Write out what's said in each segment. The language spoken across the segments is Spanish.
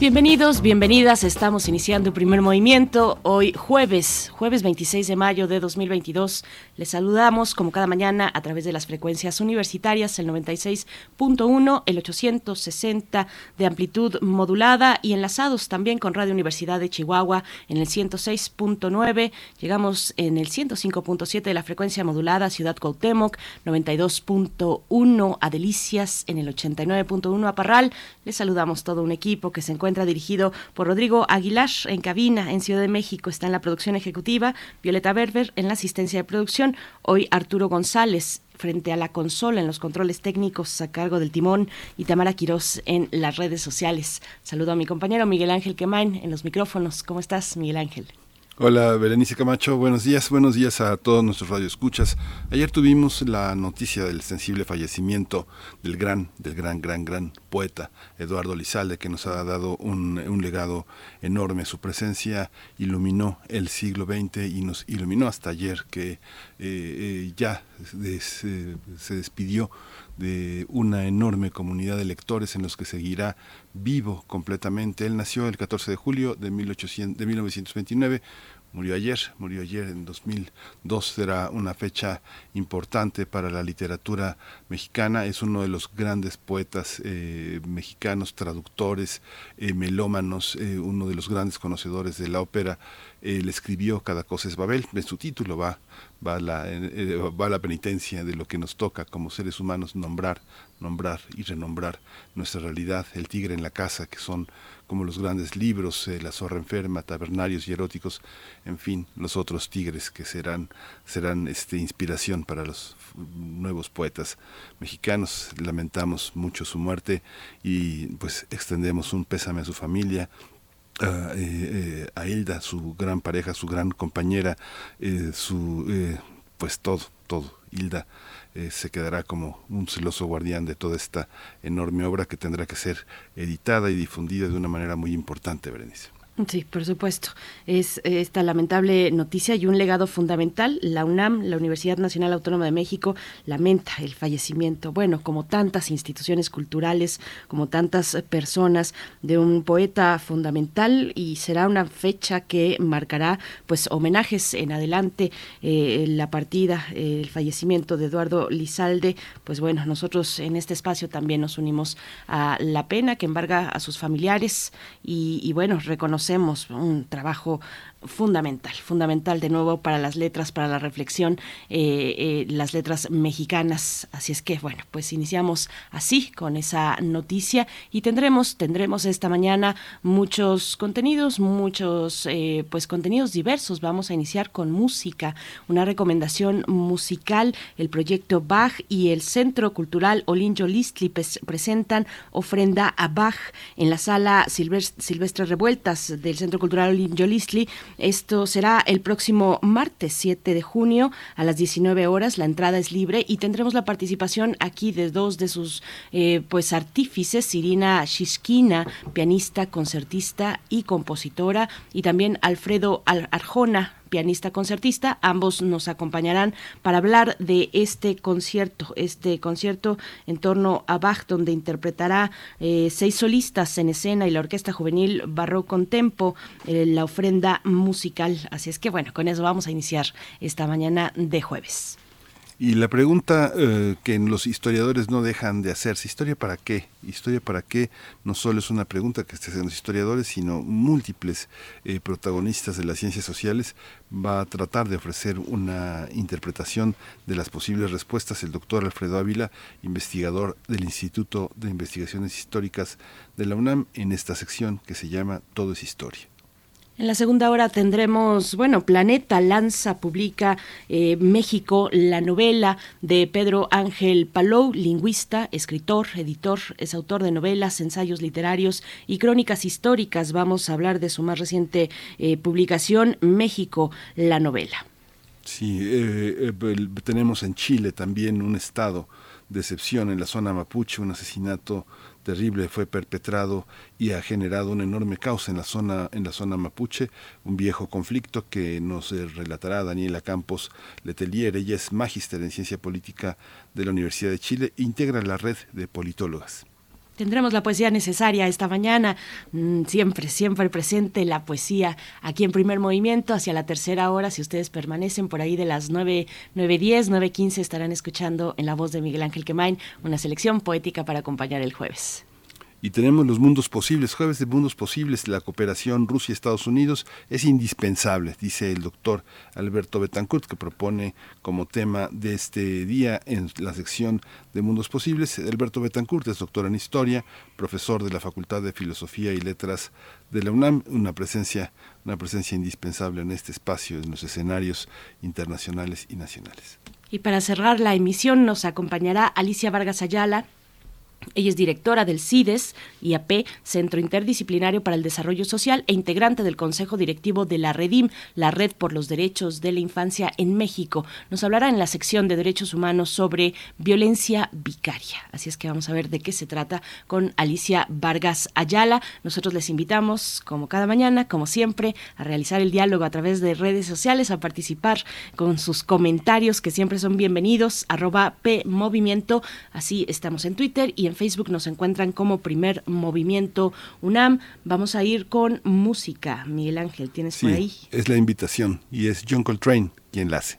Bienvenidos, bienvenidas. Estamos iniciando el primer movimiento hoy jueves, jueves 26 de mayo de 2022. Les saludamos como cada mañana a través de las frecuencias universitarias, el 96.1, el 860 de amplitud modulada y enlazados también con Radio Universidad de Chihuahua en el 106.9. Llegamos en el 105.7 de la frecuencia modulada Ciudad Cuauhtémoc, 92.1 a Delicias en el 89.1 a Parral. Les saludamos todo un equipo que se encuentra dirigido por Rodrigo Aguilar en cabina en Ciudad de México. Está en la producción ejecutiva, Violeta Berber en la asistencia de producción. Hoy Arturo González frente a la consola en los controles técnicos a cargo del timón y Tamara Quirós en las redes sociales. Saludo a mi compañero Miguel Ángel Quemain en los micrófonos. ¿Cómo estás, Miguel Ángel? Hola, Berenice Camacho. Buenos días, buenos días a todos nuestros radioescuchas. Ayer tuvimos la noticia del sensible fallecimiento del gran, del gran, gran, gran poeta Eduardo Lizalde, que nos ha dado un, legado enorme. Su presencia iluminó el siglo XX y nos iluminó hasta ayer, que eh, eh, ya se despidió de una enorme comunidad de lectores en los que seguirá vivo completamente. Él nació el 14 de julio de, 1800, de 1929 murió ayer, murió ayer en 2002, era una fecha importante para la literatura mexicana, es uno de los grandes poetas eh, mexicanos, traductores, eh, melómanos, eh, uno de los grandes conocedores de la ópera, él escribió Cada cosa es Babel, en su título va, va la penitencia de lo que nos toca como seres humanos nombrar, nombrar y renombrar nuestra realidad, el tigre en la casa, que son como los grandes libros, eh, La zorra enferma, Tabernarios y eróticos, en fin, los otros tigres que serán, serán este, inspiración para los nuevos poetas mexicanos. Lamentamos mucho su muerte y pues extendemos un pésame a su familia, a, eh, eh, Hilda, su gran pareja, su gran compañera, su pues todo, todo. Hilda eh, se quedará como un celoso guardián de toda esta enorme obra que tendrá que ser editada y difundida de una manera muy importante, Berenice. Sí, por supuesto. Es esta lamentable noticia y un legado fundamental. La UNAM, la Universidad Nacional Autónoma de México, lamenta el fallecimiento, bueno, como tantas instituciones culturales, como tantas personas, de un poeta fundamental y será una fecha que marcará pues homenajes en adelante eh, la partida, el fallecimiento de Eduardo Lizalde. Pues bueno, nosotros en este espacio también nos unimos a la pena que embarga a sus familiares y, y bueno, reconocemos un trabajo fundamental, fundamental de nuevo para las letras, para la reflexión, eh, eh, las letras mexicanas. Así es que, bueno, pues iniciamos así con esa noticia y tendremos, tendremos esta mañana muchos contenidos, muchos, eh, pues contenidos diversos. Vamos a iniciar con música, una recomendación musical. El proyecto Bach y el Centro Cultural Olinjo Listli presentan ofrenda a Bach en la sala Silvestre Revueltas del Centro Cultural Olinjo Listli esto será el próximo martes 7 de junio a las 19 horas. La entrada es libre y tendremos la participación aquí de dos de sus eh, pues artífices, Irina Shishkina, pianista, concertista y compositora, y también Alfredo Arjona, pianista concertista. Ambos nos acompañarán para hablar de este concierto, este concierto en torno a Bach, donde interpretará eh, seis solistas en escena y la Orquesta Juvenil Barroco Tempo, eh, la ofrenda musical. Así es que bueno, con eso vamos a iniciar esta mañana de jueves. Y la pregunta eh, que los historiadores no dejan de hacerse, ¿historia para qué? ¿Historia para qué? No solo es una pregunta que estén los historiadores, sino múltiples eh, protagonistas de las ciencias sociales va a tratar de ofrecer una interpretación de las posibles respuestas el doctor Alfredo Ávila, investigador del Instituto de Investigaciones Históricas de la UNAM, en esta sección que se llama Todo es Historia. En la segunda hora tendremos, bueno, Planeta Lanza publica eh, México, la novela de Pedro Ángel Palou, lingüista, escritor, editor, es autor de novelas, ensayos literarios y crónicas históricas. Vamos a hablar de su más reciente eh, publicación, México, la novela. Sí, eh, tenemos en Chile también un estado de excepción en la zona mapuche, un asesinato terrible fue perpetrado y ha generado un enorme caos en la zona en la zona mapuche, un viejo conflicto que nos eh, relatará Daniela Campos Letelier, ella es magíster en ciencia política de la Universidad de Chile, integra la red de politólogas. Tendremos la poesía necesaria esta mañana, mm, siempre, siempre presente la poesía aquí en primer movimiento, hacia la tercera hora, si ustedes permanecen por ahí de las 9, 9.10, 9.15 estarán escuchando en la voz de Miguel Ángel Quemain una selección poética para acompañar el jueves. Y tenemos los mundos posibles, jueves de mundos posibles, la cooperación Rusia-Estados Unidos es indispensable, dice el doctor Alberto Betancourt, que propone como tema de este día en la sección de mundos posibles. Alberto Betancourt es doctor en historia, profesor de la Facultad de Filosofía y Letras de la UNAM, una presencia, una presencia indispensable en este espacio, en los escenarios internacionales y nacionales. Y para cerrar la emisión nos acompañará Alicia Vargas Ayala, ella es directora del CIDES, IAP, Centro Interdisciplinario para el Desarrollo Social, e integrante del Consejo Directivo de la REDIM, la Red por los Derechos de la Infancia en México. Nos hablará en la sección de Derechos Humanos sobre violencia vicaria. Así es que vamos a ver de qué se trata con Alicia Vargas Ayala. Nosotros les invitamos, como cada mañana, como siempre, a realizar el diálogo a través de redes sociales, a participar con sus comentarios que siempre son bienvenidos, arroba P Movimiento. Así estamos en Twitter y en Facebook nos encuentran como primer movimiento UNAM. Vamos a ir con música. Miguel Ángel, ¿tienes por ahí? Es la invitación y es John Coltrane quien la hace.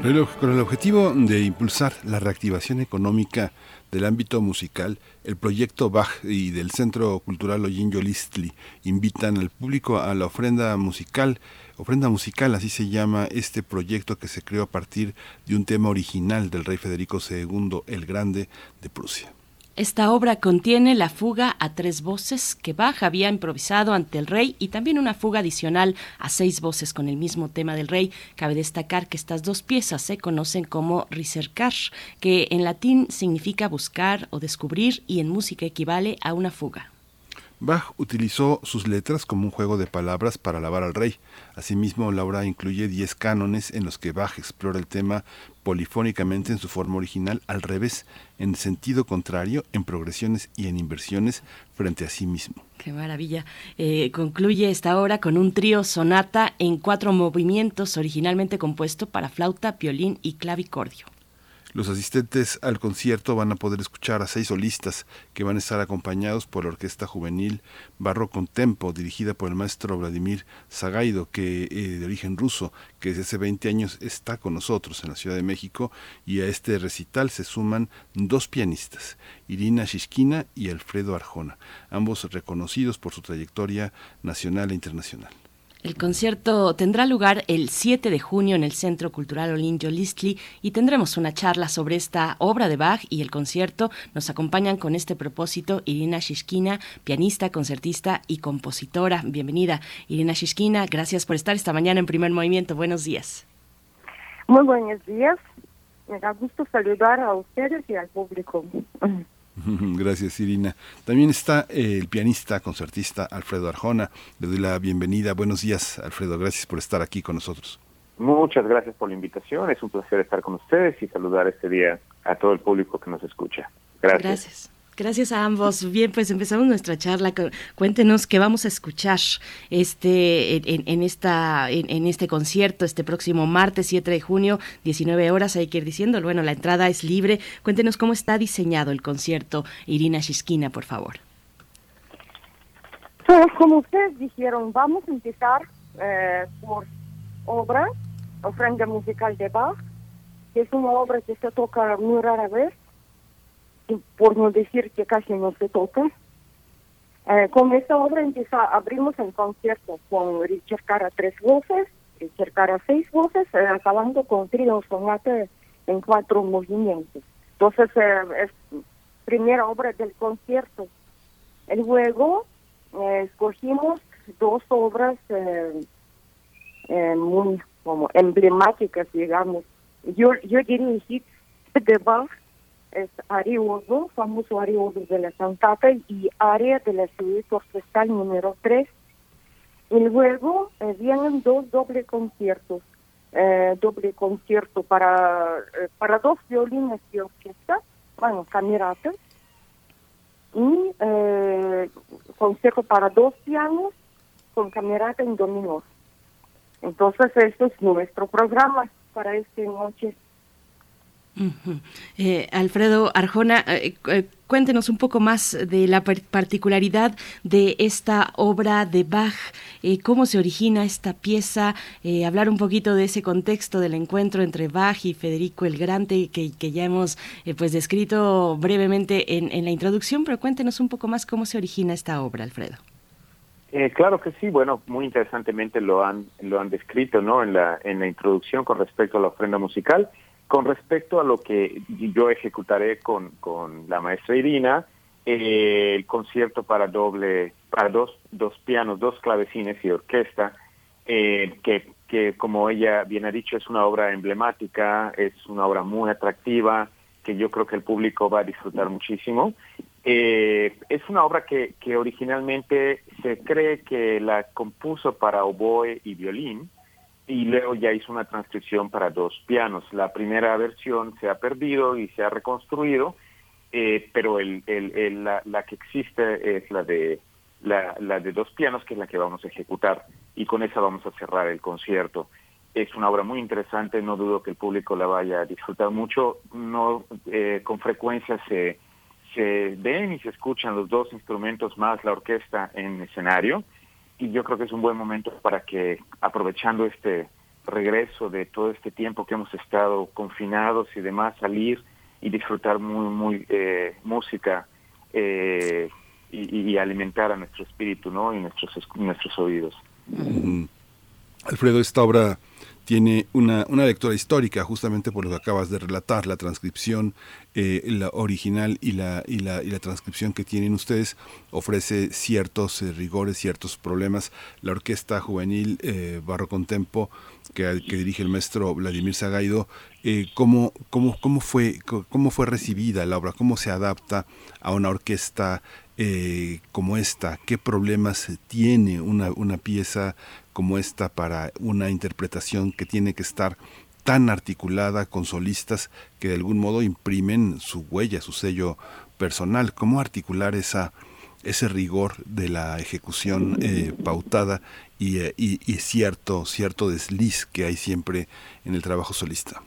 Con el, objetivo de impulsar la reactivación económica del ámbito musical, el proyecto Bach y del Centro Cultural Ollín Yolistli invitan al público a la ofrenda musical. Ofrenda musical, así se llama este proyecto que se creó a partir de un tema original del rey Federico II el Grande de Prusia. Esta obra contiene la fuga a tres voces que Bach había improvisado ante el rey y también una fuga adicional a seis voces con el mismo tema del rey. Cabe destacar que estas dos piezas se conocen como ricercar, que en latín significa buscar o descubrir y en música equivale a una fuga. Bach utilizó sus letras como un juego de palabras para alabar al rey. Asimismo, la obra incluye diez cánones en los que Bach explora el tema polifónicamente en su forma original, al revés, en sentido contrario, en progresiones y en inversiones frente a sí mismo. Qué maravilla. Eh, concluye esta obra con un trío sonata en cuatro movimientos originalmente compuesto para flauta, violín y clavicordio. Los asistentes al concierto van a poder escuchar a seis solistas que van a estar acompañados por la Orquesta Juvenil Barro con Tempo, dirigida por el maestro Vladimir Zagaido, que eh, de origen ruso, que desde hace 20 años está con nosotros en la Ciudad de México, y a este recital se suman dos pianistas, Irina Shishkina y Alfredo Arjona, ambos reconocidos por su trayectoria nacional e internacional. El concierto tendrá lugar el 7 de junio en el Centro Cultural Olinjo Listli y tendremos una charla sobre esta obra de Bach y el concierto. Nos acompañan con este propósito Irina Shishkina, pianista, concertista y compositora. Bienvenida, Irina Shishkina. Gracias por estar esta mañana en Primer Movimiento. Buenos días. Muy buenos días. Me da gusto saludar a ustedes y al público. Gracias, Irina. También está eh, el pianista, concertista Alfredo Arjona. Le doy la bienvenida. Buenos días, Alfredo. Gracias por estar aquí con nosotros. Muchas gracias por la invitación. Es un placer estar con ustedes y saludar este día a todo el público que nos escucha. Gracias. Gracias. Gracias a ambos. Bien, pues empezamos nuestra charla. Cuéntenos qué vamos a escuchar este en, esta en, este concierto este próximo martes 7 de junio, 19 horas. Hay que ir diciendo, bueno, la entrada es libre. Cuéntenos cómo está diseñado el concierto. Irina Shisquina, por favor. Pues, como ustedes dijeron, vamos a empezar eh, por obra, ofrenda musical de Bach, que es una obra que se toca muy rara vez por no decir que casi no se toca. Eh, con esta obra empieza, abrimos el concierto con Richard Cara tres voces, Richard Cara seis voces, eh, acabando con trío sonata en cuatro movimientos. Entonces eh, es primera obra del concierto. Luego escogimos dos obras muy como emblemáticas, digamos. Yo, yo diría hits de Bach es Arioso, famoso Arioso de la Santata y área de la ciudad orquestal número 3. Y luego eh, vienen dos doble conciertos, eh, doble concierto para, eh, para dos violines de orquesta, bueno, camerata, y concierto para dos pianos con camerata en dominó. Entonces, este es nuestro programa para esta noche. Eh, Alfredo Arjona, eh, eh, cuéntenos un poco más de la particularidad de esta obra de Bach, cómo se origina esta pieza, hablar un poquito de ese contexto del encuentro entre Bach y Federico el Grande que, ya hemos pues descrito brevemente en, en, la introducción, pero cuéntenos un poco más cómo se origina esta obra, Alfredo. claro que sí, bueno, muy interesantemente lo han lo han descrito, ¿no? En la en la introducción con respecto a la ofrenda musical. Con respecto a lo que yo ejecutaré con, con la maestra Irina, eh, el concierto para doble, para dos, dos pianos, dos clavecines y orquesta, eh, que, que como ella bien ha dicho es una obra emblemática, es una obra muy atractiva, que yo creo que el público va a disfrutar muchísimo. Eh, es una obra que, que originalmente se cree que la compuso para oboe y violín, y luego ya hizo una transcripción para dos pianos. La primera versión se ha perdido y se ha reconstruido, eh, pero el, el, la, la, que existe es la de la, la, de dos pianos, que es la que vamos a ejecutar, y con esa vamos a cerrar el concierto. Es una obra muy interesante, no dudo que el público la vaya a disfrutar mucho. No, eh, con frecuencia se, se ven y se escuchan los dos instrumentos más la orquesta en escenario y yo creo que es un buen momento para que, aprovechando este regreso de todo este tiempo que hemos estado confinados y demás, salir y disfrutar muy, muy eh, música eh, y, alimentar a nuestro espíritu ¿no? y nuestros, nuestros oídos. Alfredo, esta obra tiene una, una, lectura histórica, justamente por lo que acabas de relatar, la transcripción eh, la original y la, y, la, y la transcripción que tienen ustedes ofrece ciertos eh, rigores, ciertos problemas. La Orquesta Juvenil eh, Barro Contempo, que, que, dirige el maestro Vladimir Zagaido, eh, ¿cómo, cómo, cómo, fue, ¿cómo fue recibida la obra? ¿Cómo se adapta a una orquesta como esta? ¿Qué problemas tiene una, una pieza como esta para una interpretación que tiene que estar tan articulada con solistas que de algún modo imprimen su huella, su sello personal. ¿Cómo articular esa, ese rigor de la ejecución eh, pautada eh, y, y, cierto, cierto desliz que hay siempre en el trabajo solista?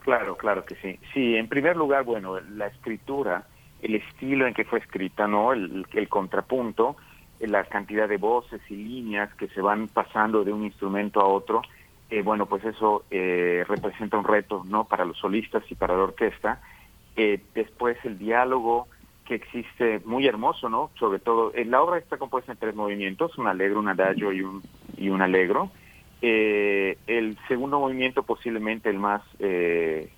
Claro, claro que sí. Sí, en primer lugar, bueno, la escritura, el estilo en que fue escrita, ¿no? El contrapunto, la cantidad de voces y líneas que se van pasando de un instrumento a otro, eh, bueno, pues eso eh, representa un reto, ¿no? Para los solistas y para la orquesta. Eh, después el diálogo que existe muy hermoso, ¿no? Sobre todo, la obra está compuesta en tres movimientos, un alegro, un adagio y un, y un alegro. Eh, el segundo movimiento, posiblemente el más eh,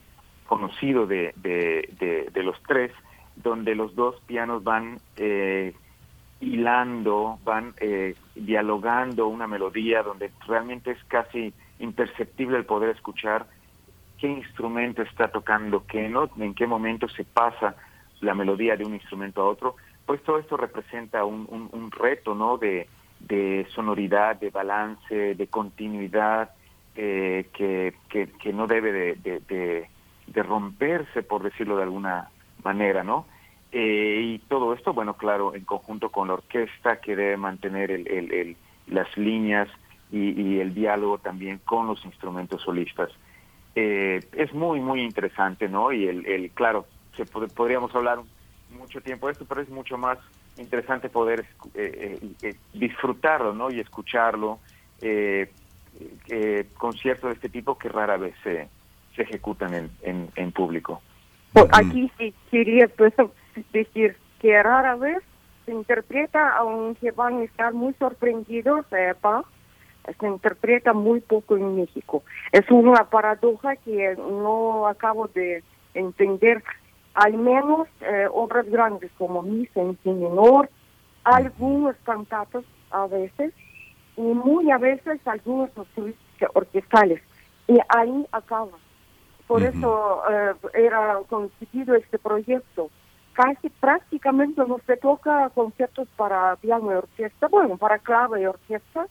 conocido de, de, los tres, donde los dos pianos van eh, hilando, van dialogando una melodía, donde realmente es casi imperceptible el poder escuchar qué instrumento está tocando, qué no, en qué momento se pasa la melodía de un instrumento a otro, pues todo esto representa un, reto, ¿no? De, de sonoridad, de balance, de continuidad, eh, que, que, no debe de, de, romperse, por decirlo de alguna manera, ¿no? Eh, y todo esto, bueno, claro, en conjunto con la orquesta que debe mantener el, el, las líneas y, el diálogo también con los instrumentos solistas. Eh, es muy, muy interesante, ¿no? Y el, el claro, se podríamos hablar mucho tiempo de esto, pero es mucho más interesante poder eh, eh, eh, disfrutarlo ¿no? y escucharlo. conciertos de este tipo que rara vez se, se ejecutan en, en, en público. Pues aquí sí quería pues, decir que rara vez se interpreta, aunque van a estar muy sorprendidos, se interpreta muy poco en México. Es una paradoja que no acabo de entender al menos eh, obras grandes como Misa en Si menor, algunos cantatos a veces, y muy a veces algunos orquestales. Y ahí acaba. Por eso eh, era constituido este proyecto. Casi prácticamente no se toca conciertos para piano y orquesta, bueno, para clave y orquesta,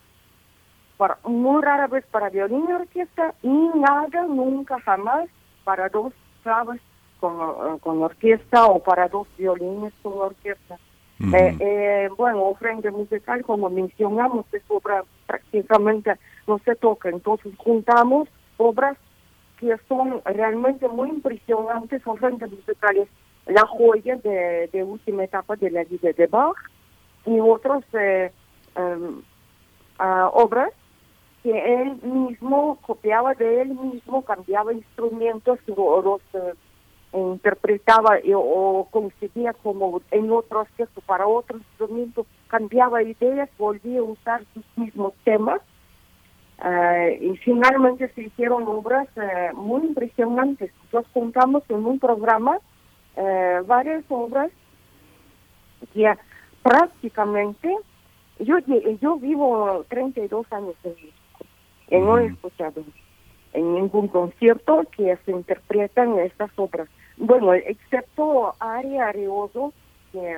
para, muy rara vez para violín y orquesta, y nada, nunca, jamás para dos claves con, con orquesta o para dos violines con orquesta. Eh, eh, bueno, ofrenda musical, como mencionamos, es obra prácticamente no se toca, entonces juntamos obras que son realmente muy impresionantes, ofrendas musicales, la joya de, de última etapa de la vida de Bach y otras em, obras que él mismo copiaba de él mismo, cambiaba instrumentos, los interpretaba o concebía como en otro aspecto para otro instrumento, cambiaba ideas, volvía a usar sus mismos temas. Eh, y finalmente se hicieron obras eh, muy impresionantes. Nos juntamos en un programa eh, varias obras que prácticamente, yo, yo vivo 32 años en México y no he escuchado en ningún concierto que se interpretan estas obras. Bueno, excepto Aria Areoso, que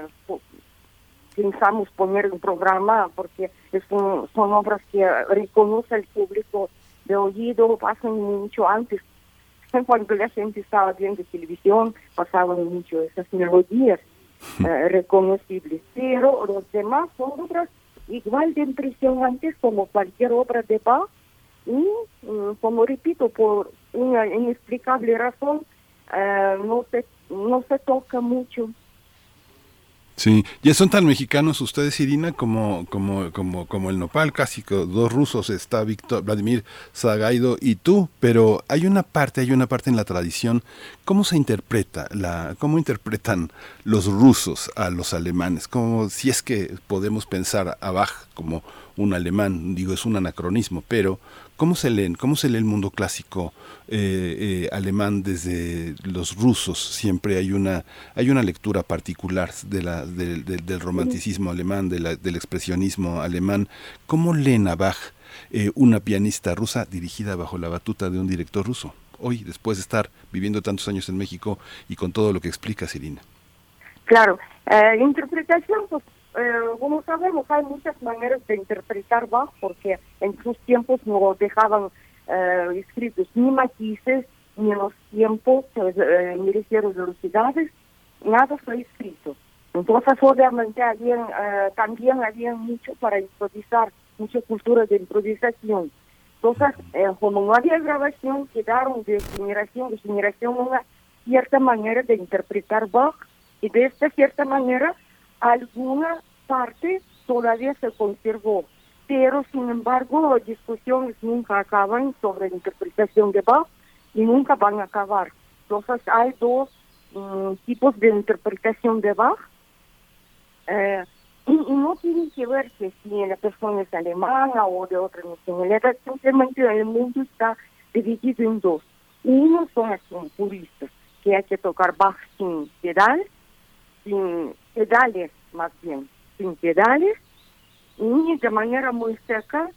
pensamos poner un programa porque es son obras que reconoce el público de oído, pasan mucho antes. Cuando la gente estaba viendo televisión, pasaban mucho esas melodías eh, reconocibles. Pero los demás son obras igual de impresionantes como cualquier obra de Bach y, mm, como repito, por una inexplicable razón, eh, no, se, no se toca mucho. Sí, ya son tan mexicanos ustedes, Irina, como, como, como, como el nopal, casi dos rusos, está Víctor, Vladimir Zagaido y tú, pero hay una parte, hay una parte en la tradición, ¿cómo se interpreta, la, cómo interpretan los rusos a los alemanes? Como si es que podemos pensar a Bach como un alemán, digo, es un anacronismo, pero ¿cómo se leen? ¿Cómo se lee el mundo clásico eh, eh, alemán desde los rusos? Siempre hay una, hay una lectura particular de la, del romanticismo alemán, del expresionismo alemán. ¿Cómo leen a Bach eh, una pianista rusa dirigida bajo la batuta de un director ruso? Hoy, después de estar viviendo tantos años en México y con todo lo que explica Irina. Claro, interpretación, pues eh, como sabemos, hay muchas maneras de interpretar Bach, porque en sus tiempos no dejaban eh, escritos ni matices, ni los tiempos, eh, ni de velocidades, nada fue escrito. Entonces, obviamente, había, eh, también había mucho para improvisar, mucha cultura de improvisación. Entonces, eh, como no había grabación, quedaron de generación en generación una cierta manera de interpretar Bach, y de esta cierta manera alguna parte todavía se conservó, pero sin embargo las discusiones nunca acaban sobre la interpretación de Bach y nunca van a acabar. Entonces hay dos mm, tipos de interpretación de Bach. Eh, Y, no tiene que ver que si la persona es alemana o de otra nacionalidad, simplemente el mundo está dividido en dos. Uno son los puristas, que hay que tocar Bach sin pedal, sin pedales más bien, sin pedales, y de manera muy seca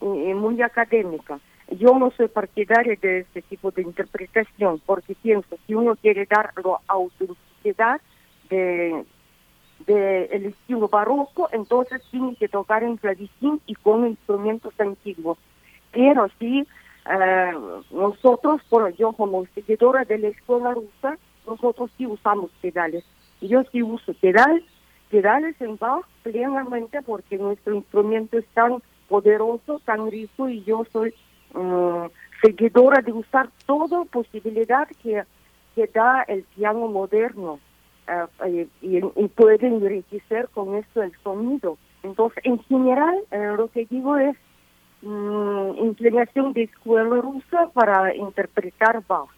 y muy académica. Yo no soy partidaria de este tipo de interpretación porque pienso que uno quiere dar la autenticidad de, el estilo barroco, entonces tiene que tocar en clavicín y con instrumentos antiguos. Pero si eh, nosotros, por yo como seguidora de la escuela rusa, nosotros sí usamos pedales. Yo sí uso pedal, pedales en Bach plenamente porque nuestro instrumento es tan poderoso, tan rico y yo soy uh, seguidora de usar toda posibilidad que, que da el piano moderno uh, y, y, puede enriquecer con esto el sonido. Entonces, en general, uh, lo que digo es um, inclinación de escuela rusa para interpretar Bach.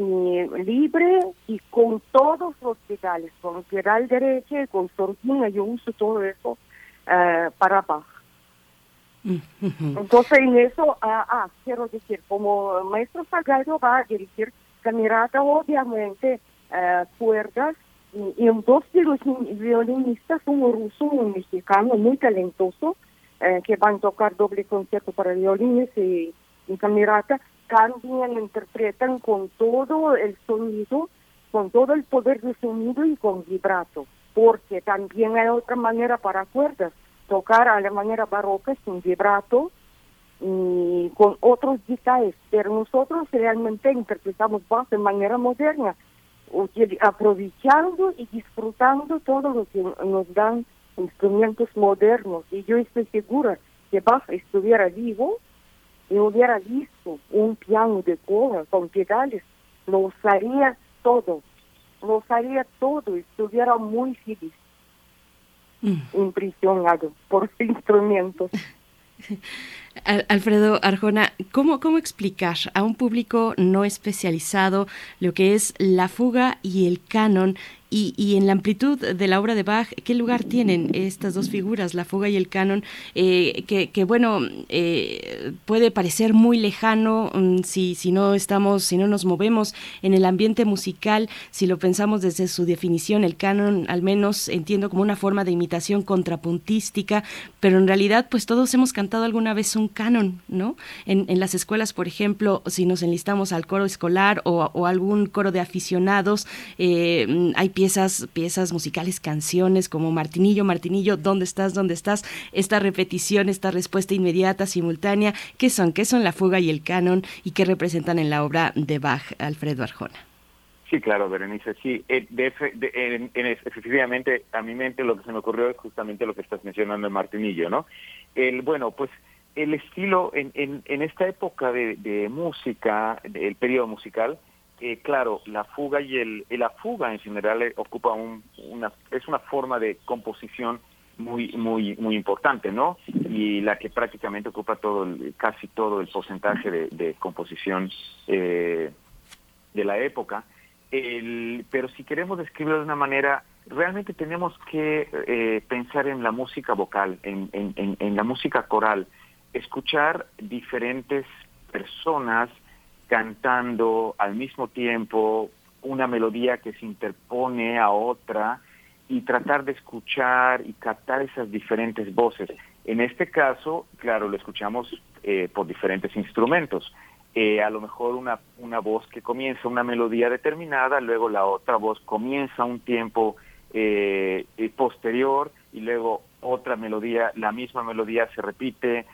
Y libre y con todos los pedales, con pedal derecho y con sordina, yo uso todo eso para Bach. Entonces, en eso, ah, ah, quiero decir, como maestro Salgado va a dirigir camerata, obviamente, uh, cuerdas, y, y, dos de los violinistas, uno ruso, un mexicano muy talentoso, uh, que van a tocar doble concierto para violines y, y camerata, también interpretan con todo el sonido, con todo el poder de sonido y con vibrato, porque también hay otra manera para cuerdas tocar a la manera barroca sin vibrato y con otros detalles, pero nosotros realmente interpretamos Bach de manera moderna, aprovechando y disfrutando todo lo que nos dan instrumentos modernos. Y yo estoy segura que Bach estuviera vivo y hubiera visto un piano de cola con pedales, lo usaría todo, lo usaría todo, estuviera muy feliz. Mm. impresionado por instrumentos. Alfredo Arjona, ¿cómo, ¿cómo explicar a un público no especializado lo que es la fuga y el canon y, en la amplitud de la obra de Bach, ¿qué lugar tienen estas dos figuras, la fuga y el canon? Eh, que, bueno, eh, puede parecer muy lejano mm, si, si no estamos, si no nos movemos en el ambiente musical, si lo pensamos desde su definición, el canon al menos entiendo como una forma de imitación contrapuntística, pero en realidad pues todos hemos cantado alguna vez un canon, ¿no? En, en las escuelas, por ejemplo, si nos enlistamos al coro escolar o, o algún coro de aficionados, eh, hay piezas, piezas musicales, canciones como Martinillo, Martinillo, ¿dónde estás? ¿Dónde estás? Esta repetición, esta respuesta inmediata, simultánea, ¿qué son? ¿Qué son la fuga y el canon y qué representan en la obra de Bach, Alfredo Arjona? Sí, claro, Berenice, sí. Eh, efectivamente, a mi mente lo que se me ocurrió es justamente lo que estás mencionando en Martinillo, ¿no? El, bueno, pues el estilo en, en, en esta época de, de música, el periodo musical, eh, claro, la fuga y el, la fuga en general eh, ocupa un, una, es una forma de composición muy, muy, muy importante, ¿no? Y la que prácticamente ocupa todo, el, casi todo el porcentaje de, de composición eh, de la época. El, pero si queremos describirlo de una manera, realmente tenemos que eh, pensar en la música vocal, en, en, en la música coral, escuchar diferentes personas, cantando al mismo tiempo una melodía que se interpone a otra y tratar de escuchar y captar esas diferentes voces. En este caso, claro, lo escuchamos eh, por diferentes instrumentos. Eh, a lo mejor una, una voz que comienza una melodía determinada, luego la otra voz comienza un tiempo eh, posterior y luego otra melodía, la misma melodía se repite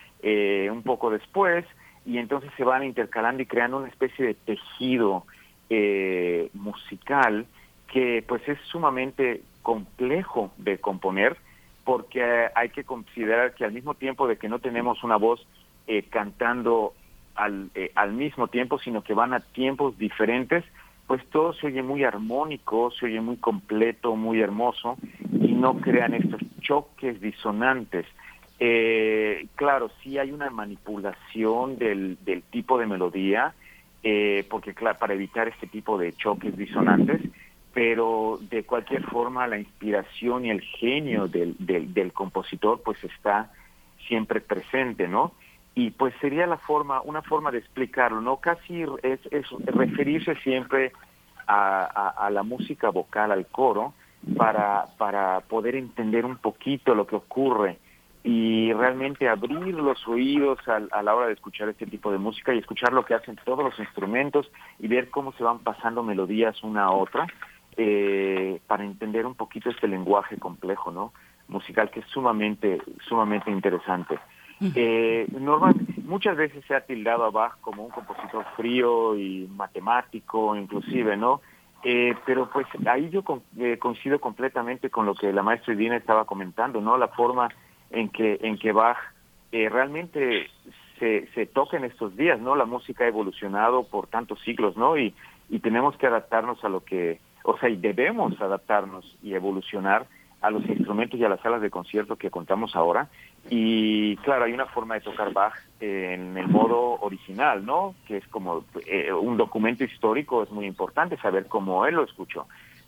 un poco después y entonces se van intercalando y creando una especie de tejido eh, musical que pues es sumamente complejo de componer porque hay que considerar que al mismo tiempo de que no tenemos una voz eh, cantando al, eh, al mismo tiempo, sino que van a tiempos diferentes, pues todo se oye muy armónico, se oye muy completo, muy hermoso, y no crean estos choques disonantes. Eh, claro, sí hay una manipulación del, del tipo de melodía, eh, porque para evitar este tipo de choques disonantes, pero de cualquier forma la inspiración y el genio del, del, compositor pues está siempre presente, ¿no? Y pues sería la forma, una forma de explicarlo, ¿no? Casi es, es referirse siempre a, a, la música vocal, al coro, para, para poder entender un poquito lo que ocurre y realmente abrir los oídos a, la hora de escuchar este tipo de música y escuchar lo que hacen todos los instrumentos y ver cómo se van pasando melodías una a otra eh, para entender un poquito este lenguaje complejo, ¿no? Musical que es sumamente, sumamente interesante. Eh, normal, muchas veces se ha tildado a Bach como un compositor frío y matemático, inclusive, ¿no? Eh, pero pues ahí yo eh, coincido completamente con lo que la maestra Edina estaba comentando, ¿no? La forma en que, en que Bach eh, realmente se, se toca en estos días, ¿no? La música ha evolucionado por tantos siglos, ¿no? Y, y tenemos que adaptarnos a lo que, o sea, y debemos adaptarnos y evolucionar a los instrumentos y a las salas de concierto que contamos ahora. Y claro, hay una forma de tocar Bach en el modo original, ¿no? Que es como eh, un documento histórico, es muy importante saber cómo él lo escuchó.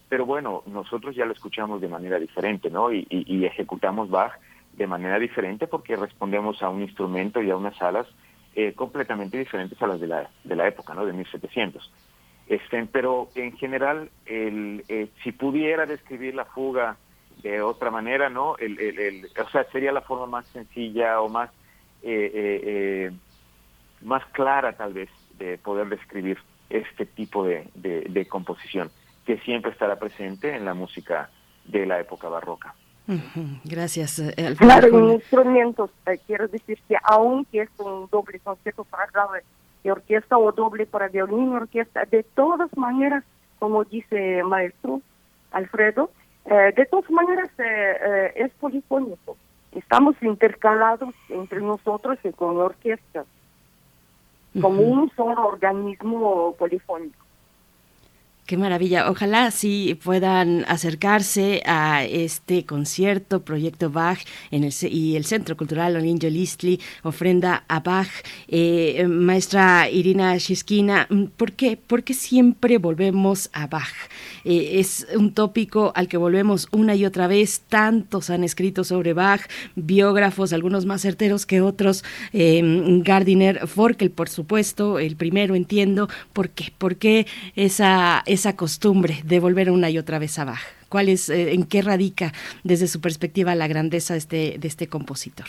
Pero bueno, nosotros ya lo escuchamos de manera diferente, ¿no? Y, y ejecutamos Bach de manera diferente porque respondemos a un instrumento y a unas salas eh, completamente diferentes a las de la, de la época, ¿no? De 1700. Este, pero en general, el, eh, si pudiera describir la fuga de otra manera, ¿no? El, el, o sea, sería la forma más sencilla o más, eh, más clara tal vez de poder describir este tipo de, de composición que siempre estará presente en la música de la época barroca. Gracias. Eh, claro, en instrumentos, eh, quiero decir que aunque es un doble concierto para grave y orquesta o doble para violín y orquesta, de todas maneras, como dice maestro Alfredo, eh, de todas maneras es polifónico. Estamos intercalados entre nosotros y con la orquesta, como un solo organismo polifónico. Qué maravilla. Ojalá sí puedan acercarse a este concierto, Proyecto Bach, en el, y el Centro Cultural Olinjo Listli, ofrenda a Bach. Eh, maestra Irina Shiskina, ¿por qué? ¿Por qué siempre volvemos a Bach? Eh, es un tópico al que volvemos una y otra vez. Tantos han escrito sobre Bach, biógrafos, algunos más certeros que otros. Eh, Gardiner Forkel, por supuesto, el primero, entiendo. ¿Por qué? ¿Por qué esa esa costumbre de volver una y otra vez a Bach? ¿Cuál es, eh, ¿En qué radica desde su perspectiva la grandeza de este, de este compositor?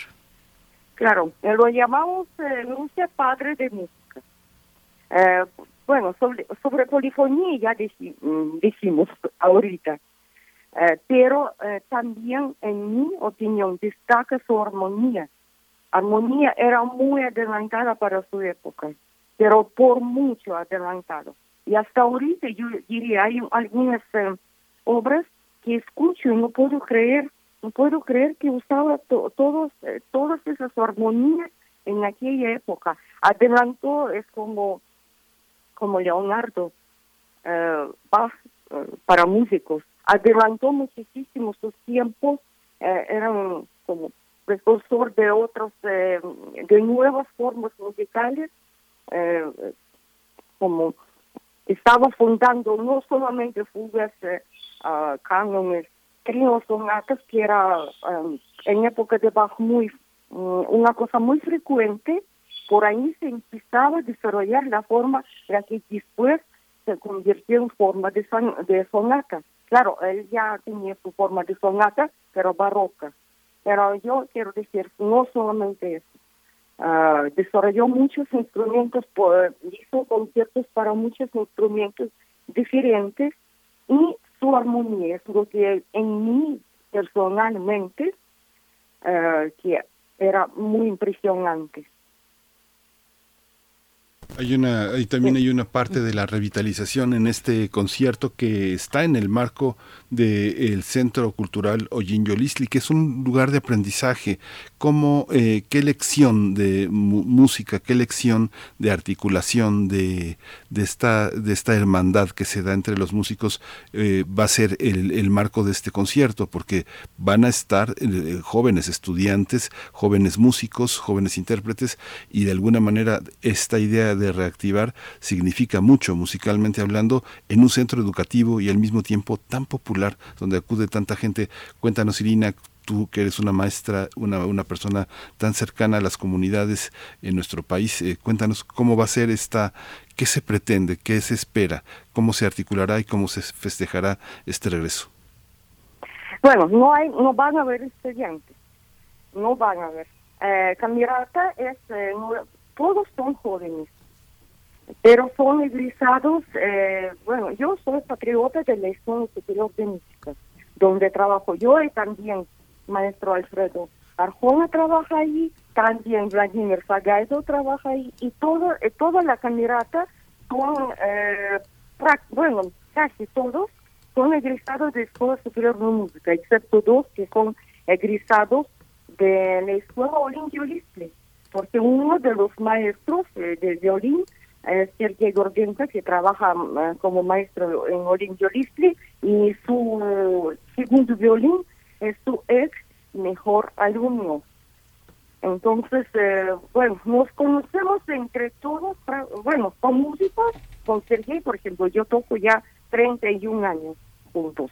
Claro, eh, lo llamamos eh, padre de música. Eh, bueno, sobre, polifonía ya mm, decimos ahorita, pero también en mi opinión destaca su armonía. Armonía era muy adelantada para su época, pero por mucho adelantado. Y hasta ahorita yo diría, hay algunas eh, obras que escucho y no puedo creer, no puedo creer que usaba todos, eh, todas esas armonías en aquella época. Adelantó, es como, como Leonardo eh, Bach para músicos. Adelantó muchísimo sus tiempos, eran como precursor de otros, de nuevas formas musicales, como estaba fundando no solamente fugas, uh, cánones, tríos, sonatas, que era um, en época de Bach muy, um, una cosa muy frecuente, por ahí se empezaba a desarrollar la forma la que después se convirtió en forma de, de sonata. Claro, él ya tenía su forma de sonata, pero barroca. Pero yo quiero decir, no solamente eso. Uh, desarrolló muchos instrumentos, hizo conciertos para muchos instrumentos diferentes y su armonía es lo que en mí personalmente uh, que era muy impresionante. Hay una, hay, también hay una parte de la revitalización en este concierto que está en el marco del Centro Cultural Oyinyolisli, que es un lugar de aprendizaje. Cómo, eh, qué lección de música, qué lección de articulación de, de, esta, de esta hermandad que se da entre los músicos eh, va a ser el, el, marco de este concierto, porque van a estar eh, jóvenes estudiantes, jóvenes músicos, jóvenes intérpretes, y de alguna manera esta idea de reactivar significa mucho musicalmente hablando en un centro educativo y al mismo tiempo tan popular donde acude tanta gente. Cuéntanos, Irina, tú que eres una maestra, una, una persona tan cercana a las comunidades en nuestro país, eh, cuéntanos cómo va a ser esta, qué se pretende, qué se espera, cómo se articulará y cómo se festejará este regreso. Bueno, no hay, no van a haber estudiantes, no van a haber. Eh, Camirata es, eh, todos son jóvenes, pero son egresados, eh, bueno, yo soy patriota de la Escuela Superior de Música, donde trabajo yo y también maestro Alfredo Arjona trabaja ahí, también Vladimir Fagaido trabaja ahí, y todo, eh, toda la camirata son, eh, bueno, casi todos son egresados de Escuela Superior de Música, excepto dos que son egresados de la Escuela Listle, porque uno de los maestros eh, de violín es Sergei Gordenka, que trabaja como maestro en Listle, y su segundo violín es su ex mejor alumno. Entonces, eh, bueno, nos conocemos entre todos, bueno, con músicos, con Sergei, por ejemplo, yo toco ya 31 años juntos.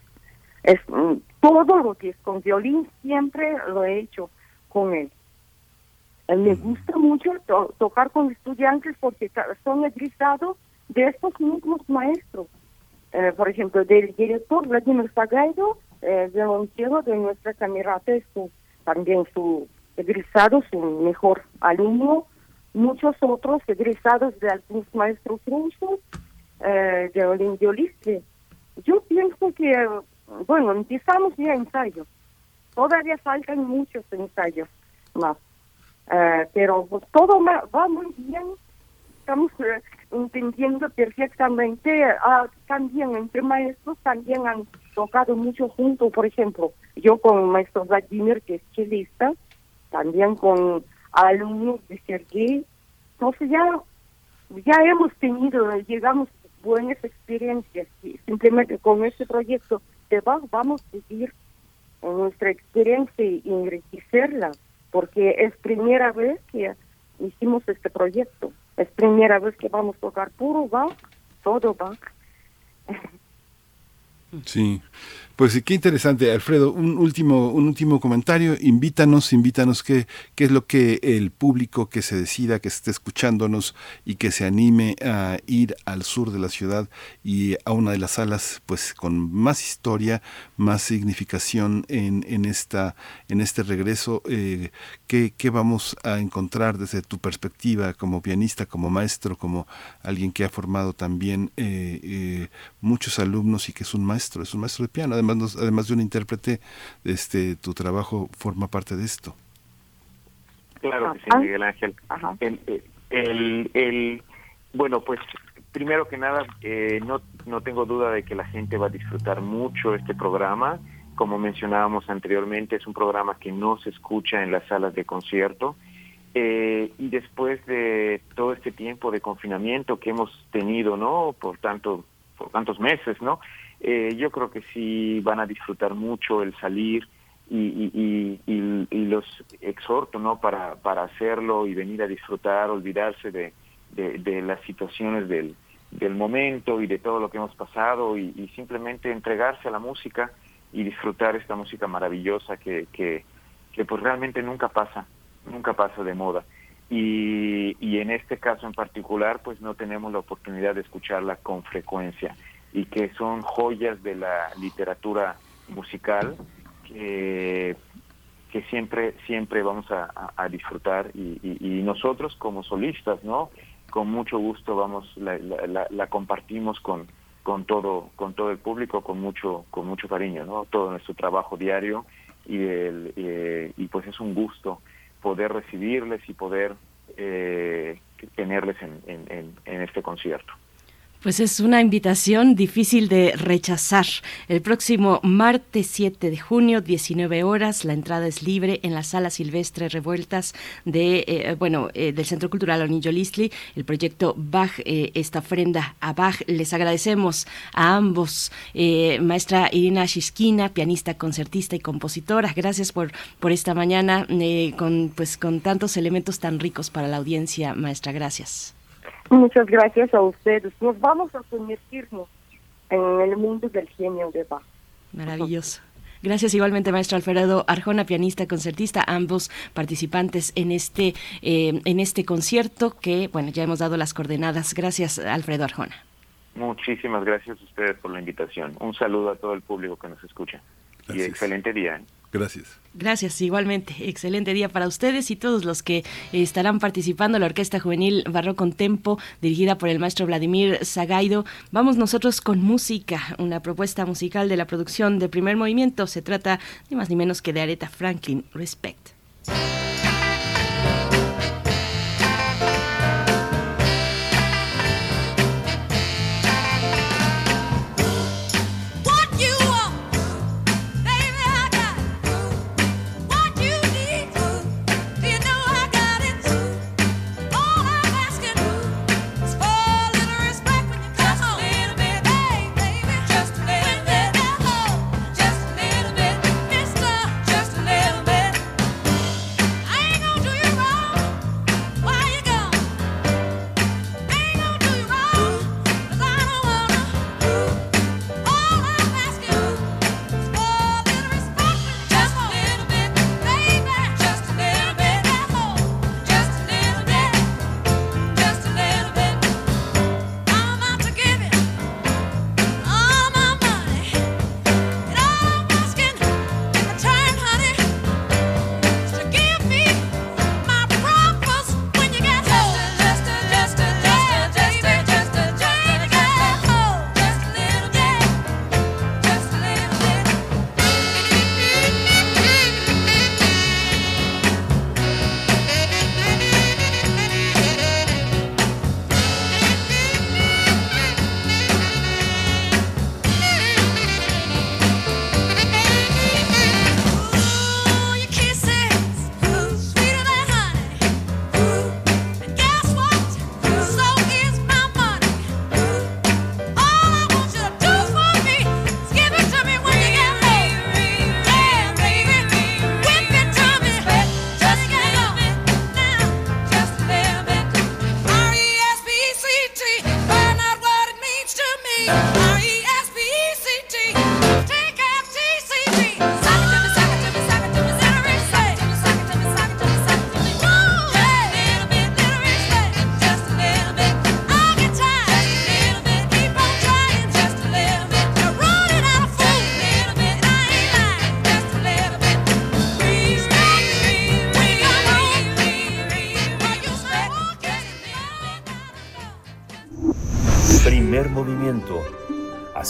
Es, mm, todo lo que es con violín siempre lo he hecho con él. Me gusta mucho tocar con estudiantes porque son egresados de estos mismos maestros. Eh, por ejemplo, del director Vladimir Sagaido, eh, violoncelo de nuestra camerata es también su egresado, su mejor alumno, muchos otros egresados de algunos maestros rusos, eh, de Olimpioliste. Yo pienso que, bueno, empezamos ya ensayos. Todavía faltan muchos ensayos más. Eh, pero todo va muy bien. Estamos eh, entendiendo perfectamente. Ah, también entre maestros también han tocado mucho juntos. Por ejemplo, yo con el maestro Vladimir, que es chelista, también con alumnos de Sergei. Entonces ya, ya hemos tenido, llegamos buenas experiencias. Y simplemente con este proyecto de vamos a seguir en nuestra experiencia y enriquecerla, porque es primera vez que hicimos este proyecto. Es primera vez que vamos a tocar puro Bach, todo Bach. Sí. Pues qué interesante, Alfredo. Un último, un último comentario. Invítanos, invítanos qué, qué es lo que el público que se decida, que esté escuchándonos y que se anime a ir al sur de la ciudad y a una de las salas, pues con más historia, más significación en, en esta, en este regreso. Eh, ¿qué, ¿Qué vamos a encontrar desde tu perspectiva como pianista, como maestro, como alguien que ha formado también eh, eh, muchos alumnos y que es un maestro, es un maestro de piano? De un intérprete, este, tu trabajo forma parte de esto. Claro que sí, Miguel Ángel. El, el, bueno, pues primero que nada, eh, no, no tengo duda de que la gente va a disfrutar mucho este programa. Como mencionábamos anteriormente, es un programa que no se escucha en las salas de concierto. Eh, y después de todo este tiempo de confinamiento que hemos tenido, ¿no? Por tanto, por tantos meses, ¿no? Eh, yo creo que sí van a disfrutar mucho el salir y, los exhorto no para, para hacerlo y venir a disfrutar, olvidarse de, de, las situaciones del, del momento y de todo lo que hemos pasado y, simplemente entregarse a la música y disfrutar esta música maravillosa que, que, que pues realmente nunca pasa, nunca pasa de moda. Y, y en este caso en particular pues no tenemos la oportunidad de escucharla con frecuencia y que son joyas de la literatura musical que, que siempre siempre vamos a, disfrutar y, nosotros como solistas no con mucho gusto vamos la, la, compartimos con con todo con todo el público con mucho con mucho cariño no todo nuestro trabajo diario y el, eh, y pues es un gusto poder recibirles y poder eh, tenerles en, en, en este concierto pues es una invitación difícil de rechazar. El próximo martes 7 de junio, 19 horas, la entrada es libre en la sala silvestre revueltas de, eh, bueno, eh, del Centro Cultural Onillo Listli, el proyecto Bach, eh, esta ofrenda a Bach. Les agradecemos a ambos, maestra Irina Shishkina, pianista, concertista y compositora. Gracias por, por esta mañana con, pues, con tantos elementos tan ricos para la audiencia, maestra. Gracias. Muchas gracias a ustedes. Nos vamos a sumergirnos en el mundo del genio de Bach. Maravilloso. Gracias igualmente, maestro Alfredo Arjona, pianista, concertista, ambos participantes en este, eh, en este concierto que, bueno, ya hemos dado las coordenadas. Gracias, Alfredo Arjona. Muchísimas gracias a ustedes por la invitación. Un saludo a todo el público que nos escucha. Y excelente día. ¿eh? Gracias. Gracias, igualmente. Excelente día para ustedes y todos los que estarán participando. La Orquesta Juvenil Barroco con Tempo, dirigida por el maestro Vladimir Zagaido. Vamos nosotros con música, una propuesta musical de la producción de primer movimiento. Se trata ni más ni menos que de Aretha Franklin. Respect.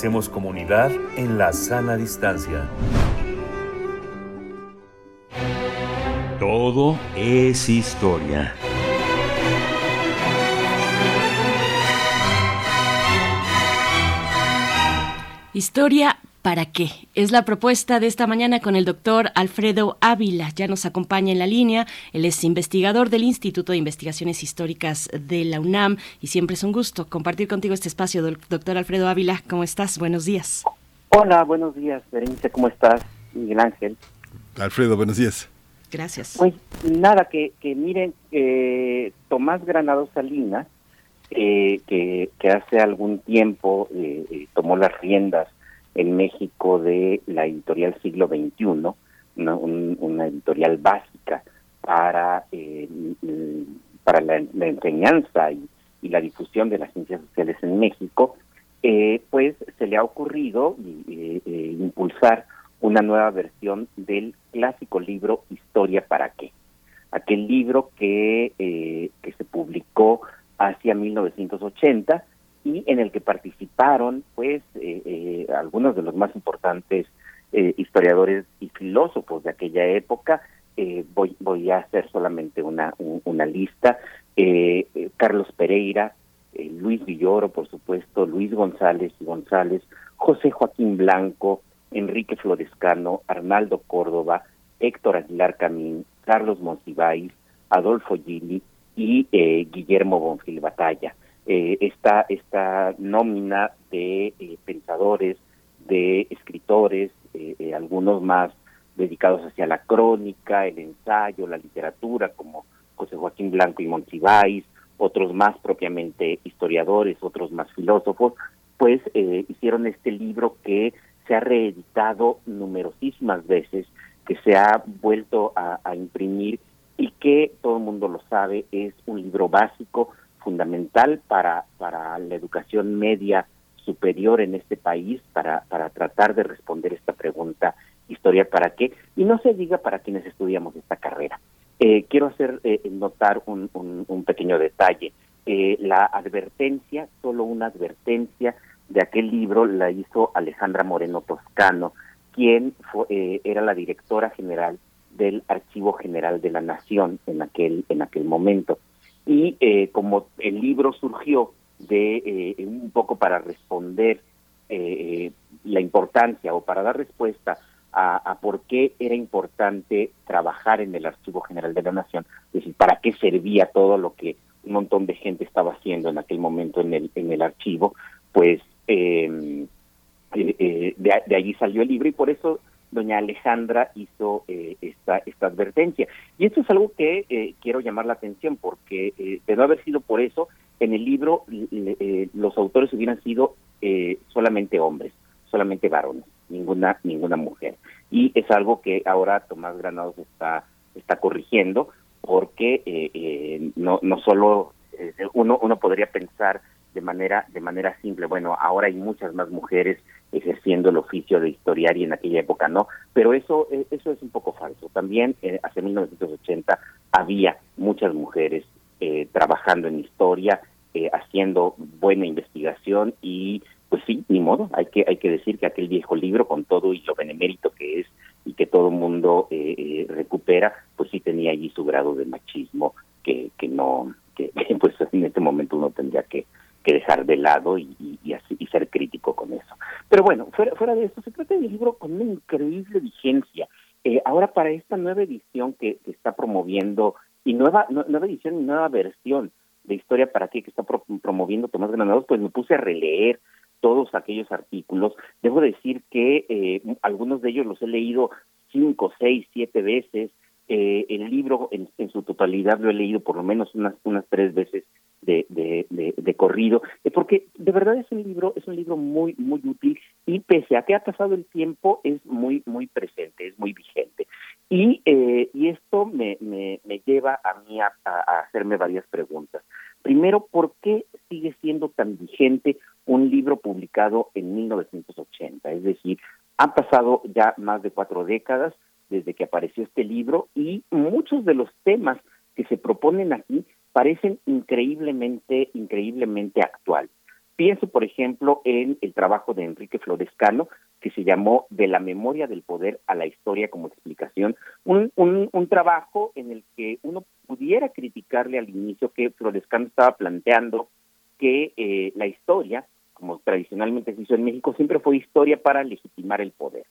Hacemos comunidad en la sana distancia. Todo es historia. Historia ¿Para qué? Es la propuesta de esta mañana con el doctor Alfredo Ávila. Ya nos acompaña en la línea. Él es investigador del Instituto de Investigaciones Históricas de la UNAM y siempre es un gusto compartir contigo este espacio. Doctor Alfredo Ávila, ¿cómo estás? Buenos días. Hola, buenos días, Berenice. ¿Cómo estás? Miguel Ángel. Alfredo, buenos días. Gracias. Pues nada, que, que miren, eh, Tomás Granado Salinas, eh, que, que, hace algún tiempo eh, eh tomó las riendas en México de la editorial Siglo XXI, una, editorial básica para, eh, para la, enseñanza y, la difusión de las ciencias sociales en México, eh, pues se le ha ocurrido eh, impulsar una nueva versión del clásico libro Historia para qué. Aquel libro que, que se publicó hacia 1980 y en el que participaron pues eh, eh, algunos de los más importantes eh, historiadores y filósofos de aquella época. voy, voy a hacer solamente una, una lista. Carlos Pereira, Luis Villoro, por supuesto, Luis González y González, José Joaquín Blanco, Enrique Florescano, Arnaldo Córdoba, Héctor Aguilar Camín, Carlos Monsiváis, Adolfo Gili y Guillermo Bonfil Batalla eh, esta, esta nómina de eh, pensadores, de escritores, eh, eh, algunos más dedicados hacia la crónica, el ensayo, la literatura, como José Joaquín Blanco y Monsiváis, otros más propiamente historiadores, otros más filósofos, pues hicieron este libro que se ha reeditado numerosísimas veces, que se ha vuelto a, imprimir y que todo el mundo lo sabe, es un libro básico, fundamental para, para la educación media superior en este país, para, para tratar de responder esta pregunta, historia para qué, y no se diga para quienes estudiamos esta carrera. Eh, quiero hacer eh, notar un, un, pequeño detalle. Eh, la advertencia, solo una advertencia de aquel libro la hizo Alejandra Moreno Toscano, quien fue, era la directora general del Archivo General de la Nación en aquel en aquel momento. Y como el libro surgió de un poco para responder la importancia o para dar respuesta a, por qué era importante trabajar en el Archivo General de la Nación, es decir, para qué servía todo lo que un montón de gente estaba haciendo en aquel momento en el, en el archivo, pues em, eh, eh, de, de, allí salió el libro y por eso doña Alejandra hizo eh, esta, esta advertencia. Y esto es algo que quiero llamar la atención porque de no haber sido por eso, en el libro los autores hubieran sido solamente hombres, solamente varones ninguna ninguna mujer y es algo que ahora Tomás Granados está está corrigiendo porque eh, eh, no no solo eh, uno uno podría pensar de manera de manera simple bueno ahora hay muchas más mujeres ejerciendo el oficio de historiar en aquella época no pero eso eso es un poco falso. También hace 1980 había muchas mujeres trabajando en historia haciendo buena investigación y pues sí, ni modo, hay que, hay que decir que aquel viejo libro, con todo y lo benemérito que es y que todo el mundo eh, eh, recupera, pues sí tenía allí su grado de machismo que, que no, que, pues en este momento uno tendría que, que dejar de lado y, así, y ser crítico con eso. Pero bueno, fuera, fuera de esto, se trata de un libro con una increíble vigencia. Eh, ahora para esta nueva edición que, está promoviendo, y nueva, nueva edición y nueva versión de Historia para qué que está promoviendo Tomás Granados, pues me puse a releer todos aquellos artículos. Debo decir que eh, algunos de ellos los he leído cinco, seis, siete veces. Eh, el libro en, su totalidad lo he leído por lo menos unas unas tres veces de, de, de, corrido, eh, porque de verdad es un libro es un libro muy muy útil y pese a que ha pasado el tiempo es muy muy presente, es muy vigente y y esto me, me, me lleva a mí a hacerme varias preguntas. Primero, ¿por qué sigue siendo tan vigente un libro publicado en 1980? Es decir, han pasado ya más de cuatro décadas desde que apareció este libro y muchos de los temas que se proponen aquí parecen increíblemente, increíblemente actuales. Pienso, por ejemplo, en el trabajo de Enrique Florescano, que se llamó De la memoria del poder a la historia como explicación, un, un, un trabajo en el que uno pudiera criticarle al inicio que Florescano estaba planteando que eh, la historia, como tradicionalmente se hizo en México, siempre fue historia para legitimar el poder.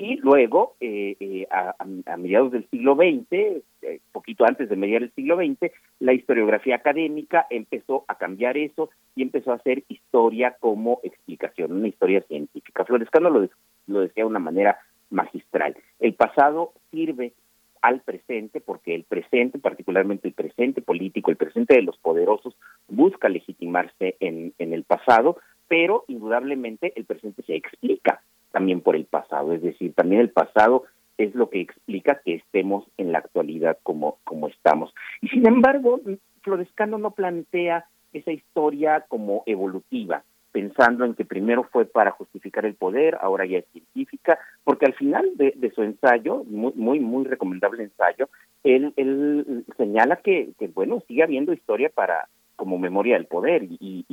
Y luego, eh, eh, a, mediados del siglo XX, eh, poquito antes de mediar el siglo XX, la historiografía académica empezó a cambiar eso y empezó a hacer historia como explicación, una historia científica. Florescano lo, lo decía de una manera magistral. El pasado sirve al presente, porque el presente, particularmente el presente político, el presente de los poderosos, busca legitimarse en, en el pasado, pero indudablemente el presente se explica también por el pasado, es decir, también el pasado es lo que explica que estemos en la actualidad como, como estamos. Y sin embargo, Florescano no plantea esa historia como evolutiva, pensando en que primero fue para justificar el poder, ahora ya es científica, porque al final de, su ensayo, muy, muy, muy recomendable ensayo, él, él señala que, que, bueno, sigue habiendo historia para, como memoria del poder y,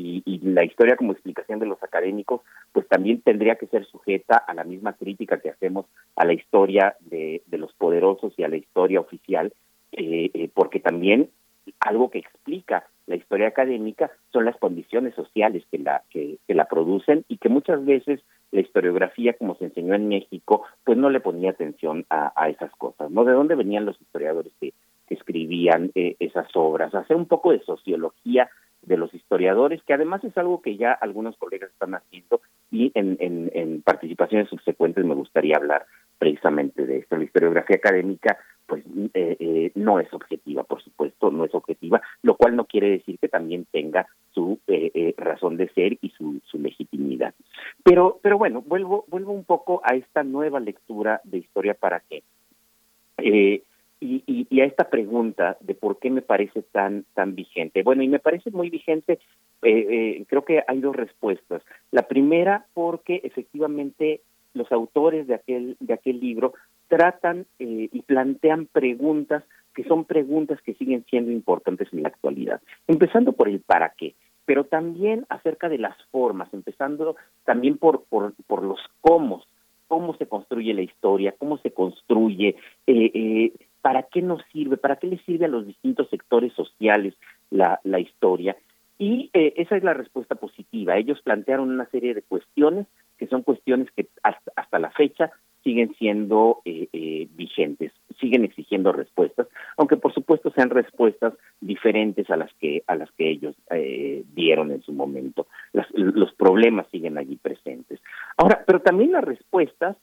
la historia como explicación de los académicos, pues también tendría que ser sujeta a la misma crítica que hacemos a la historia de, los poderosos y a la historia oficial, eh, eh, porque también algo que explica la historia académica son las condiciones sociales que la que, la producen y que muchas veces la historiografía como se enseñó en México pues no le ponía atención a, a esas cosas no de dónde venían los historiadores que que escribían eh, esas obras, hacer un poco de sociología de los historiadores, que además es algo que ya algunos colegas están haciendo y en, en, participaciones subsecuentes me gustaría hablar precisamente de esto. La historiografía académica pues eh, eh, no es objetiva, por supuesto, no es objetiva, lo cual no quiere decir que también tenga su eh, razón de ser y su, su legitimidad. Pero, pero bueno, vuelvo, vuelvo un poco a esta nueva lectura de historia para qué. Y, y, y, a esta pregunta de por qué me parece tan, tan vigente. Bueno, y me parece muy vigente, creo que hay dos respuestas. La primera, porque efectivamente los autores de aquel, de aquel libro tratan eh, y plantean preguntas que son preguntas que siguen siendo importantes en la actualidad, empezando por el para qué, pero también acerca de las formas, empezando también por, por, por los cómo, cómo se construye la historia, cómo se construye, eh, eh, para qué nos sirve, para qué le sirve a los distintos sectores sociales la, la historia. Y esa es la respuesta positiva. Ellos plantearon una serie de cuestiones que son cuestiones que hasta, hasta la fecha siguen siendo eh, eh, vigentes, siguen exigiendo respuestas, aunque por supuesto sean respuestas diferentes a las que a las que ellos eh, dieron en su momento. los problemas siguen allí presentes. Ahora, pero también las respuestas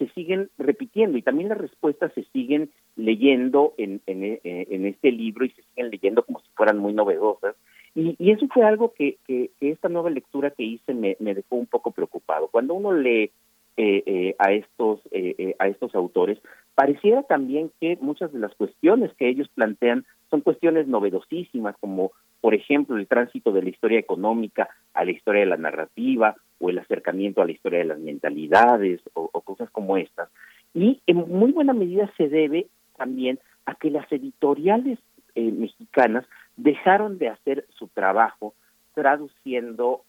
se siguen repitiendo y también las respuestas se siguen leyendo en, en, este libro y se siguen leyendo como si fueran muy novedosas. Y, y eso fue algo que, que, esta nueva lectura que hice me, me dejó un poco preocupado. Cuando uno lee eh, eh, a estos eh, a estos autores pareciera también que muchas de las cuestiones que ellos plantean son cuestiones novedosísimas como por ejemplo el tránsito de la historia económica a la historia de la narrativa o el acercamiento a la historia de las mentalidades o, cosas como estas y en muy buena medida se debe también a que las editoriales mexicanas dejaron de hacer su trabajo traduciendo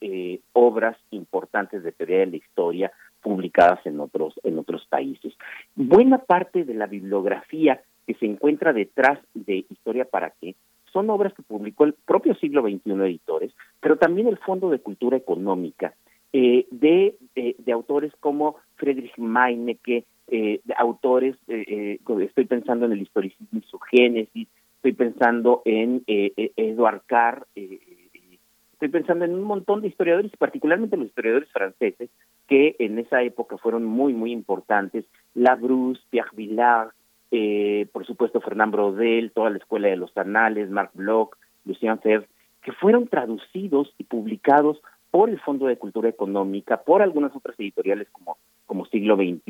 obras importantes de teoría de la historia publicadas en otros en otros países. Buena parte de la bibliografía que se encuentra detrás de Historia para qué son obras que publicó el propio siglo XXI Editores, pero también el Fondo de Cultura Económica, eh, de, de, autores como Friedrich Meinecke, eh, de autores, eh, estoy pensando en el historicismo y su génesis, estoy pensando en Eduard Carr, estoy pensando en un montón de historiadores, particularmente los historiadores franceses, que en esa época fueron muy, muy importantes. Labrousse, Pierre Villard, eh, por supuesto Fernand Brodel, toda la Escuela de los Anales, Marc Bloch, Lucien Febvre, que fueron traducidos y publicados por el Fondo de Cultura Económica, por algunas otras editoriales como, como Siglo XXI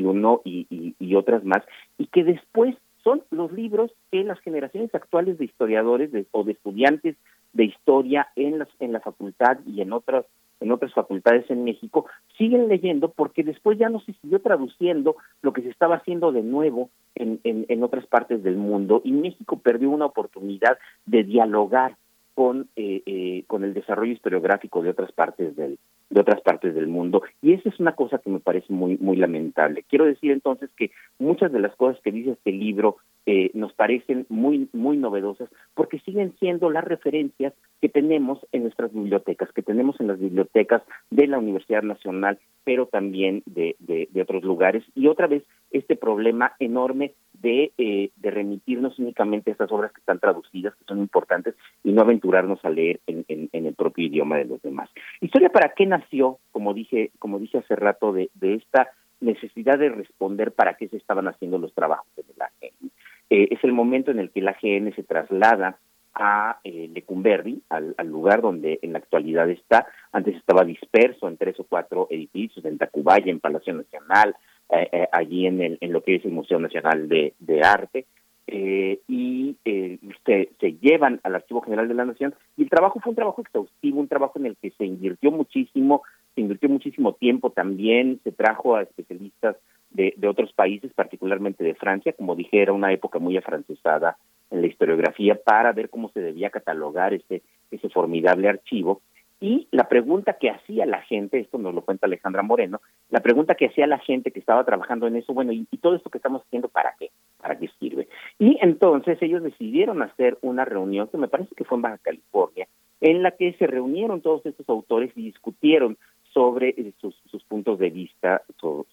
y, otras más, y que después son los libros que las generaciones actuales de historiadores o de estudiantes de historia en, las, en la facultad y en otras en otras facultades en México, siguen leyendo porque después ya no se siguió traduciendo lo que se estaba haciendo de nuevo en, en otras partes del mundo y México perdió una oportunidad de dialogar con eh, eh, con el desarrollo historiográfico de otras partes del de otras partes del mundo. Y esa es una cosa que me parece muy muy lamentable. Quiero decir entonces que muchas de las cosas que dice este libro eh, nos parecen muy muy novedosas porque siguen siendo las referencias que tenemos en nuestras bibliotecas que tenemos en las bibliotecas de la Universidad Nacional pero también de, de, de otros lugares y otra vez este problema enorme de, eh, de remitirnos únicamente a estas obras que están traducidas, que son importantes, y no aventurarnos a leer en, en, el propio idioma de los demás. Historia para qué nació, como dije, como dije hace rato, de, de esta necesidad de responder para qué se estaban haciendo los trabajos la AGN. Eh, es el momento en el que la AGN se traslada a eh, Lecumberri, al, lugar donde en la actualidad está. Antes estaba disperso en tres o cuatro edificios, en Tacubaya, en Palacio Nacional, eh, eh, allí en, el, en lo que es el Museo Nacional de, Arte, y eh, se, se llevan al Archivo General de la Nación, y el trabajo fue un trabajo exhaustivo, un trabajo en el que se invirtió muchísimo, se invirtió muchísimo tiempo también, se trajo a especialistas de, de otros países, particularmente de Francia, como dije, era una época muy afrancesada en la historiografía, para ver cómo se debía catalogar ese, ese formidable archivo, y la pregunta que hacía la gente, esto nos lo cuenta Alejandra Moreno, la pregunta que hacía la gente que estaba trabajando en eso, bueno, ¿y, todo esto que estamos haciendo para qué? ¿Para qué sirve? Y entonces ellos decidieron hacer una reunión, que me parece que fue en Baja California, en la que se reunieron todos estos autores y discutieron sobre eh, sus, sus, puntos de vista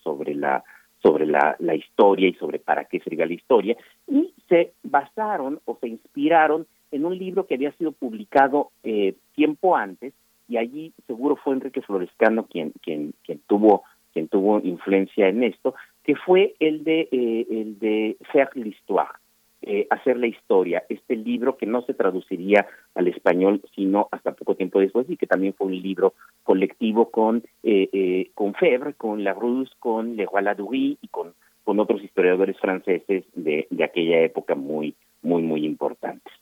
sobre la sobre la, la historia y sobre para qué sirve la historia, y se basaron o se inspiraron en un libro que había sido publicado eh, tiempo antes, y allí seguro fue Enrique Florescano quien, quien, quien tuvo quien tuvo influencia en esto, que fue el de, eh, el de Faire l'histoire, eh, hacer la historia, este libro que no se traduciría al español sino hasta poco tiempo después y que también fue un libro colectivo con eh, eh, con Febre, con Larousse, con Leroy Ladurie y con, con otros historiadores franceses de, de aquella época muy, muy, muy importantes.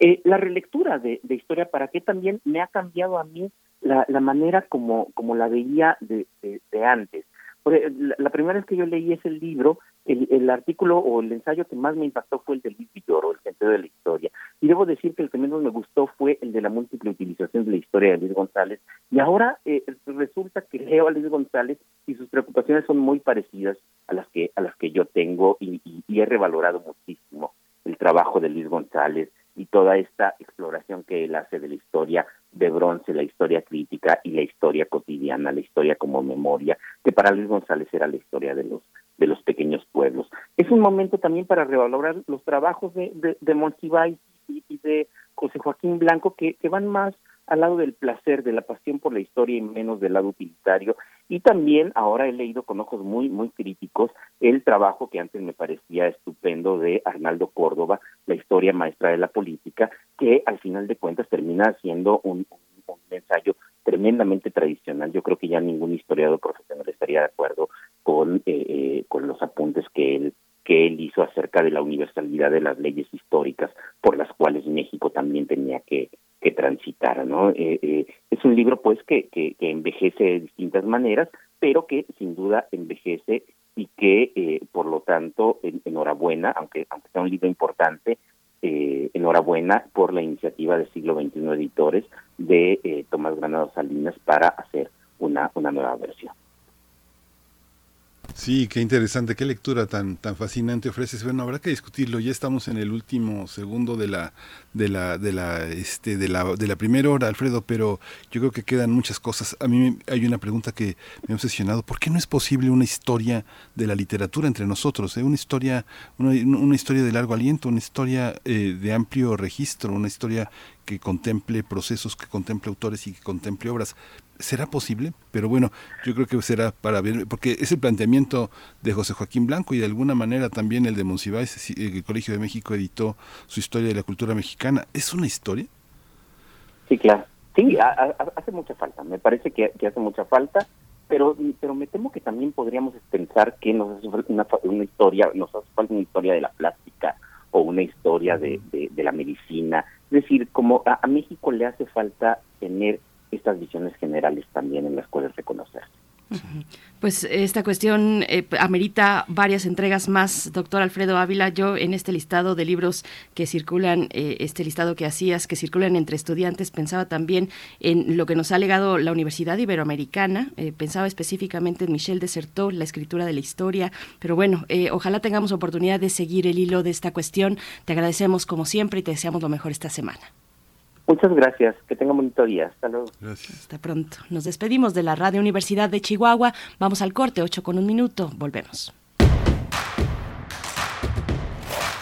Eh, la relectura de, de, Historia para qué también me ha cambiado a mí la, la manera como, como la veía de, de, de antes. La, la, primera vez que yo leí ese libro, el, el, artículo o el ensayo que más me impactó fue el de Luis Villoro, El sentido de la historia. Y debo decir que el que menos me gustó fue el de la múltiple utilización de la historia de Luis González. Y ahora eh, resulta que leo a Luis González y sus preocupaciones son muy parecidas a las que, a las que yo tengo y, y, y he revalorado muchísimo el trabajo de Luis González y toda esta exploración que él hace de la historia de bronce, la historia crítica y la historia cotidiana, la historia como memoria, que para Luis González era la historia de los de los pequeños pueblos. Es un momento también para revalorar los trabajos de, de, de Monsiváis y, de José Joaquín Blanco que, que van más al lado del placer, de la pasión por la historia y menos del lado utilitario. Y también ahora he leído con ojos muy, muy críticos el trabajo que antes me parecía estupendo de Arnaldo Córdoba, la historia maestra de la política, que al final de cuentas termina siendo un ensayo tremendamente tradicional. Yo creo que ya ningún historiador profesional estaría de acuerdo con, eh, eh, con los apuntes que él que él hizo acerca de la universalidad de las leyes históricas por las cuales México también tenía que, que transitar, ¿no? Eh, eh, es un libro, pues, que, que, envejece de distintas maneras, pero que sin duda envejece y que, eh, por lo tanto, en, enhorabuena, aunque, aunque sea un libro importante, eh, enhorabuena por la iniciativa de Siglo XXI Editores de eh, Tomás Granados Salinas para hacer una, una nueva versión. Sí, qué interesante, qué lectura tan tan fascinante ofreces. Bueno, habrá que discutirlo. Ya estamos en el último segundo de la de la de la este de la de la primera hora, Alfredo, pero yo creo que quedan muchas cosas. A mí hay una pregunta que me ha obsesionado. ¿Por qué no es posible una historia de la literatura entre nosotros? Eh? Una historia una, historia de largo aliento, una historia eh, de amplio registro, una historia que contemple procesos, que contemple autores y que contemple obras será posible, pero bueno, yo creo que será para ver, porque es el planteamiento de José Joaquín Blanco y de alguna manera también el de Monsiváis, el Colegio de México editó su historia de la cultura mexicana. ¿Es una historia? Sí, claro. Sí, a, hace mucha falta, me parece que, hace mucha falta, pero pero me temo que también podríamos pensar que nos hace falta una, una historia, nos hace falta una historia de la plástica o una historia de, de, de la medicina. Es decir, como a México le hace falta tener estas visiones generales también en las cuales reconocerse. Pues esta cuestión eh, amerita varias entregas más, doctor Alfredo Ávila. Yo en este listado de libros que circulan, eh, este listado que hacías, que circulan entre estudiantes, pensaba también en lo que nos ha legado la Universidad Iberoamericana, eh, pensaba específicamente en Michel Desertot, la escritura de la historia, pero bueno, eh, ojalá tengamos oportunidad de seguir el hilo de esta cuestión. Te agradecemos como siempre y te deseamos lo mejor esta semana. Muchas gracias. Que tenga un bonito día. Hasta luego. Gracias. Hasta pronto. Nos despedimos de la Radio Universidad de Chihuahua. Vamos al corte, 8 con un minuto. Volvemos.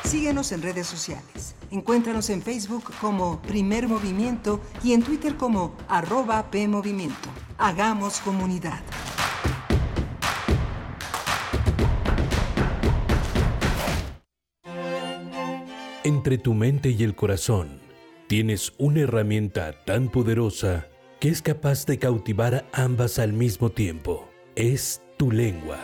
Síguenos en redes sociales. Encuéntranos en Facebook como Primer Movimiento y en Twitter como arroba PMovimiento. Hagamos comunidad. Entre tu mente y el corazón Tienes una herramienta tan poderosa que es capaz de cautivar a ambas al mismo tiempo. Es tu lengua.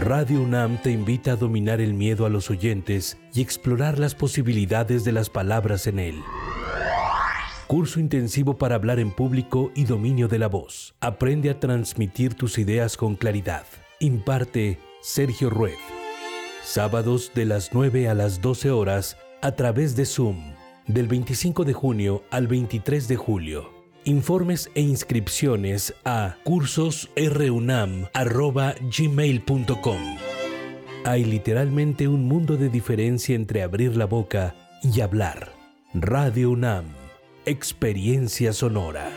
Radio UNAM te invita a dominar el miedo a los oyentes y explorar las posibilidades de las palabras en él. Curso intensivo para hablar en público y dominio de la voz. Aprende a transmitir tus ideas con claridad. Imparte Sergio Rued sábados de las 9 a las 12 horas a través de Zoom, del 25 de junio al 23 de julio. Informes e inscripciones a cursosrunam.gmail.com. Hay literalmente un mundo de diferencia entre abrir la boca y hablar. Radio UNAM, experiencia sonora.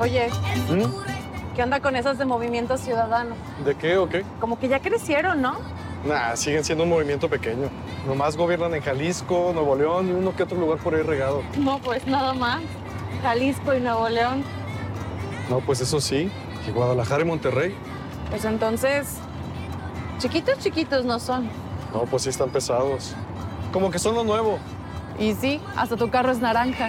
Oye, ¿Mm? ¿Qué onda con esas de Movimiento Ciudadano? ¿De qué o qué? Como que ya crecieron, ¿no? Nah, siguen siendo un movimiento pequeño. Nomás gobiernan en Jalisco, Nuevo León y uno que otro lugar por ahí regado. No, pues nada más. Jalisco y Nuevo León. No, pues eso sí. Y Guadalajara y Monterrey. Pues entonces, chiquitos, chiquitos no son. No, pues sí están pesados. Como que son lo nuevo. Y sí, hasta tu carro es naranja.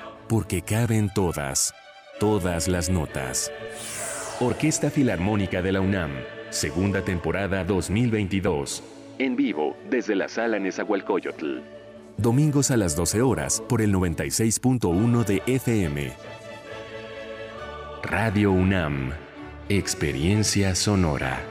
porque caben todas, todas las notas. Orquesta Filarmónica de la UNAM, segunda temporada 2022. En vivo desde la sala Nezahualcóyotl. Domingos a las 12 horas por el 96.1 de FM. Radio UNAM. Experiencia sonora.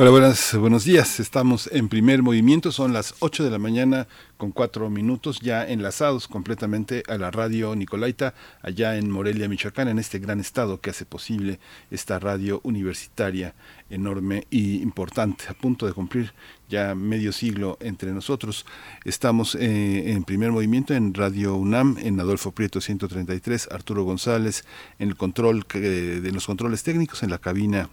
Hola, buenas, buenos días. Estamos en primer movimiento. Son las 8 de la mañana con cuatro minutos, ya enlazados completamente a la radio Nicolaita, allá en Morelia, Michoacán, en este gran estado que hace posible esta radio universitaria enorme y importante, a punto de cumplir ya medio siglo entre nosotros. Estamos eh, en primer movimiento en Radio UNAM, en Adolfo Prieto 133, Arturo González, en el control de los controles técnicos, en la cabina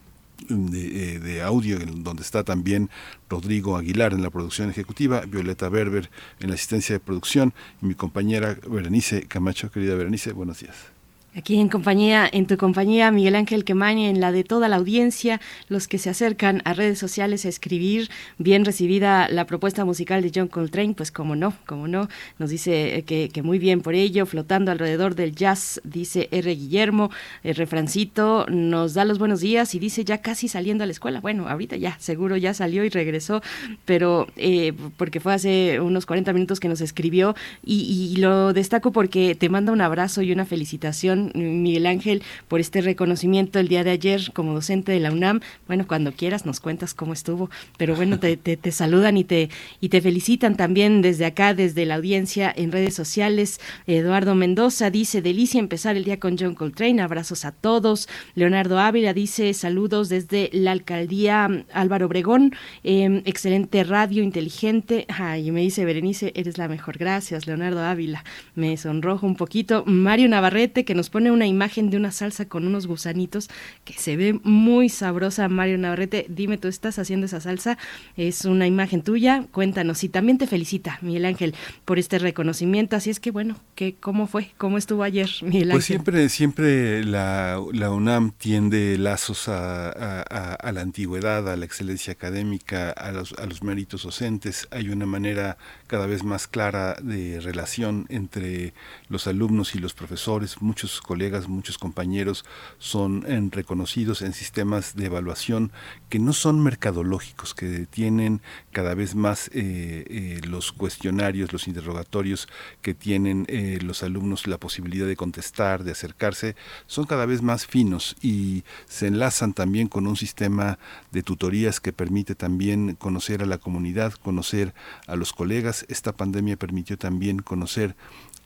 de, eh, de, audio, donde está también Rodrigo Aguilar en la producción ejecutiva, Violeta Berber en la asistencia de producción y mi compañera Berenice Camacho. Querida Berenice, buenos días. Aquí en compañía, en tu compañía, Miguel Ángel Quemaña, en la de toda la audiencia, los que se acercan a redes sociales a escribir, bien recibida la propuesta musical de John Coltrane, pues como no, como no, nos dice que, que muy bien por ello, flotando alrededor del jazz, dice R. Guillermo, el refrancito nos da los buenos días y dice ya casi saliendo a la escuela, bueno, ahorita ya, seguro ya salió y regresó, pero eh, porque fue hace unos 40 minutos que nos escribió y, y lo destaco porque te manda un abrazo y una felicitación Miguel Ángel, por este reconocimiento el día de ayer como docente de la UNAM. Bueno, cuando quieras nos cuentas cómo estuvo, pero bueno, te, te, saludan y te, y te felicitan también desde acá, desde la audiencia en redes sociales. Eduardo Mendoza dice, delicia empezar el día con John Coltrane, abrazos a todos. Leonardo Ávila dice, saludos desde la alcaldía Álvaro Obregón, eh, excelente radio, inteligente. Ay, me dice Berenice, eres la mejor. Gracias, Leonardo Ávila. Me sonrojo un poquito. Mario Navarrete, que nos pone una imagen de una salsa con unos gusanitos que se ve muy sabrosa, Mario Navarrete. Dime, ¿tú estás haciendo esa salsa? Es una imagen tuya, cuéntanos. Y también te felicita, Miguel Ángel, por este reconocimiento. Así es que, bueno, ¿qué, ¿cómo fue? ¿Cómo estuvo ayer, Miguel pues Ángel? Pues siempre, siempre la, la UNAM tiende lazos a, a, a, la antigüedad, a la excelencia académica, a los, a los méritos docentes. Hay una manera cada vez más clara de relación entre los alumnos y los profesores. Muchos colegas, muchos compañeros son en, reconocidos en sistemas de evaluación que no son mercadológicos, que tienen cada vez más eh, eh, los cuestionarios, los interrogatorios que tienen eh, los alumnos la posibilidad de contestar, de acercarse, son cada vez más finos y se enlazan también con un sistema de tutorías que permite también conocer a la comunidad, conocer a los colegas. Esta pandemia permitió también conocer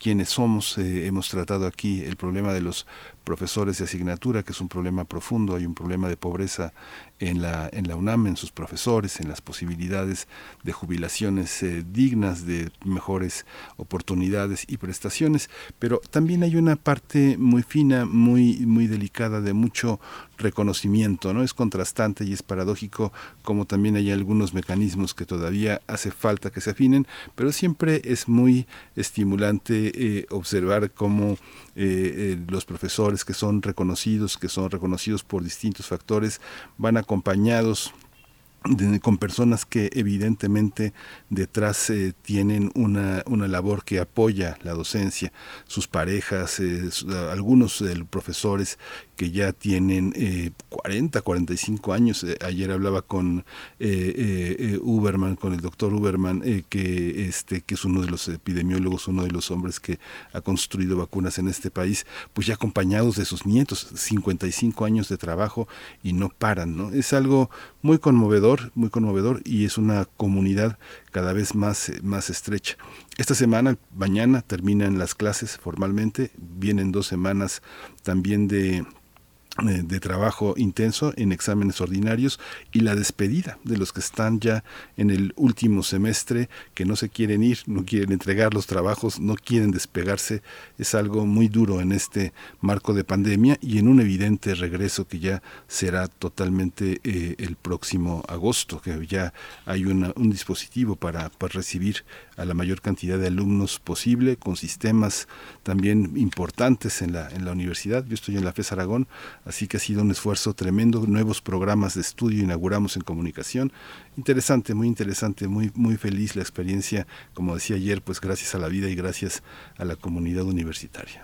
quienes somos. Eh, hemos tratado aquí el problema de los profesores de asignatura, que es un problema profundo, hay un problema de pobreza en la, en la UNAM, en sus profesores, en las posibilidades de jubilaciones eh, dignas, de mejores oportunidades y prestaciones, pero también hay una parte muy fina, muy, muy delicada, de mucho reconocimiento, ¿no? Es contrastante y es paradójico como también hay algunos mecanismos que todavía hace falta que se afinen, pero siempre es muy estimulante eh, observar cómo eh, los profesores que son reconocidos, que son reconocidos por distintos factores, van acompañados con personas que evidentemente detrás eh, tienen una, una, labor que apoya la docencia, sus parejas, eh, algunos profesores que ya tienen eh, 40, 45 años. Eh, ayer hablaba con eh, eh, Uberman, con el doctor Uberman, que, este, que es uno de los epidemiólogos, uno de los hombres que ha construido vacunas en este país, pues ya acompañados de sus nietos, 55 años de trabajo y no paran. ¿no? Es algo muy conmovedor, muy conmovedor y es una comunidad cada vez más, más estrecha. Esta semana, mañana, terminan las clases formalmente, vienen dos semanas también de de trabajo intenso en exámenes ordinarios y la despedida de los que están ya en el último semestre, que no se quieren ir, no quieren entregar los trabajos, no quieren despegarse, es algo muy duro en este marco de pandemia y en un evidente regreso que ya será totalmente eh, el próximo agosto, que ya hay una, un dispositivo para, para recibir a la mayor cantidad de alumnos posible, con sistemas también importantes en la, en la universidad. Yo estoy en la FES Aragón, así que ha sido un esfuerzo tremendo. Nuevos programas de estudio inauguramos en comunicación. Interesante, muy interesante, muy, muy feliz la experiencia, como decía ayer, pues gracias a la vida y gracias a la comunidad universitaria.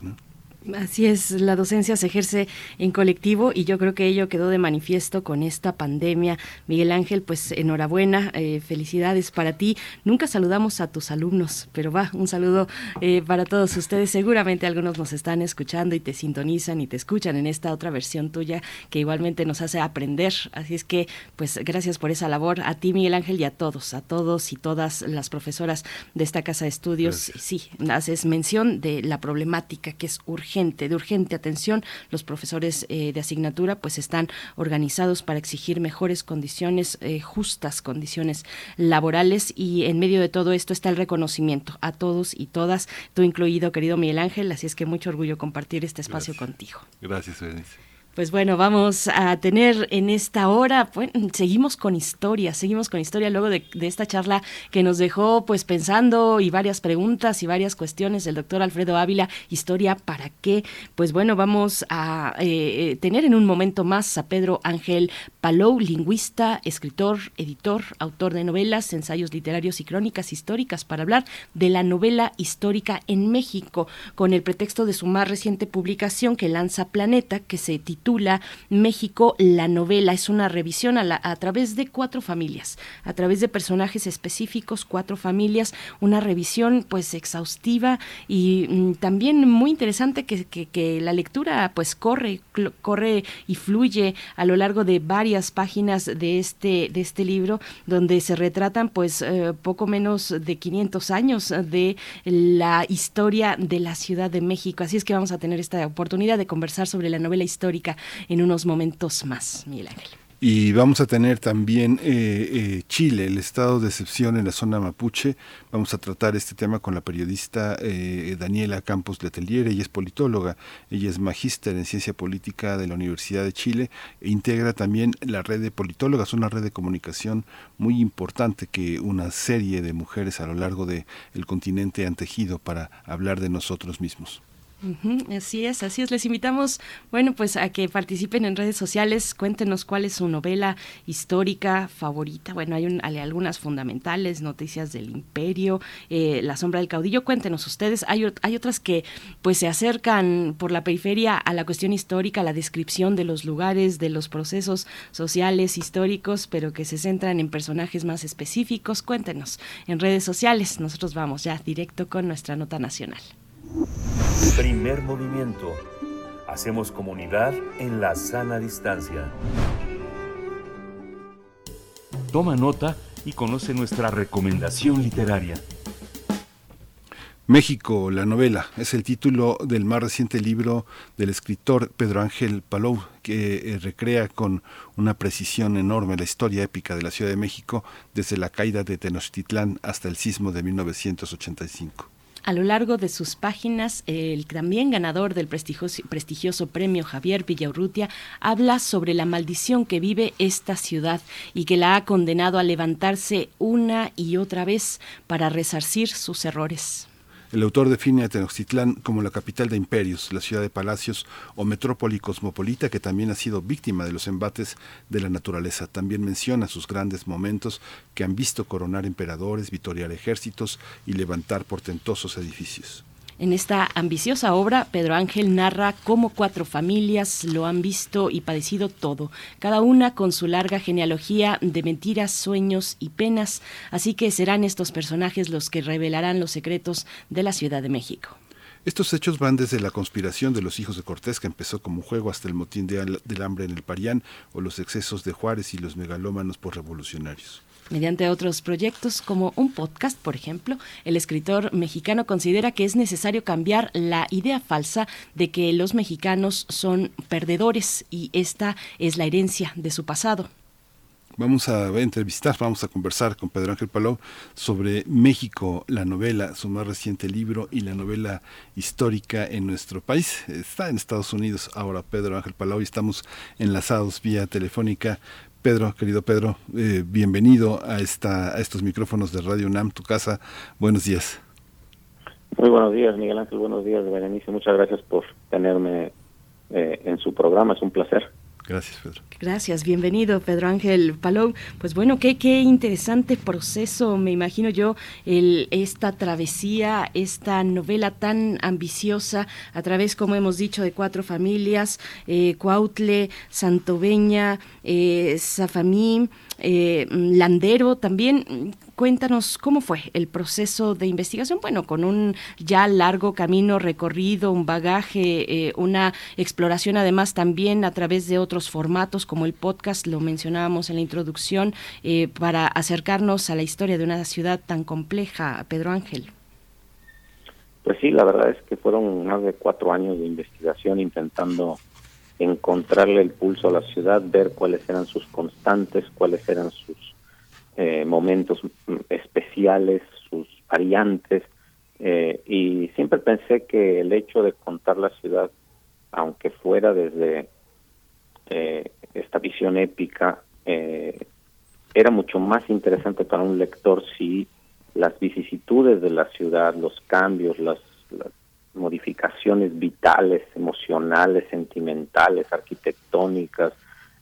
Así es, la docencia se ejerce en colectivo y yo creo que ello quedó de manifiesto con esta pandemia. Miguel Ángel, pues enhorabuena, eh, felicidades para ti. Nunca saludamos a tus alumnos, pero va, un saludo eh, para todos ustedes. Seguramente algunos nos están escuchando y te sintonizan y te escuchan en esta otra versión tuya que igualmente nos hace aprender. Así es que, pues gracias por esa labor a ti, Miguel Ángel, y a todos, a todos y todas las profesoras de esta casa de estudios. Sí, haces mención de la problemática que es urgente de urgente atención. Los profesores eh, de asignatura pues están organizados para exigir mejores condiciones, eh, justas condiciones laborales y en medio de todo esto está el reconocimiento a todos y todas, tú incluido, querido Miguel Ángel, así es que mucho orgullo compartir este espacio contigo. Gracias, Berenice. Pues bueno, vamos a tener en esta hora, bueno, seguimos con historia, seguimos con historia luego de, esta charla que nos dejó pues pensando y varias preguntas y varias cuestiones del doctor Alfredo Ávila, historia para qué. Pues bueno, vamos a eh, tener en un momento más a Pedro Ángel Palou, lingüista, escritor, editor, autor de novelas, ensayos literarios y crónicas históricas para hablar de la novela histórica en México con el pretexto de su más reciente publicación que lanza Planeta, que se titula México, la novela. Es una revisión a, a través de cuatro familias, a través de personajes específicos, cuatro familias, una revisión pues exhaustiva y mm, también muy interesante que, que, la lectura pues corre, corre y fluye a lo largo de varias páginas de este, de este libro donde se retratan pues eh, poco menos de 500 años de la historia de la Ciudad de México. Así es que vamos a tener esta oportunidad de conversar sobre la novela histórica en unos momentos más, Miguel Ángel. Y vamos a tener también eh, eh, Chile, el estado de excepción en la zona mapuche. Vamos a tratar este tema con la periodista eh, Daniela Campos Letelier. Ella es politóloga, ella es magíster en ciencia política de la Universidad de Chile. E integra también la red de politólogas, una red de comunicación muy importante que una serie de mujeres a lo largo del el continente han tejido para hablar de nosotros mismos así es, así es. Les invitamos, bueno, pues a que participen en redes sociales, cuéntenos cuál es su novela histórica favorita. Bueno, hay, algunas fundamentales, Noticias del Imperio, eh, La Sombra del Caudillo. Cuéntenos ustedes. Hay, hay otras que pues se acercan por la periferia a la cuestión histórica, a la descripción de los lugares, de los procesos sociales, históricos, pero que se centran en personajes más específicos. Cuéntenos en redes sociales. Nosotros vamos ya directo con nuestra nota nacional. Primer movimiento. Hacemos comunidad en la sana distancia. Toma nota y conoce nuestra recomendación literaria. México, la novela, es el título del más reciente libro del escritor Pedro Ángel Palou, que eh, recrea con una precisión enorme la historia épica de la Ciudad de México desde la caída de Tenochtitlán hasta el sismo de 1985. A lo largo de sus páginas, el también ganador del prestigioso, prestigioso, premio Javier Villaurrutia habla sobre la maldición que vive esta ciudad y que la ha condenado a levantarse una y otra vez para resarcir sus errores. El autor define a Tenochtitlán como la capital de imperios, la ciudad de palacios o metrópoli cosmopolita que también ha sido víctima de los embates de la naturaleza. También menciona sus grandes momentos que han visto coronar emperadores, vitoriar ejércitos y levantar portentosos edificios. En esta ambiciosa obra, Pedro Ángel narra cómo cuatro familias lo han visto y padecido todo, cada una con su larga genealogía de mentiras, sueños y penas, así que serán estos personajes los que revelarán los secretos de la Ciudad de México. Estos hechos van desde la conspiración de los hijos de Cortés, que empezó como juego, hasta el motín de, del hambre en el Parián, o los excesos de Juárez y los megalómanos por revolucionarios. Mediante otros proyectos como un podcast, por ejemplo, el escritor mexicano considera que es necesario cambiar la idea falsa de que los mexicanos son perdedores y esta es la herencia de su pasado. Vamos a entrevistar, vamos a conversar con Pedro Ángel Palou sobre México, la novela, su más reciente libro y la novela histórica en nuestro país. Está en Estados Unidos ahora Pedro Ángel Palou y estamos enlazados vía telefónica Pedro, querido Pedro, eh, bienvenido a, esta, a estos micrófonos de Radio UNAM, tu casa. Buenos días. Muy buenos días, Miguel Ángel. Buenos días, Berenice. Muchas gracias por tenerme eh, en su programa. Es un placer. Gracias, Pedro. Gracias, bienvenido, Pedro Ángel Palou. Pues bueno, qué, qué interesante proceso, me imagino yo, el, esta travesía, esta novela tan ambiciosa, a través, como hemos dicho, de cuatro familias, eh, Cuautle, Santoveña, eh, eh, Landero también. Cuéntanos cómo fue el proceso de investigación, bueno, con un ya largo camino recorrido, un bagaje, eh, una exploración además también a través de otros formatos como el podcast, lo mencionábamos en la introducción, eh, para acercarnos a la historia de una ciudad tan compleja, Pedro Ángel. Pues sí, la verdad es que fueron más de cuatro años de investigación intentando encontrarle el pulso a la ciudad, ver cuáles eran sus constantes, cuáles eran sus eh, momentos especiales, sus variantes, eh, y siempre pensé que el hecho de contar la ciudad, aunque fuera desde eh, esta visión épica, era mucho más interesante para un lector si las vicisitudes de la ciudad, los cambios, las, modificaciones vitales, emocionales, sentimentales, arquitectónicas,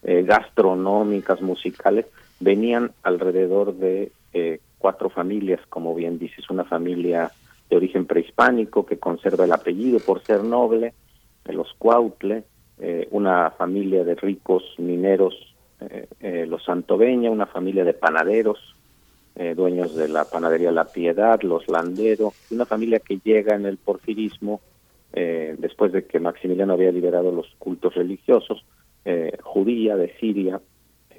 gastronómicas, musicales, venían alrededor de eh, cuatro familias, como bien dices, una familia de origen prehispánico que conserva el apellido por ser noble, de los Cuautle, eh, una familia de ricos mineros, eh, los Santoveña, una familia de panaderos, dueños de la panadería La Piedad, los Landero, una familia que llega en el porfirismo después de que Maximiliano había liberado los cultos religiosos, judía de Siria,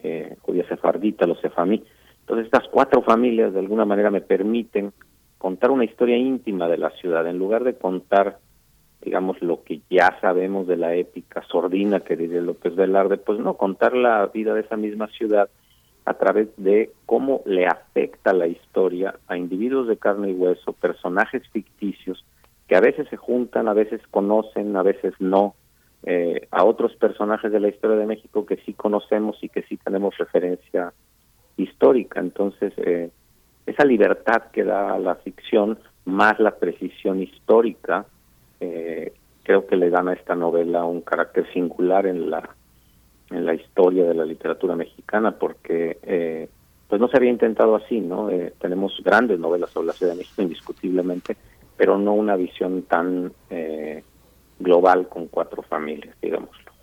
eh, judía sefardita, los sefamí. Entonces estas cuatro familias de alguna manera me permiten contar una historia íntima de la ciudad, en lugar de contar, digamos, lo que ya sabemos de la épica sordina que dice López Velarde, pues no, contar la vida de esa misma ciudad a través de cómo le afecta la historia a individuos de carne y hueso, personajes ficticios que a veces se juntan, a veces conocen, a veces no, eh, a otros personajes de la historia de México que sí conocemos y que sí tenemos referencia histórica. Entonces, eh, esa libertad que da la ficción más la precisión histórica, eh, creo que le dan a esta novela un carácter singular en la en la historia de la literatura mexicana porque pues no se había intentado así, ¿no? tenemos grandes novelas sobre la Ciudad de México indiscutiblemente, pero no una visión tan global con cuatro familias, digámoslo.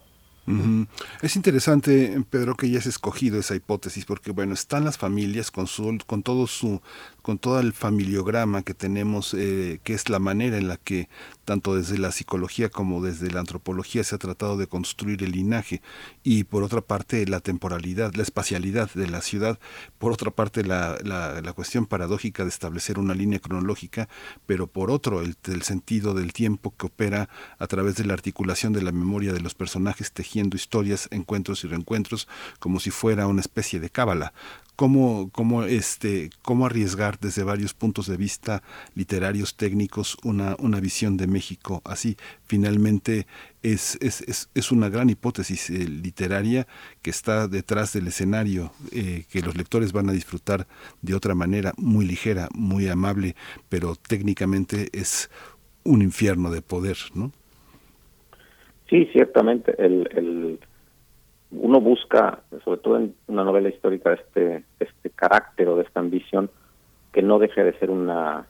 Es interesante, Pedro, que hayas escogido esa hipótesis, porque bueno, están las familias con su, con todo su, con todo el familiograma que tenemos, eh, que es la manera en la que tanto desde la psicología como desde la antropología se ha tratado de construir el linaje, y por otra parte la temporalidad, la espacialidad de la ciudad, por otra parte la, la, cuestión paradójica de establecer una línea cronológica, pero por otro el, el sentido del tiempo que opera a través de la articulación de la memoria de los personajes historias, encuentros y reencuentros, como si fuera una especie de cábala. Cómo, cómo, este, cómo arriesgar desde varios puntos de vista literarios, técnicos, una, una visión de México así. Finalmente es, es, es, una gran hipótesis eh, literaria que está detrás del escenario, eh, que los lectores van a disfrutar de otra manera, muy ligera, muy amable, pero técnicamente es un infierno de poder, ¿no? Sí, ciertamente. El, el, uno busca, sobre todo en una novela histórica, este, este carácter o de esta ambición que no deje de ser una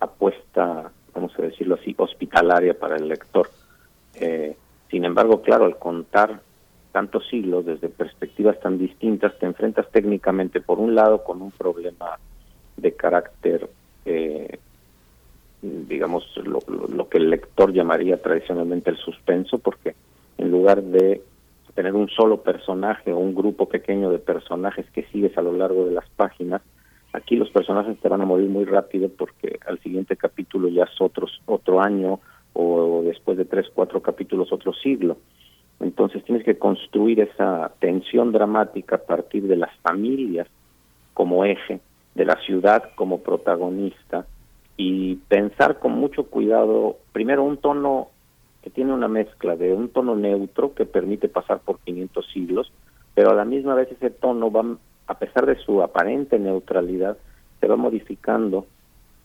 apuesta, vamos a decirlo así, hospitalaria para el lector. Eh, sin embargo, claro, al contar tantos siglos desde perspectivas tan distintas, te enfrentas técnicamente, por un lado, con un problema de carácter eh, digamos, lo, que el lector llamaría tradicionalmente el suspenso, porque en lugar de tener un solo personaje o un grupo pequeño de personajes que sigues a lo largo de las páginas, aquí los personajes te van a morir muy rápido porque al siguiente capítulo ya es otros, otro año o después de tres, cuatro capítulos otro siglo. Entonces tienes que construir esa tensión dramática a partir de las familias como eje, de la ciudad como protagonista, y pensar con mucho cuidado, primero un tono que tiene una mezcla de un tono neutro que permite pasar por 500 siglos, pero a la misma vez ese tono va, a pesar de su aparente neutralidad, se va modificando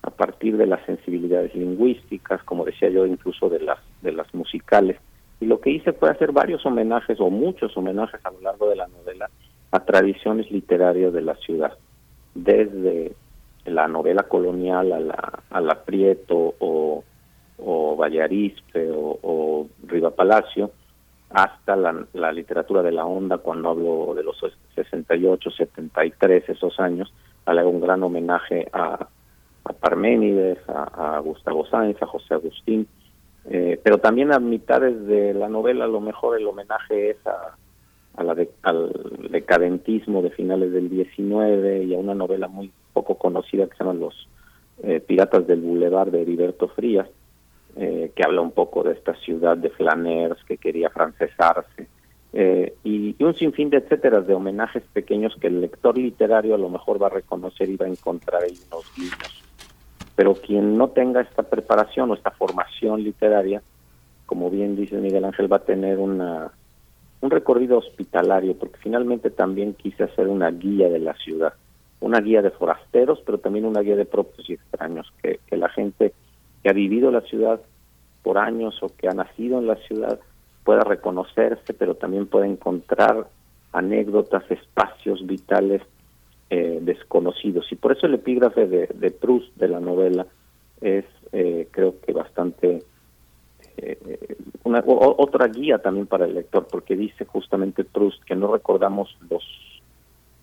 a partir de las sensibilidades lingüísticas, como decía yo, incluso de las de las musicales. Y lo que hice fue hacer varios homenajes o muchos homenajes a lo largo de la novela a tradiciones literarias de la ciudad, desde la novela colonial a la, a la Prieto o, o o, Riva Palacio, hasta la, la, literatura de la onda, cuando hablo de los 68, 73, esos años, le hago un gran homenaje a, a Parménides, a, Gustavo Sáenz, a José Agustín, eh, pero también a mitades de la novela lo mejor el homenaje es a, a la al decadentismo de finales del 19 y a una novela muy poco conocida que se llama Los eh, Piratas del Boulevard de Heriberto Frías, eh, que habla un poco de esta ciudad de Flaners que quería francesarse, eh, y, un sinfín de etcétera, de homenajes pequeños que el lector literario a lo mejor va a reconocer y va a encontrar ahí unos. Pero quien no tenga esta preparación o esta formación literaria, como bien dice Miguel Ángel, va a tener una un recorrido hospitalario, porque finalmente también quise hacer una guía de la ciudad una guía de forasteros, pero también una guía de propios y extraños, que, la gente que ha vivido la ciudad por años o que ha nacido en la ciudad pueda reconocerse, pero también pueda encontrar anécdotas, espacios vitales eh, desconocidos. Y por eso el epígrafe de, de Proust de la novela es, eh, creo que bastante eh, una, otra guía también para el lector, porque dice justamente Proust que no recordamos los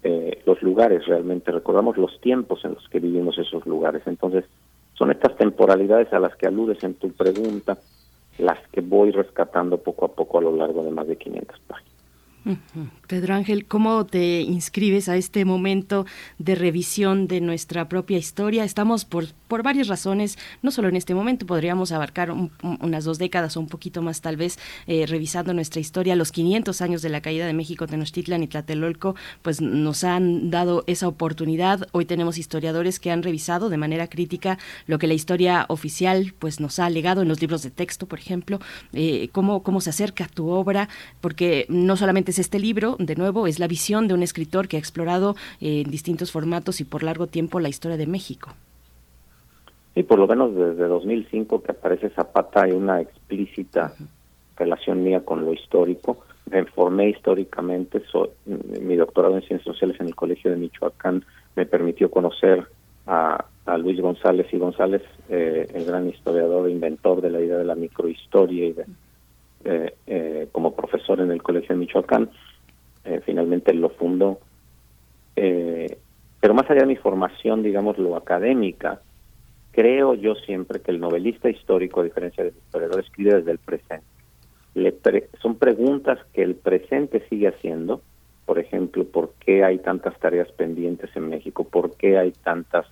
eh, los lugares realmente, recordamos los tiempos en los que vivimos esos lugares. Entonces, son estas temporalidades a las que aludes en tu pregunta las que voy rescatando poco a poco a lo largo de más de 500 páginas. Pedro Ángel, ¿cómo te inscribes a este momento de revisión de nuestra propia historia? Estamos por, por varias razones, no solo en este momento, podríamos abarcar unas dos décadas o un poquito más tal vez, eh, revisando nuestra historia. Los 500 años de la caída de México, Tenochtitlan y Tlatelolco, pues nos han dado esa oportunidad. Hoy tenemos historiadores que han revisado de manera crítica lo que la historia oficial pues nos ha legado en los libros de texto, por ejemplo, eh, cómo, cómo se acerca tu obra, porque no solamente este libro, de nuevo, es la visión de un escritor que ha explorado eh, en distintos formatos y por largo tiempo la historia de México. Sí, por lo menos desde 2005 que aparece Zapata hay una explícita relación mía con lo histórico. Me formé históricamente, soy, mi doctorado en Ciencias Sociales en el Colegio de Michoacán me permitió conocer a, Luis González y González, eh, el gran historiador e inventor de la idea de la microhistoria y de eh, eh, como profesor en el Colegio de Michoacán. Eh, finalmente lo fundó. pero más allá de mi formación, digamos, lo académica, creo yo siempre que el novelista histórico, a diferencia del historiador, escribe desde el presente. Le son preguntas que el presente sigue haciendo. Por ejemplo, ¿por qué hay tantas tareas pendientes en México? ¿Por qué hay tantas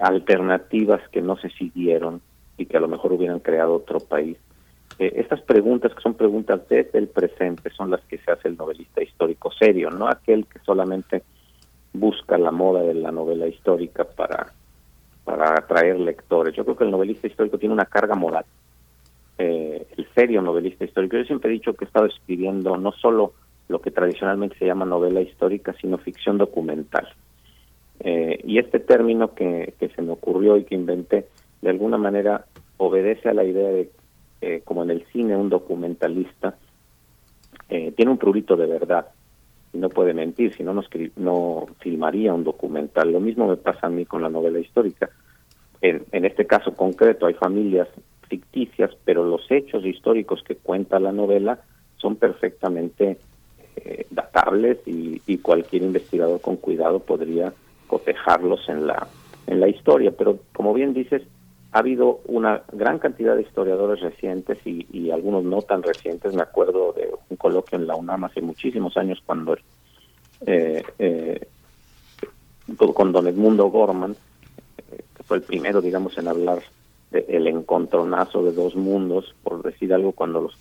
alternativas que no se siguieron y que a lo mejor hubieran creado otro país? Eh, estas preguntas, que son preguntas desde el presente, son las que se hace el novelista histórico serio, no aquel que solamente busca la moda de la novela histórica para, para atraer lectores. Yo creo que el novelista histórico tiene una carga moral. Eh, el serio novelista histórico. Yo siempre he dicho que he estado escribiendo no solo lo que tradicionalmente se llama novela histórica, sino ficción documental. Eh, y este término que, que se me ocurrió y que inventé, de alguna manera obedece a la idea de eh, como en el cine, un documentalista eh, tiene un prurito de verdad y no puede mentir, si no, no filmaría un documental. Lo mismo me pasa a mí con la novela histórica. En, en este caso concreto hay familias ficticias, pero los hechos históricos que cuenta la novela son perfectamente eh, datables y, y, cualquier investigador con cuidado podría cotejarlos en la en la historia. Pero como bien dices, ha habido una gran cantidad de historiadores recientes y, algunos no tan recientes. Me acuerdo de un coloquio en la UNAM hace muchísimos años cuando eh, eh, con don Edmundo Gorman, eh, que fue el primero, digamos, en hablar del encontronazo de dos mundos, por decir algo, cuando los,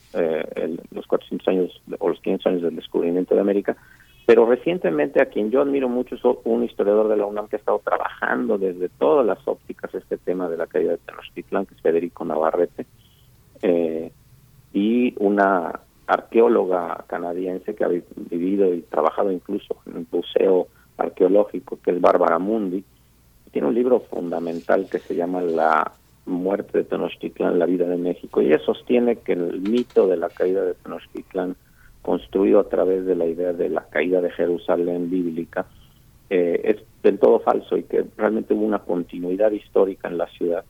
los 400 años o los 500 años del descubrimiento de América, pero recientemente a quien yo admiro mucho es un historiador de la UNAM que ha estado trabajando desde todas las ópticas este tema de la caída de Tenochtitlán, que es Federico Navarrete, eh, y una arqueóloga canadiense que ha vivido y trabajado incluso en un buceo arqueológico, que es Bárbara Mundi. Tiene un libro fundamental que se llama La muerte de Tenochtitlán, la vida de México, y ella sostiene que el mito de la caída de Tenochtitlán construido a través de la idea de la caída de Jerusalén bíblica, eh, es del todo falso y que realmente hubo una continuidad histórica en la ciudad.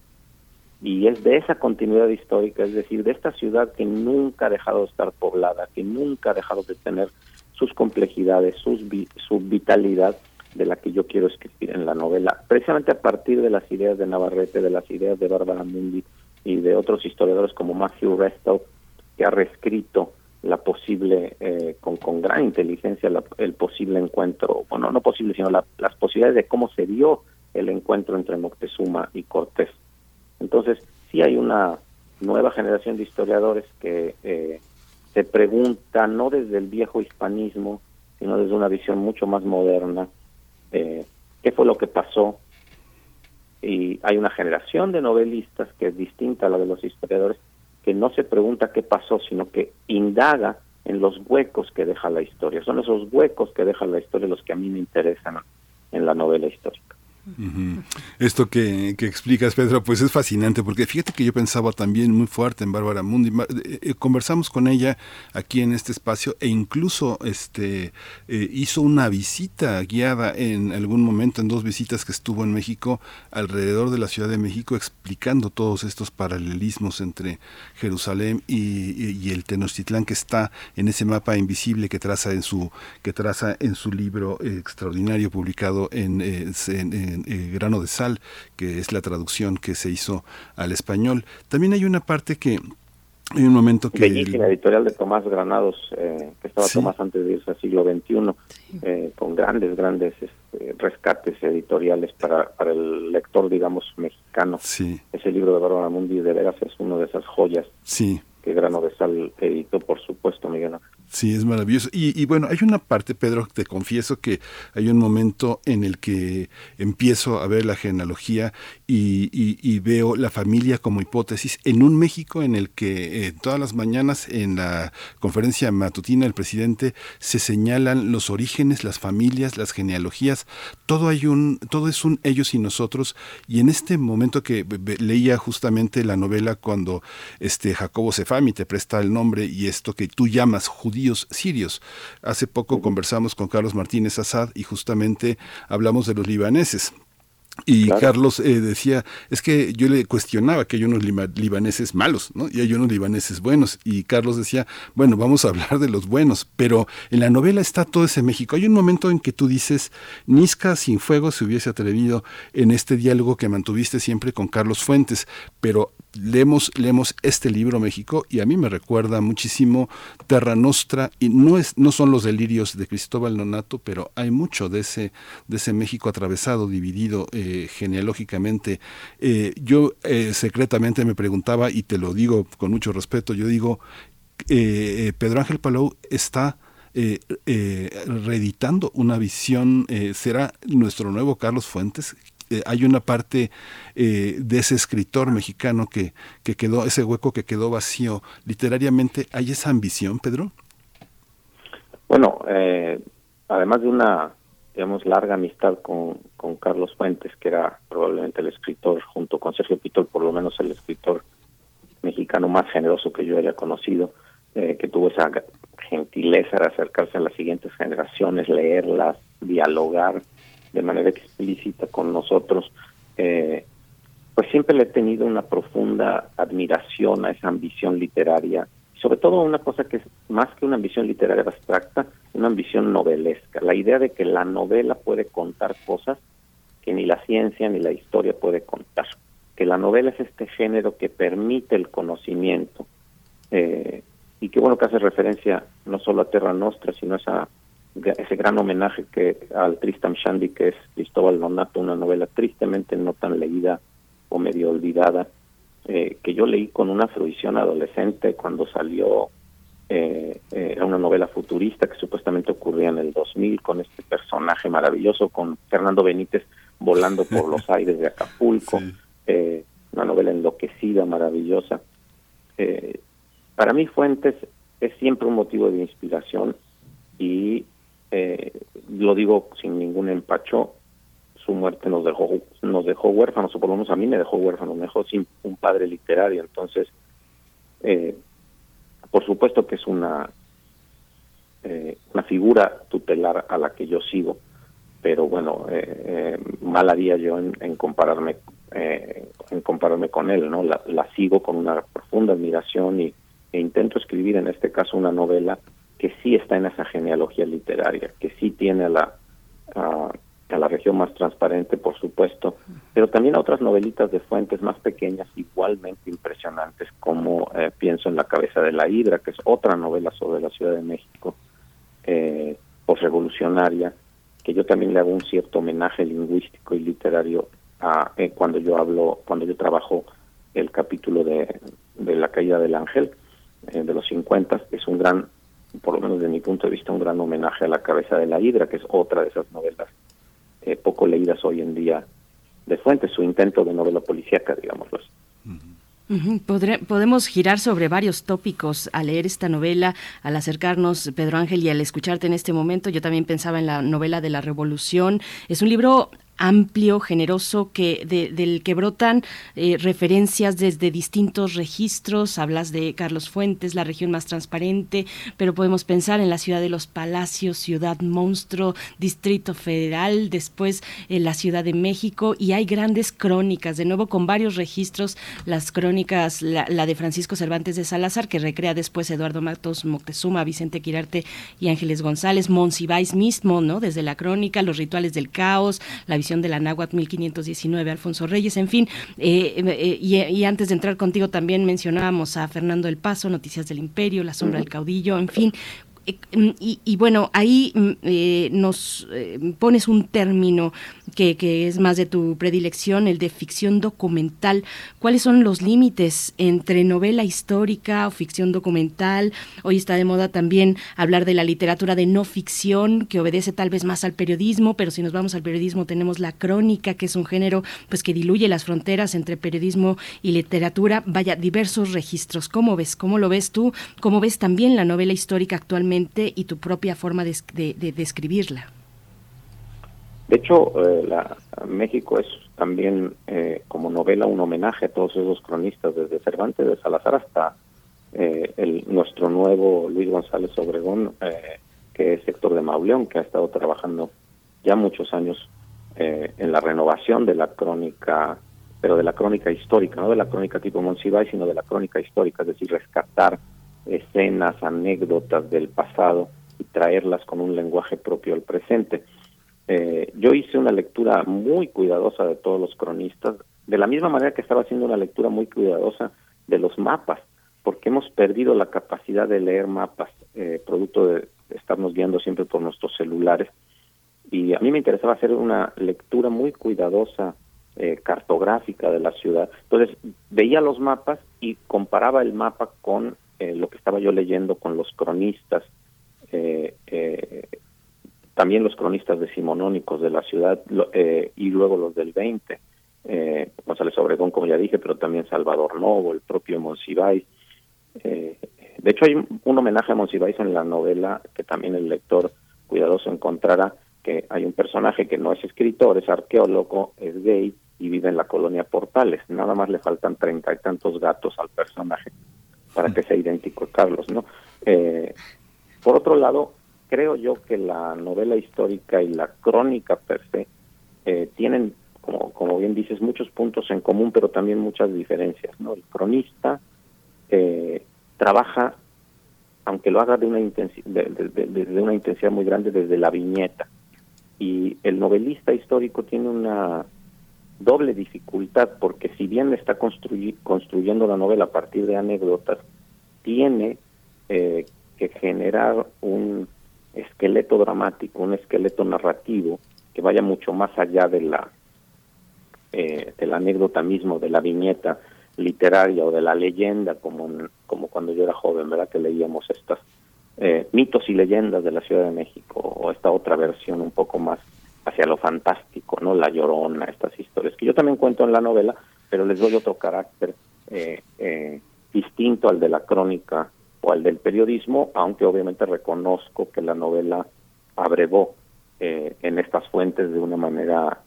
Y es de esa continuidad histórica, es decir, de esta ciudad que nunca ha dejado de estar poblada, que nunca ha dejado de tener sus complejidades, sus, su vitalidad, de la que yo quiero escribir en la novela, precisamente a partir de las ideas de Navarrete, de las ideas de Bárbara Mundi y de otros historiadores como Matthew Restow, que ha reescrito la posible, eh, con, con gran inteligencia, el posible encuentro, bueno, no posible, sino las posibilidades de cómo se dio el encuentro entre Moctezuma y Cortés. Entonces, sí hay una nueva generación de historiadores que eh, se pregunta no desde el viejo hispanismo, sino desde una visión mucho más moderna, eh, qué fue lo que pasó. Y hay una generación de novelistas que es distinta a la de los historiadores, que no se pregunta qué pasó, sino que indaga en los huecos que deja la historia. Son esos huecos que deja la historia los que a mí me interesan en la novela histórica. Esto que, que, explicas, Pedro, pues es fascinante, porque fíjate que yo pensaba también muy fuerte en Bárbara Mundi. Eh, eh, conversamos con ella aquí en este espacio e incluso este eh, hizo una visita guiada en algún momento, en dos visitas que estuvo en México, alrededor de la Ciudad de México, explicando todos estos paralelismos entre Jerusalén y, el Tenochtitlán que está en ese mapa invisible que traza en su, que traza en su libro extraordinario publicado en, en eh, grano de Sal, que es la traducción que se hizo al español. También hay una parte que hay un momento que... Bellísima editorial de Tomás Granados, eh, que estaba Tomás antes de irse al siglo XXI, eh, con grandes, grandes este, rescates editoriales para, para el lector, digamos, mexicano. Sí. Ese libro de Bárbara Mundi de veras es uno de esas joyas. Sí. Que Grano de Sal editó, por supuesto, Miguel Sí, es maravilloso. Y, bueno, hay una parte, Pedro, te confieso que hay un momento en el que empiezo a ver la genealogía y, veo la familia como hipótesis en un México en el que eh, todas las mañanas en la conferencia matutina del presidente se señalan los orígenes, las familias, las genealogías, todo hay un, todo es un ellos y nosotros. Y en este momento que leía justamente la novela cuando este Jacobo Sefami te presta el nombre y esto que tú llamas judío sirios. Hace poco conversamos con Carlos Martínez Assad y justamente hablamos de los libaneses Y Carlos eh, decía, es que yo le cuestionaba que hay unos libaneses malos, ¿no? Y hay unos libaneses buenos. Y Carlos decía, bueno, vamos a hablar de los buenos, pero en la novela está todo ese México. Hay un momento en que tú dices, Nisca sin fuego se hubiese atrevido en este diálogo que mantuviste siempre con Carlos Fuentes, pero leemos, leemos este libro México y a mí me recuerda muchísimo Terra Nostra y no es no son los delirios de Cristóbal Nonato pero hay mucho de ese de ese México atravesado dividido eh, genealógicamente. Eh, yo eh, secretamente me preguntaba y te lo digo con mucho respeto yo digo Pedro Ángel Palou está reeditando una visión será nuestro nuevo Carlos Fuentes eh, hay una parte eh, de ese escritor mexicano que, que quedó, ese hueco que quedó vacío literariamente. ¿Hay esa ambición, Pedro? Bueno, eh, además de una, digamos, larga amistad con, con Carlos Fuentes, que era probablemente el escritor, junto con Sergio Pitol, por lo menos el escritor mexicano más generoso que yo haya conocido, que tuvo esa gentileza de acercarse a las siguientes generaciones, leerlas, dialogar, de manera explícita con nosotros, eh, pues siempre le he tenido una profunda admiración a esa ambición literaria, sobre todo una cosa que es más que una ambición literaria abstracta, una ambición novelesca, la idea de que la novela puede contar cosas que ni la ciencia ni la historia puede contar, que la novela es este género que permite el conocimiento eh, y que bueno que hace referencia no solo a Terra Nostra, sino a esa ese gran homenaje que al Tristan Shandy, que es Cristóbal Donato, una novela tristemente no tan leída o medio olvidada, eh, que yo leí con una fruición adolescente cuando salió, eh, eh, era una novela futurista que supuestamente ocurría en el 2000 con este personaje maravilloso, con Fernando Benítez volando por los aires de Acapulco, una novela enloquecida, maravillosa. para mí Fuentes es siempre un motivo de inspiración y eh, lo digo sin ningún empacho, su muerte nos dejó nos dejó huérfanos, o por lo menos a mí me dejó huérfano, me dejó sin un padre literario, entonces, eh, por supuesto que es una eh, una figura tutelar a la que yo sigo, pero bueno, eh, mal haría yo en, compararme en compararme con él, ¿no? La, sigo con una profunda admiración y, e intento escribir en este caso una novela que sí está en esa genealogía literaria, que sí tiene a la, a, la región más transparente, por supuesto, pero también a otras novelitas de fuentes más pequeñas, igualmente impresionantes, como eh, Pienso en la cabeza de la hidra, que es otra novela sobre la Ciudad de México, eh, revolucionaria que yo también le hago un cierto homenaje lingüístico y literario a eh, cuando yo hablo, cuando yo trabajo el capítulo de, de la caída del ángel eh, de los 50, es un gran por lo menos de mi punto de vista, un gran homenaje a La cabeza de la hidra, que es otra de esas novelas eh, poco leídas hoy en día de Fuentes, su intento de novela policíaca, digámoslo así. podemos girar sobre varios tópicos al leer esta novela, al acercarnos, Pedro Ángel, y al escucharte en este momento. Yo también pensaba en la novela de la Revolución. Es un libro amplio, generoso, que del que brotan eh, referencias desde distintos registros. Hablas de Carlos Fuentes, la región más transparente, pero podemos pensar en la ciudad de los palacios, ciudad monstruo, Distrito Federal, después en la Ciudad de México, y hay grandes crónicas, de nuevo con varios registros, las crónicas, la, de Francisco Cervantes de Salazar, que recrea después Eduardo Matos Moctezuma, Vicente Quirarte y Ángeles González, Monsiváis mismo, ¿no? Desde la crónica, los rituales del caos, la visión de la Náhuatl 1519, Alfonso Reyes, en fin. Eh, eh, y, antes de entrar contigo también mencionábamos a Fernando El Paso, Noticias del Imperio, La Sombra del Caudillo, en fin, eh, y, bueno, ahí mm, eh, nos eh, pones un término que, que, es más de tu predilección, el de ficción documental. ¿Cuáles son los límites entre novela histórica o ficción documental? Hoy está de moda también hablar de la literatura de no ficción, que obedece tal vez más al periodismo, pero si nos vamos al periodismo tenemos la crónica, que es un género pues que diluye las fronteras entre periodismo y literatura. Vaya, diversos registros. ¿Cómo ves? ¿Cómo lo ves tú? ¿Cómo ves también la novela histórica actualmente? Y tu propia forma de, de, describirla. De hecho, eh, la, México es también eh, como novela un homenaje a todos esos cronistas, desde Cervantes de Salazar hasta eh, el, nuestro nuevo Luis González Obregón, que es sector de Mauleón, que ha estado trabajando ya muchos años eh, en la renovación de la crónica, pero de la crónica histórica, no de la crónica tipo Monsiváis, sino de la crónica histórica, es decir, rescatar escenas, anécdotas del pasado y traerlas con un lenguaje propio al presente. Eh, yo hice una lectura muy cuidadosa de todos los cronistas, de la misma manera que estaba haciendo una lectura muy cuidadosa de los mapas, porque hemos perdido la capacidad de leer mapas, eh, producto de estarnos guiando siempre por nuestros celulares. Y a mí me interesaba hacer una lectura muy cuidadosa, eh, cartográfica de la ciudad. Entonces veía los mapas y comparaba el mapa con eh, lo que estaba yo leyendo con los cronistas, también los cronistas decimonónicos de la ciudad y luego los del 20 eh, González Obregón, como ya dije, pero también Salvador Novo, el propio Monsiváis. Eh, de hecho, hay un homenaje a Monsiváis en la novela que también el lector cuidadoso encontrará, que hay un personaje que no es escritor, es arqueólogo, es gay y vive en la colonia Portales. Nada más le faltan treinta y tantos gatos al personaje para que sea idéntico a Carlos, ¿no? Eh, por otro lado, creo yo que la novela histórica y la crónica per se eh, tienen como, como bien dices, muchos puntos en común, pero también muchas diferencias. ¿no? El cronista eh, trabaja, aunque lo haga de una, intensidad, de, una intensidad muy grande, desde la viñeta. Y el novelista histórico tiene una doble dificultad, porque si bien está construyendo la novela a partir de anécdotas, tiene eh, que generar un esqueleto dramático, un esqueleto narrativo que vaya mucho más allá de la eh, de la anécdota mismo, de la viñeta literaria o de la leyenda, como, como cuando yo era joven, ¿verdad? Que leíamos estas eh, mitos y leyendas de la Ciudad de México, o esta otra versión un poco más hacia lo fantástico, ¿no? La llorona, estas historias, que yo también cuento en la novela, pero les doy otro carácter eh, eh, distinto al de la crónica o al del periodismo, aunque obviamente reconozco que la novela abrevó eh, en estas fuentes de una manera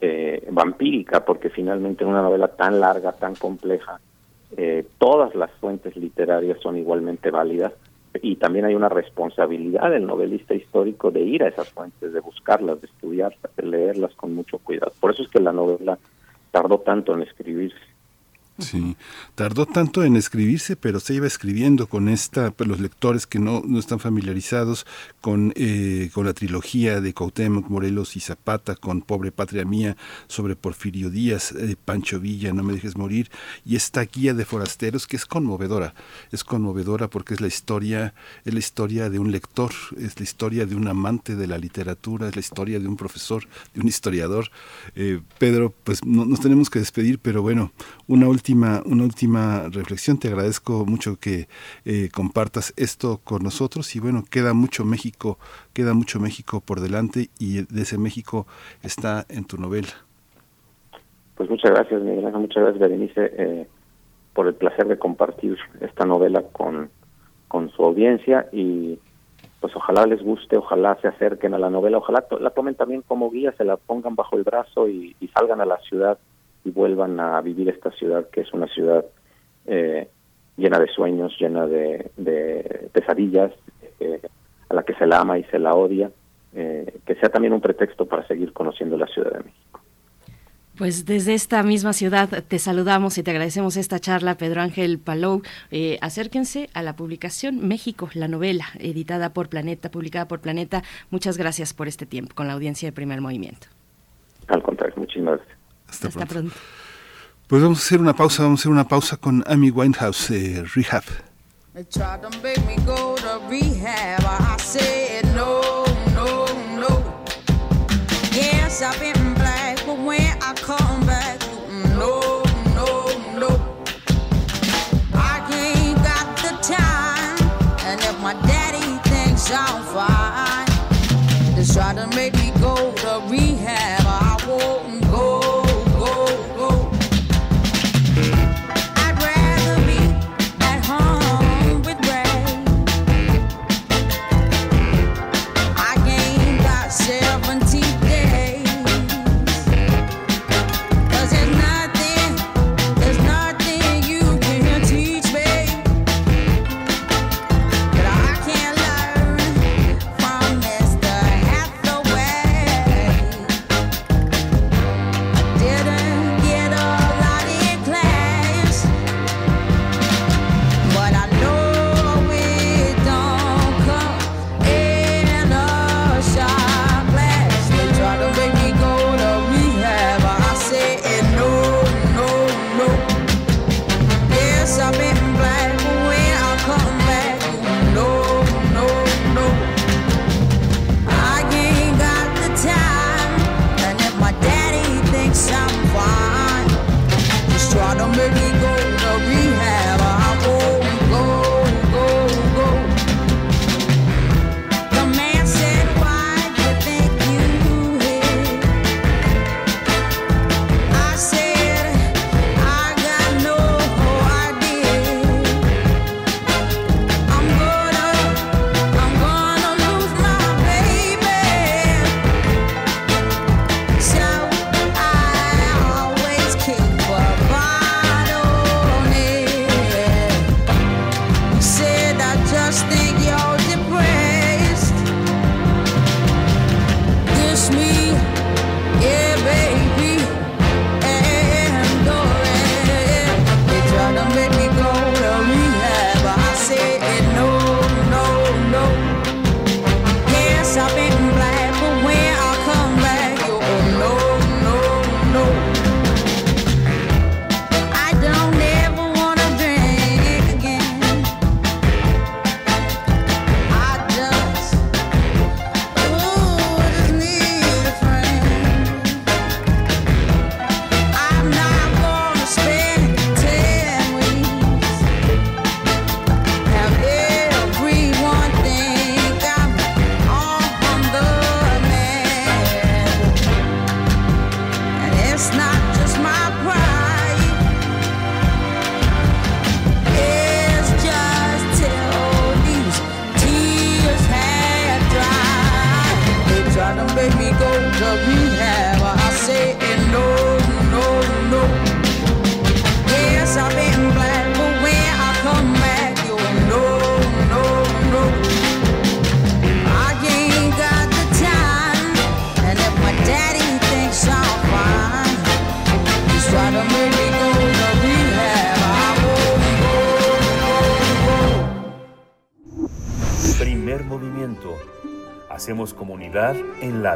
eh, vampírica, porque finalmente en una novela tan larga, tan compleja, todas las fuentes literarias son igualmente válidas y también hay una responsabilidad del novelista histórico de ir a esas fuentes, de buscarlas, de estudiarlas, de leerlas con mucho cuidado. Por eso es que la novela tardó tanto en escribirse. Sí, tardó tanto en escribirse, pero se iba escribiendo con esta, pues, los lectores que no, no están familiarizados con, eh, con la trilogía de Cuauhtémoc, Morelos y Zapata, con Pobre Patria Mía, sobre Porfirio Díaz, eh, Pancho Villa, No me dejes morir, y esta guía de forasteros que es conmovedora, es conmovedora porque es la historia, es la historia de un lector, es la historia de un amante de la literatura, es la historia de un profesor, de un historiador. Eh, Pedro, pues no, nos tenemos que despedir, pero bueno, una última última, una última reflexión. Te agradezco mucho que eh, compartas esto con nosotros y bueno, queda mucho México, queda mucho México por delante y de ese México está en tu novela. Pues muchas gracias, Miguel Ángel, muchas gracias, Berenice, eh, por el placer de compartir esta novela con, con su audiencia y pues ojalá les guste, ojalá se acerquen a la novela, ojalá la tomen también como guía, se la pongan bajo el brazo y salgan a la ciudad y vuelvan a vivir esta ciudad que es una ciudad eh, llena de sueños, llena de, pesadillas, eh, a la que se la ama y se la odia, eh, que sea también un pretexto para seguir conociendo la Ciudad de México. Pues desde esta misma ciudad te saludamos y te agradecemos esta charla, Pedro Ángel Palou. acérquense a la publicación México, la novela, editada por Planeta, publicada por Planeta. Muchas gracias por este tiempo con la audiencia de Primer Movimiento. Al contrario, muchísimas gracias. Hasta, pronto. Pues vamos a hacer una pausa, vamos a hacer una pausa con Amy Winehouse, eh, Rehab. They tried to make me go to rehab. I said no, no, no. Yes, I've been black, but when I come back, no, no, no. I ain't got the time, and if my daddy thinks I'm fine,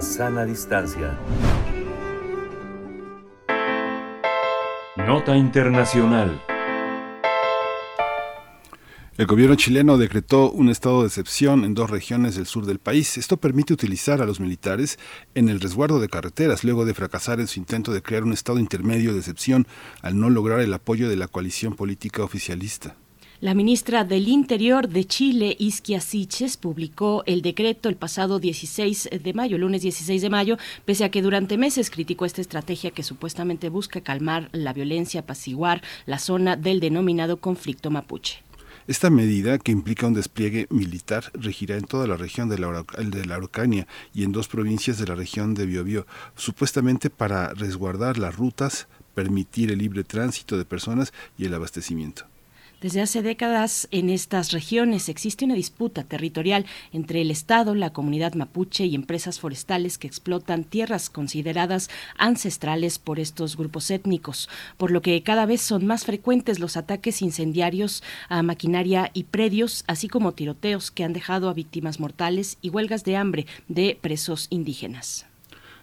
sana distancia. Nota Internacional. El gobierno chileno decretó un estado de excepción en dos regiones del sur del país. Esto permite utilizar a los militares en el resguardo de carreteras, luego de fracasar en su intento de crear un estado intermedio de excepción al no lograr el apoyo de la coalición política oficialista. La ministra del Interior de Chile, Isquia Siches, publicó el decreto el pasado 16 de mayo, lunes 16 de mayo, pese a que durante meses criticó esta estrategia que supuestamente busca calmar la violencia, apaciguar la zona del denominado conflicto mapuche. Esta medida, que implica un despliegue militar, regirá en toda la región de la, de la Araucanía y en dos provincias de la región de Biobío, supuestamente para resguardar las rutas, permitir el libre tránsito de personas y el abastecimiento. Desde hace décadas en estas regiones existe una disputa territorial entre el Estado, la comunidad mapuche y empresas forestales que explotan tierras consideradas ancestrales por estos grupos étnicos, por lo que cada vez son más frecuentes los ataques incendiarios a maquinaria y predios, así como tiroteos que han dejado a víctimas mortales y huelgas de hambre de presos indígenas.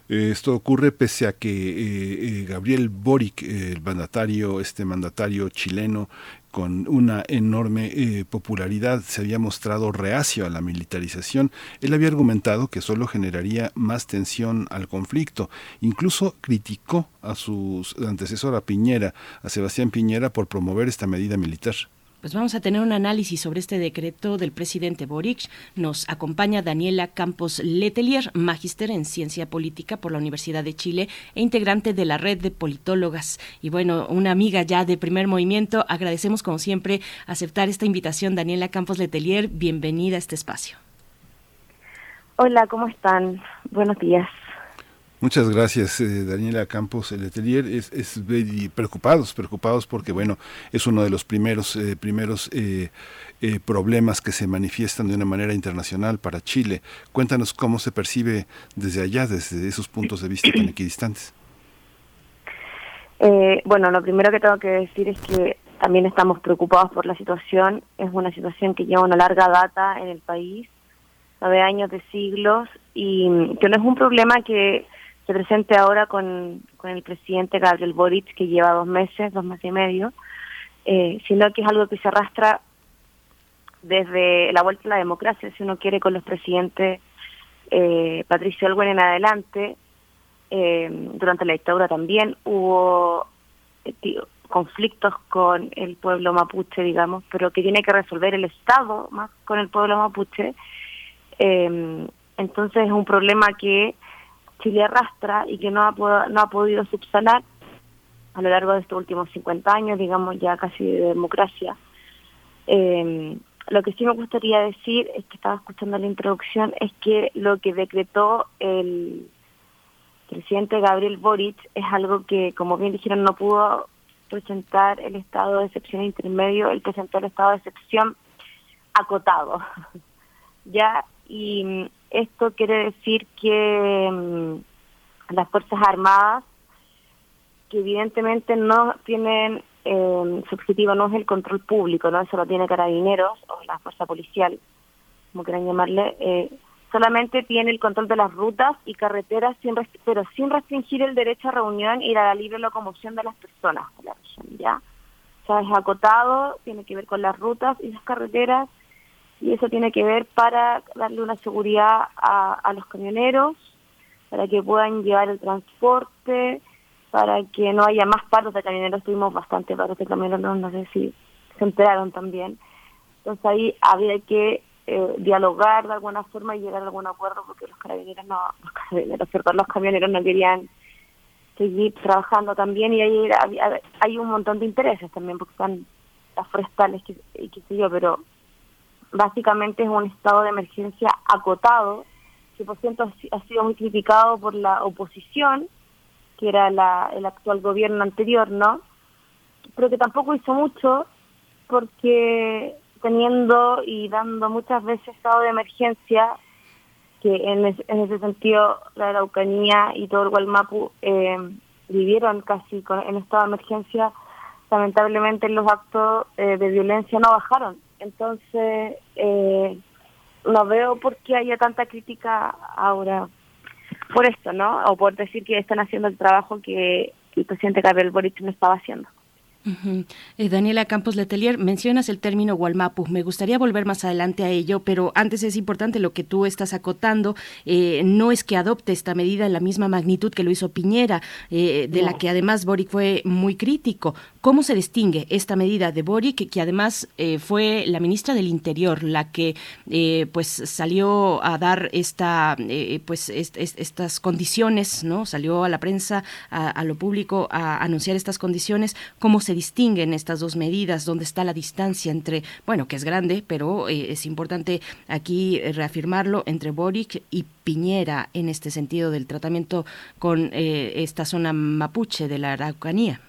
Esto ocurre pese a que eh, eh, Gabriel Boric, el mandatario, este mandatario chileno, con una enorme eh, popularidad, se había mostrado reacio a la militarización. Él había argumentado que solo generaría más tensión al conflicto. Incluso criticó a su antecesor, a Piñera, a Sebastián Piñera, por promover esta medida militar. Pues vamos a tener un análisis sobre este decreto del presidente Boric. Nos acompaña Daniela Campos Letelier, magíster en ciencia política por la Universidad de Chile e integrante de la red de politólogas. Y bueno, una amiga ya de primer movimiento. Agradecemos como siempre aceptar esta invitación. Daniela Campos Letelier, bienvenida a este espacio. Hola, ¿cómo están? Buenos días. Muchas gracias, eh, Daniela Campos. El atelier es, es, preocupados, preocupados porque, bueno, es uno de los primeros, eh, primeros eh, problemas que se manifiestan de una manera internacional para Chile. Cuéntanos cómo se percibe desde allá, desde esos puntos de vista tan equidistantes. bueno, lo primero que tengo que decir es que también estamos preocupados por la situación. Es una situación que lleva una larga data en el país, nueve años de siglos, y que no es un problema que se presente ahora con, con el presidente Gabriel Boric, que lleva dos meses, dos meses y medio, eh, sino que es algo que se arrastra desde la vuelta a la democracia, si uno quiere, con los presidentes eh, Patricio Elwin en adelante, eh, durante la dictadura también hubo conflictos con el pueblo mapuche, digamos, pero que tiene que resolver el Estado más con el pueblo mapuche. Eh, entonces es un problema que Chile arrastra y que no ha, no ha podido subsanar a lo largo de estos últimos 50 años, digamos ya casi de democracia. Eh, lo que sí me gustaría decir, es que estaba escuchando la introducción, es que lo que decretó el presidente Gabriel Boric es algo que, como bien dijeron, no pudo presentar el estado de excepción intermedio, él presentó el estado de excepción acotado. ya, y esto quiere decir que mm, las Fuerzas Armadas, que evidentemente no tienen eh, su objetivo no es el control público, no eso lo tiene carabineros o la fuerza policial, como quieran llamarle, eh, solamente tiene el control de las rutas y carreteras, sin pero sin restringir el derecho a reunión y la libre locomoción de las personas de la región, ¿ya? O sea, es acotado, tiene que ver con las rutas y las carreteras, y eso tiene que ver para darle una seguridad a, a los camioneros, para que puedan llevar el transporte, para que no haya más paros de camioneros. Tuvimos bastante paros de camioneros, no sé si se enteraron también. Entonces ahí había que eh, dialogar de alguna forma y llegar a algún acuerdo porque los carabineros no, los carabineros, los camioneros no querían seguir trabajando también y ahí hay un montón de intereses también porque están las forestales y qué sé yo, pero básicamente es un estado de emergencia acotado que por cierto ha sido muy criticado por la oposición que era la, el actual gobierno anterior, ¿no? Pero que tampoco hizo mucho porque teniendo y dando muchas veces estado de emergencia, que en, ese sentido la Araucanía y todo el Gualmapu eh, vivieron casi con, en estado de emergencia, lamentablemente los actos eh, de violencia no bajaron. Entonces, eh, no veo por qué haya tanta crítica ahora por esto, ¿no? O por decir que están haciendo el trabajo que el presidente Gabriel Boric no estaba haciendo. Eh, Daniela Campos Letelier, mencionas el término Walmapu. Me gustaría volver más adelante a ello, pero antes es importante lo que tú estás acotando. Eh, no es que adopte esta medida en la misma magnitud que lo hizo Piñera, eh, de la que además Boric fue muy crítico. ¿Cómo se distingue esta medida de Boric, que además fue la ministra del Interior, la que pues salió a dar esta pues estas condiciones, no salió a la prensa, a, a lo público a anunciar estas condiciones? ¿Cómo se distinguen estas dos medidas? ¿Dónde está la distancia entre, bueno, que es grande, pero eh, es importante aquí reafirmarlo, entre Boric y Piñera en este sentido del tratamiento con eh, esta zona mapuche de la Araucanía?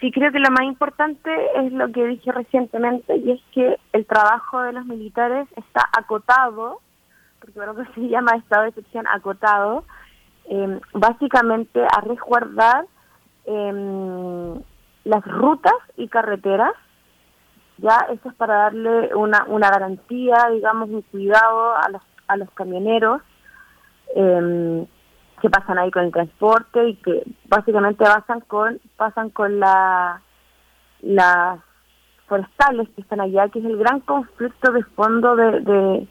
Sí, creo que lo más importante es lo que dije recientemente y es que el trabajo de los militares está acotado, porque creo que se llama estado de excepción acotado, eh, básicamente a resguardar eh, las rutas y carreteras, ya eso es para darle una, una garantía, digamos, un cuidado a los, a los camioneros eh, que pasan ahí con el transporte y que básicamente pasan con, pasan con la las forestales que están allá, que es el gran conflicto de fondo de, de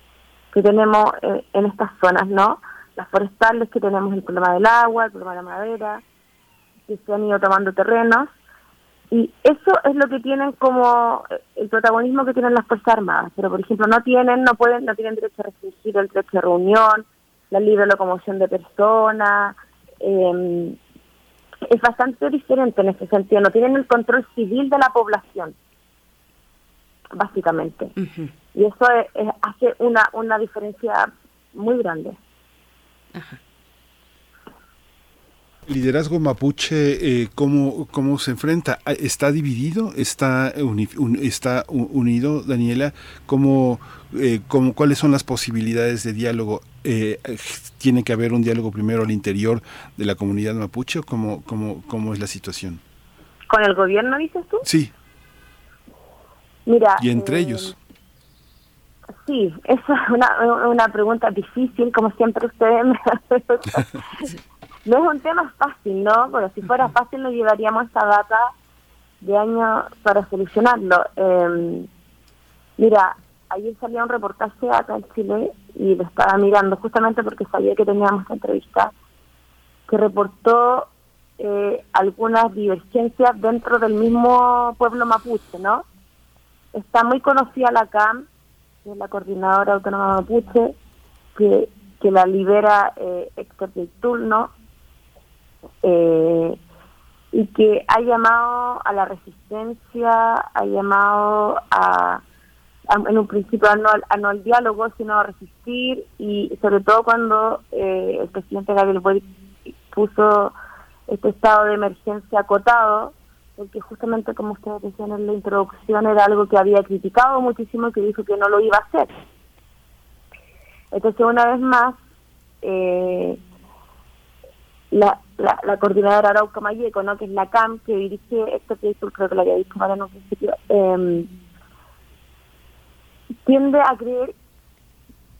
que tenemos eh, en estas zonas, ¿no? Las forestales que tenemos el problema del agua, el problema de la madera, que se han ido tomando terrenos. Y eso es lo que tienen como eh, el protagonismo que tienen las fuerzas armadas. Pero por ejemplo no tienen no pueden no tienen derecho a restringir el derecho de reunión la libre locomoción de personas eh, es bastante diferente en ese sentido. No tienen el control civil de la población básicamente. Y eso hace una una diferencia muy grande. Ajá liderazgo mapuche, eh, ¿cómo, ¿cómo se enfrenta? Ah, ¿Está dividido? ¿Está, está unido, Daniela? ¿Cómo, eh, cómo, ¿Cuáles son las posibilidades de diálogo? Eh, ¿Tiene que haber un diálogo primero al interior de la comunidad mapuche o cómo, cómo, cómo es la situación? ¿Con el gobierno, dices tú? Sí. Mira. ¿Y entre ellos? Sí, esa es una, una pregunta difícil, como siempre ustedes me No es un tema fácil, ¿no? Pero si fuera fácil nos llevaríamos esta data de años para solucionarlo. Eh, mira, ayer salía un reportaje acá en Chile y lo estaba mirando justamente porque sabía que teníamos esta entrevista, que reportó eh, algunas divergencias dentro del mismo pueblo mapuche, ¿no? Está muy conocida la CAM, que es la Coordinadora Autónoma Mapuche, que, que la libera eh, Héctor ¿no? Eh, y que ha llamado a la resistencia, ha llamado a, en un principio a no, al diálogo, sino a resistir, y sobre todo cuando eh, el presidente Gabriel Boric puso este estado de emergencia acotado, porque justamente como ustedes decían en la introducción era algo que había criticado muchísimo y que dijo que no lo iba a hacer. Entonces una vez más, eh, la, la, coordinadora Arauca Mayeco, ¿no? que es la CAM, que dirige este proyecto, creo que lo había dicho Mariano principio, eh, tiende a creer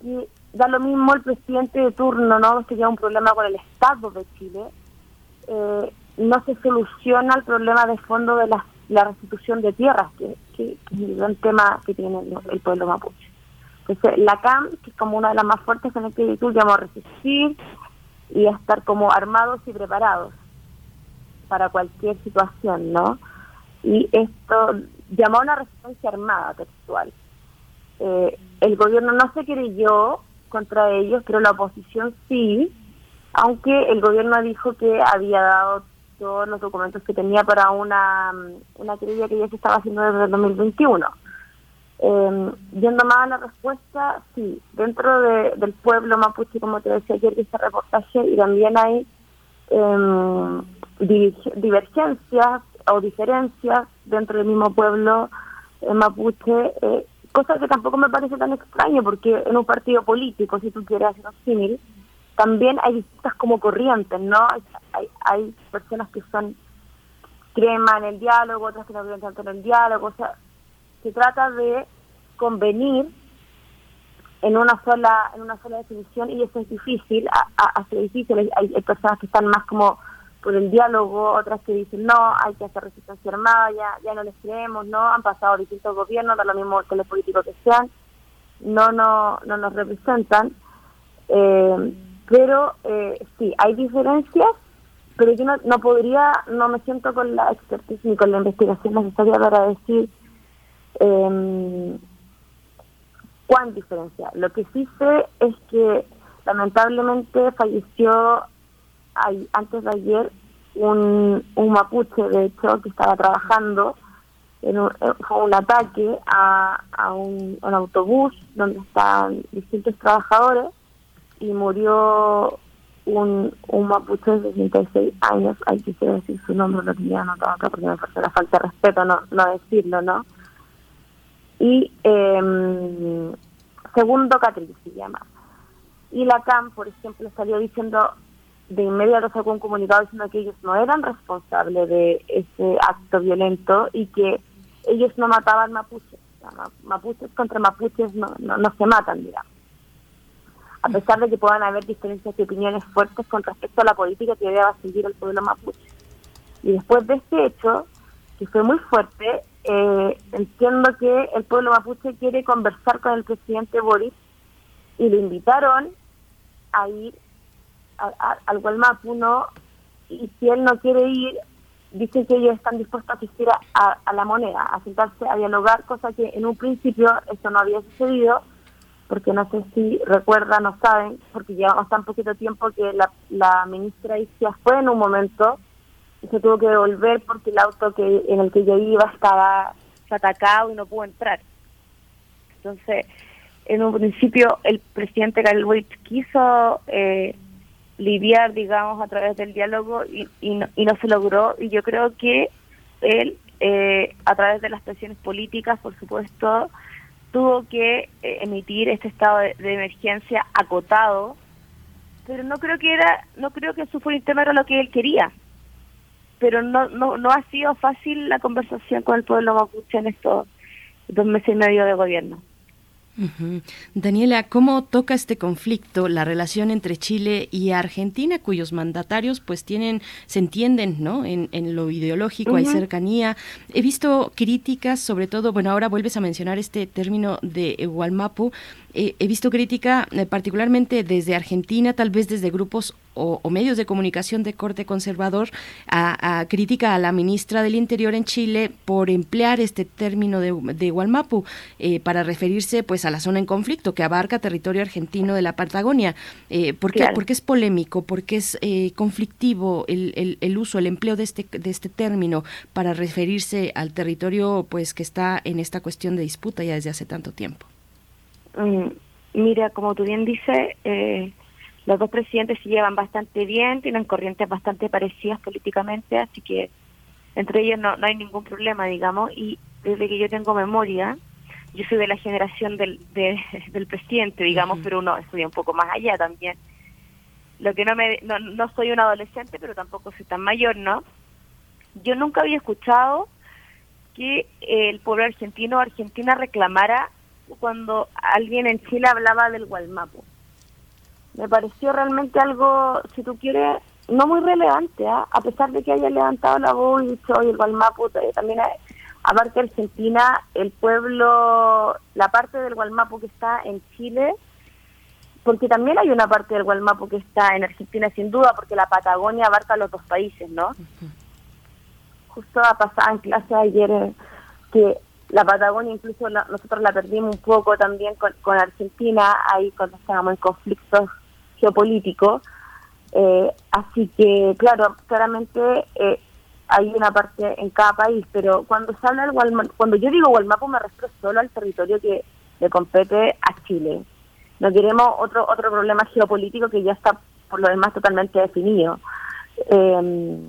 que da lo mismo el presidente de turno, ¿no? Que ya un problema con el Estado de Chile, eh, no se soluciona el problema de fondo de la, restitución de tierras, que, es el gran tema que tiene el, pueblo mapuche. Entonces, la CAM, que es como una de las más fuertes en que tú llamo a resistir y estar como armados y preparados para cualquier situación, ¿no? Y esto llamó a una resistencia armada textual. Eh, el gobierno no se creyó contra ellos, pero la oposición sí, aunque el gobierno dijo que había dado todos los documentos que tenía para una, una querella que ya se estaba haciendo desde el 2021. Eh, yendo más a la respuesta, sí, dentro del pueblo mapuche, como te decía ayer, este reportaje, y también hay eh, divergencias o diferencias dentro del mismo pueblo eh, mapuche, eh, cosa que tampoco me parece tan extraño, porque en un partido político, si tú quieres hacer un símil, también hay distintas como corrientes, ¿no? Hay, hay personas que son crema en el diálogo, otras que no creen tanto en el diálogo, o sea, se trata de convenir en una sola en una sola definición y eso es difícil, hace difícil, hay, hay, personas que están más como por el diálogo, otras que dicen no, hay que hacer resistencia armada, ya, ya no les creemos, no, han pasado distintos gobiernos, da lo mismo que los políticos que sean, no, no, no nos representan. Eh, pero eh, sí, hay diferencias, pero yo no, no podría, no me siento con la expertise ni con la investigación necesaria para decir eh, cuán diferencia. Lo que sí sé es que lamentablemente falleció antes de ayer un, un mapuche, de hecho, que estaba trabajando en un, fue un ataque a, a un, autobús donde estaban distintos trabajadores y murió un, un mapuche de 66 años, hay que decir su nombre, lo tenía anotado acá porque me parece la falta de respeto no, no decirlo, ¿no? Y eh, segundo Catril se llama. Y la CAM, por ejemplo, salió diciendo, de inmediato sacó un comunicado diciendo que ellos no eran responsables de ese acto violento y que ellos no mataban mapuches. mapuches contra mapuches no, no, se matan, digamos a pesar de que puedan haber diferencias de opiniones fuertes con respecto a la política que debe seguir el pueblo mapuche. Y después de este hecho, que fue muy fuerte, eh, entiendo que el pueblo mapuche quiere conversar con el presidente Boris y le invitaron a ir al Gualmapu, ¿no? Y si él no quiere ir, dicen que ellos están dispuestos a asistir a, a la moneda, a sentarse a dialogar, cosa que en un principio eso no había sucedido porque no sé si recuerdan o saben, porque llevamos tan poquito tiempo que la, la ministra Isia fue en un momento se tuvo que devolver porque el auto que en el que yo iba estaba atacado y no pudo entrar. Entonces, en un principio el presidente Galwitz quiso eh, lidiar, digamos, a través del diálogo y, y, no, y no se logró. Y yo creo que él, eh, a través de las presiones políticas, por supuesto, tuvo que eh, emitir este estado de, emergencia acotado, pero no creo que era, no creo que su tema era lo que él quería. Pero no, no, no ha sido fácil la conversación con el pueblo mapuche en estos dos meses y medio de gobierno. Daniela, ¿cómo toca este conflicto la relación entre Chile y Argentina, cuyos mandatarios pues tienen, se entienden, ¿no? En, lo ideológico hay cercanía. He visto críticas, sobre todo, bueno, ahora vuelves a mencionar este término de Hualmapu. Eh, he visto crítica eh, particularmente desde Argentina, tal vez desde grupos o, medios de comunicación de corte conservador a, a, crítica a la ministra del Interior en Chile por emplear este término de, de Gualmapu eh, para referirse pues a la zona en conflicto que abarca territorio argentino de la Patagonia. Eh, ¿por, qué, es polémico? ¿Por qué es eh, conflictivo el, el, uso, el empleo de este, de este término para referirse al territorio pues que está en esta cuestión de disputa ya desde hace tanto tiempo? Mm, mira, como tú bien dices, eh, los dos presidentes se llevan bastante bien, tienen corrientes bastante parecidas políticamente, así que entre ellos no, no hay ningún problema, digamos, y desde que yo tengo memoria, yo soy de la generación del, del presidente, digamos, pero uno estudia un poco más allá también. Lo que no me, no, no soy un adolescente, pero tampoco soy tan mayor, ¿no? Yo nunca había escuchado que el pueblo argentino o Argentina reclamara cuando alguien en Chile hablaba del Gualmapo. Me pareció realmente algo, si tú quieres, no muy relevante, ¿ah? a pesar de que haya levantado la voz y dicho, oye, el Gualmapu también, aparte de Argentina, el pueblo, la parte del Gualmapu que está en Chile, porque también hay una parte del Gualmapu que está en Argentina, sin duda, porque la Patagonia abarca los dos países, ¿no? Justo ha pasado en clase ayer eh, que la Patagonia incluso nosotros la perdimos un poco también con, con Argentina, ahí cuando estábamos en conflictos geopolíticos, eh, así que, claro, claramente eh, hay una parte en cada país, pero cuando se habla del cuando yo digo Gualmapu me refiero solo al territorio que le compete a Chile. No queremos otro otro problema geopolítico que ya está por lo demás totalmente definido. Eh,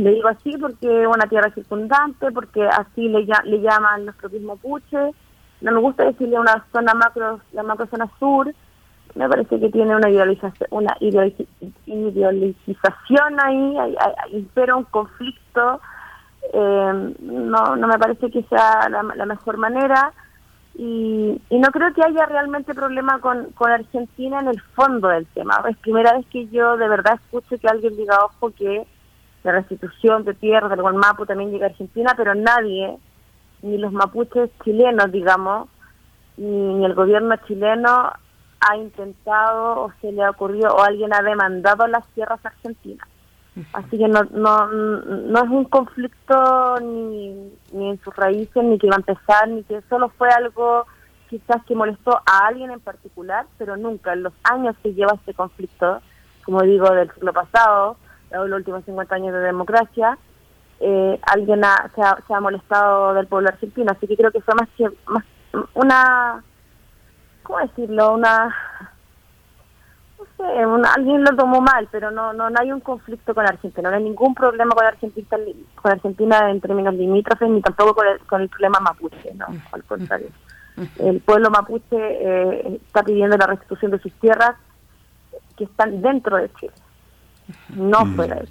le digo así porque es una tierra circundante, porque así le, le llaman los propios mapuches. No me gusta decirle una zona macro, la macro zona sur, me parece que tiene una idealización, una idealización ahí, hay, impera un conflicto, eh, no, no me parece que sea la, mejor manera y, y, no creo que haya realmente problema con, con Argentina en el fondo del tema. Es primera vez que yo de verdad escucho que alguien diga, ojo, que la restitución de tierra del Guanmapu también llega a Argentina, pero nadie, ni los mapuches chilenos, digamos, ni el gobierno chileno ha intentado o se le ha ocurrido o alguien ha demandado las tierras argentinas. Así que no, no, no es un conflicto ni, ni en sus raíces, ni que iba a empezar, ni que solo fue algo quizás que molestó a alguien en particular, pero nunca en los años que lleva este conflicto, como digo, del siglo pasado, los últimos 50 años de democracia, eh, alguien se, ha, se, ha, molestado del pueblo argentino. Así que creo que fue más que más una ¿cómo decirlo? Una, no sé, alguien lo tomó mal, pero no, no, no hay un conflicto con Argentina, no hay ningún problema con Argentina, con Argentina en términos limítrofes, ni tampoco con el, con el problema mapuche, no, al contrario. El pueblo mapuche eh, está pidiendo la restitución de sus tierras que están dentro de Chile, no fuera Chile.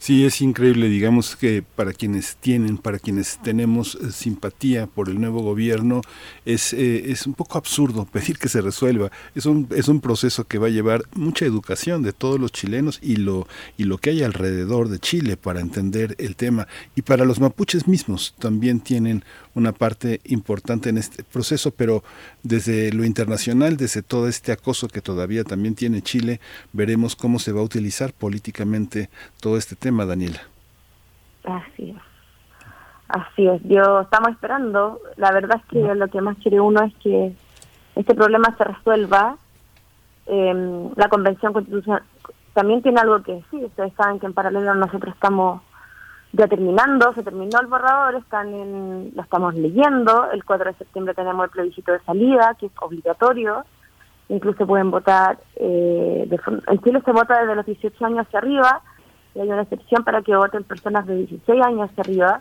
Sí, es increíble, digamos que para quienes tienen, para quienes tenemos eh, simpatía por el nuevo gobierno, es, eh, es un poco absurdo pedir que se resuelva. Es un, es un proceso que va a llevar mucha educación de todos los chilenos y lo, y lo que hay alrededor de Chile para entender el tema. Y para los mapuches mismos también tienen una parte importante en este proceso, pero desde lo internacional, desde todo este acoso que todavía también tiene Chile, veremos cómo se va a utilizar políticamente todo este tema, Daniela. Así es. Así es, yo estamos esperando. La verdad es que lo que más quiere uno es que este problema se resuelva. Em, la Convención Constitucional también tiene algo que decir. Ustedes saben que en paralelo nosotros estamos ya terminando, se terminó el borrador, están en, lo estamos leyendo, el 4 de septiembre tenemos el plebiscito de salida, que es obligatorio, incluso pueden votar, eh, en Chile se vota desde los 18 años hacia arriba, y hay una excepción para que voten personas de 16 años hacia arriba,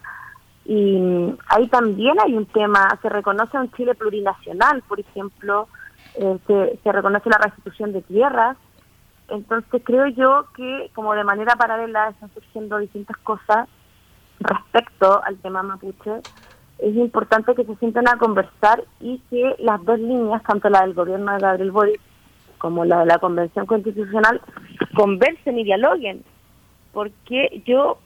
y ahí también hay un tema, se reconoce un Chile plurinacional, por ejemplo, eh, se, se reconoce la restitución de tierras, entonces creo yo que como de manera paralela están surgiendo distintas cosas respecto al tema mapuche, es importante que se sienten a conversar y que las dos líneas, tanto la del gobierno de Gabriel Boric como la de la Convención Constitucional, conversen y dialoguen, porque yo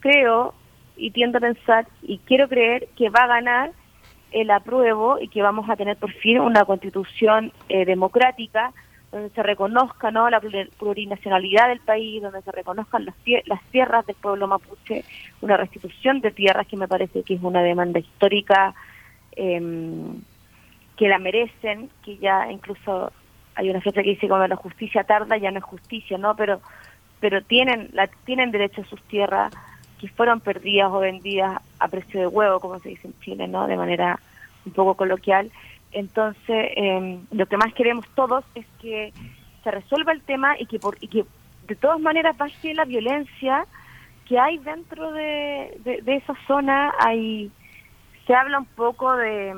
creo y tiendo a pensar y quiero creer que va a ganar el apruebo y que vamos a tener por fin una constitución eh, democrática donde se reconozca ¿no? la plurinacionalidad del país, donde se reconozcan las, tierras del pueblo mapuche, una restitución de tierras que me parece que es una demanda histórica em, que la merecen, que ya incluso hay una frase que dice como la justicia tarda ya no es justicia, ¿no? Pero pero tienen la, tienen derecho a sus tierras que fueron perdidas o vendidas a precio de huevo, como se dice en Chile, ¿no? De manera un poco coloquial. Entonces, em, lo que más queremos todos es que se resuelva el tema y que, por, y que de todas maneras baje la violencia que hay dentro de, de, esa zona. Hay, se habla un poco de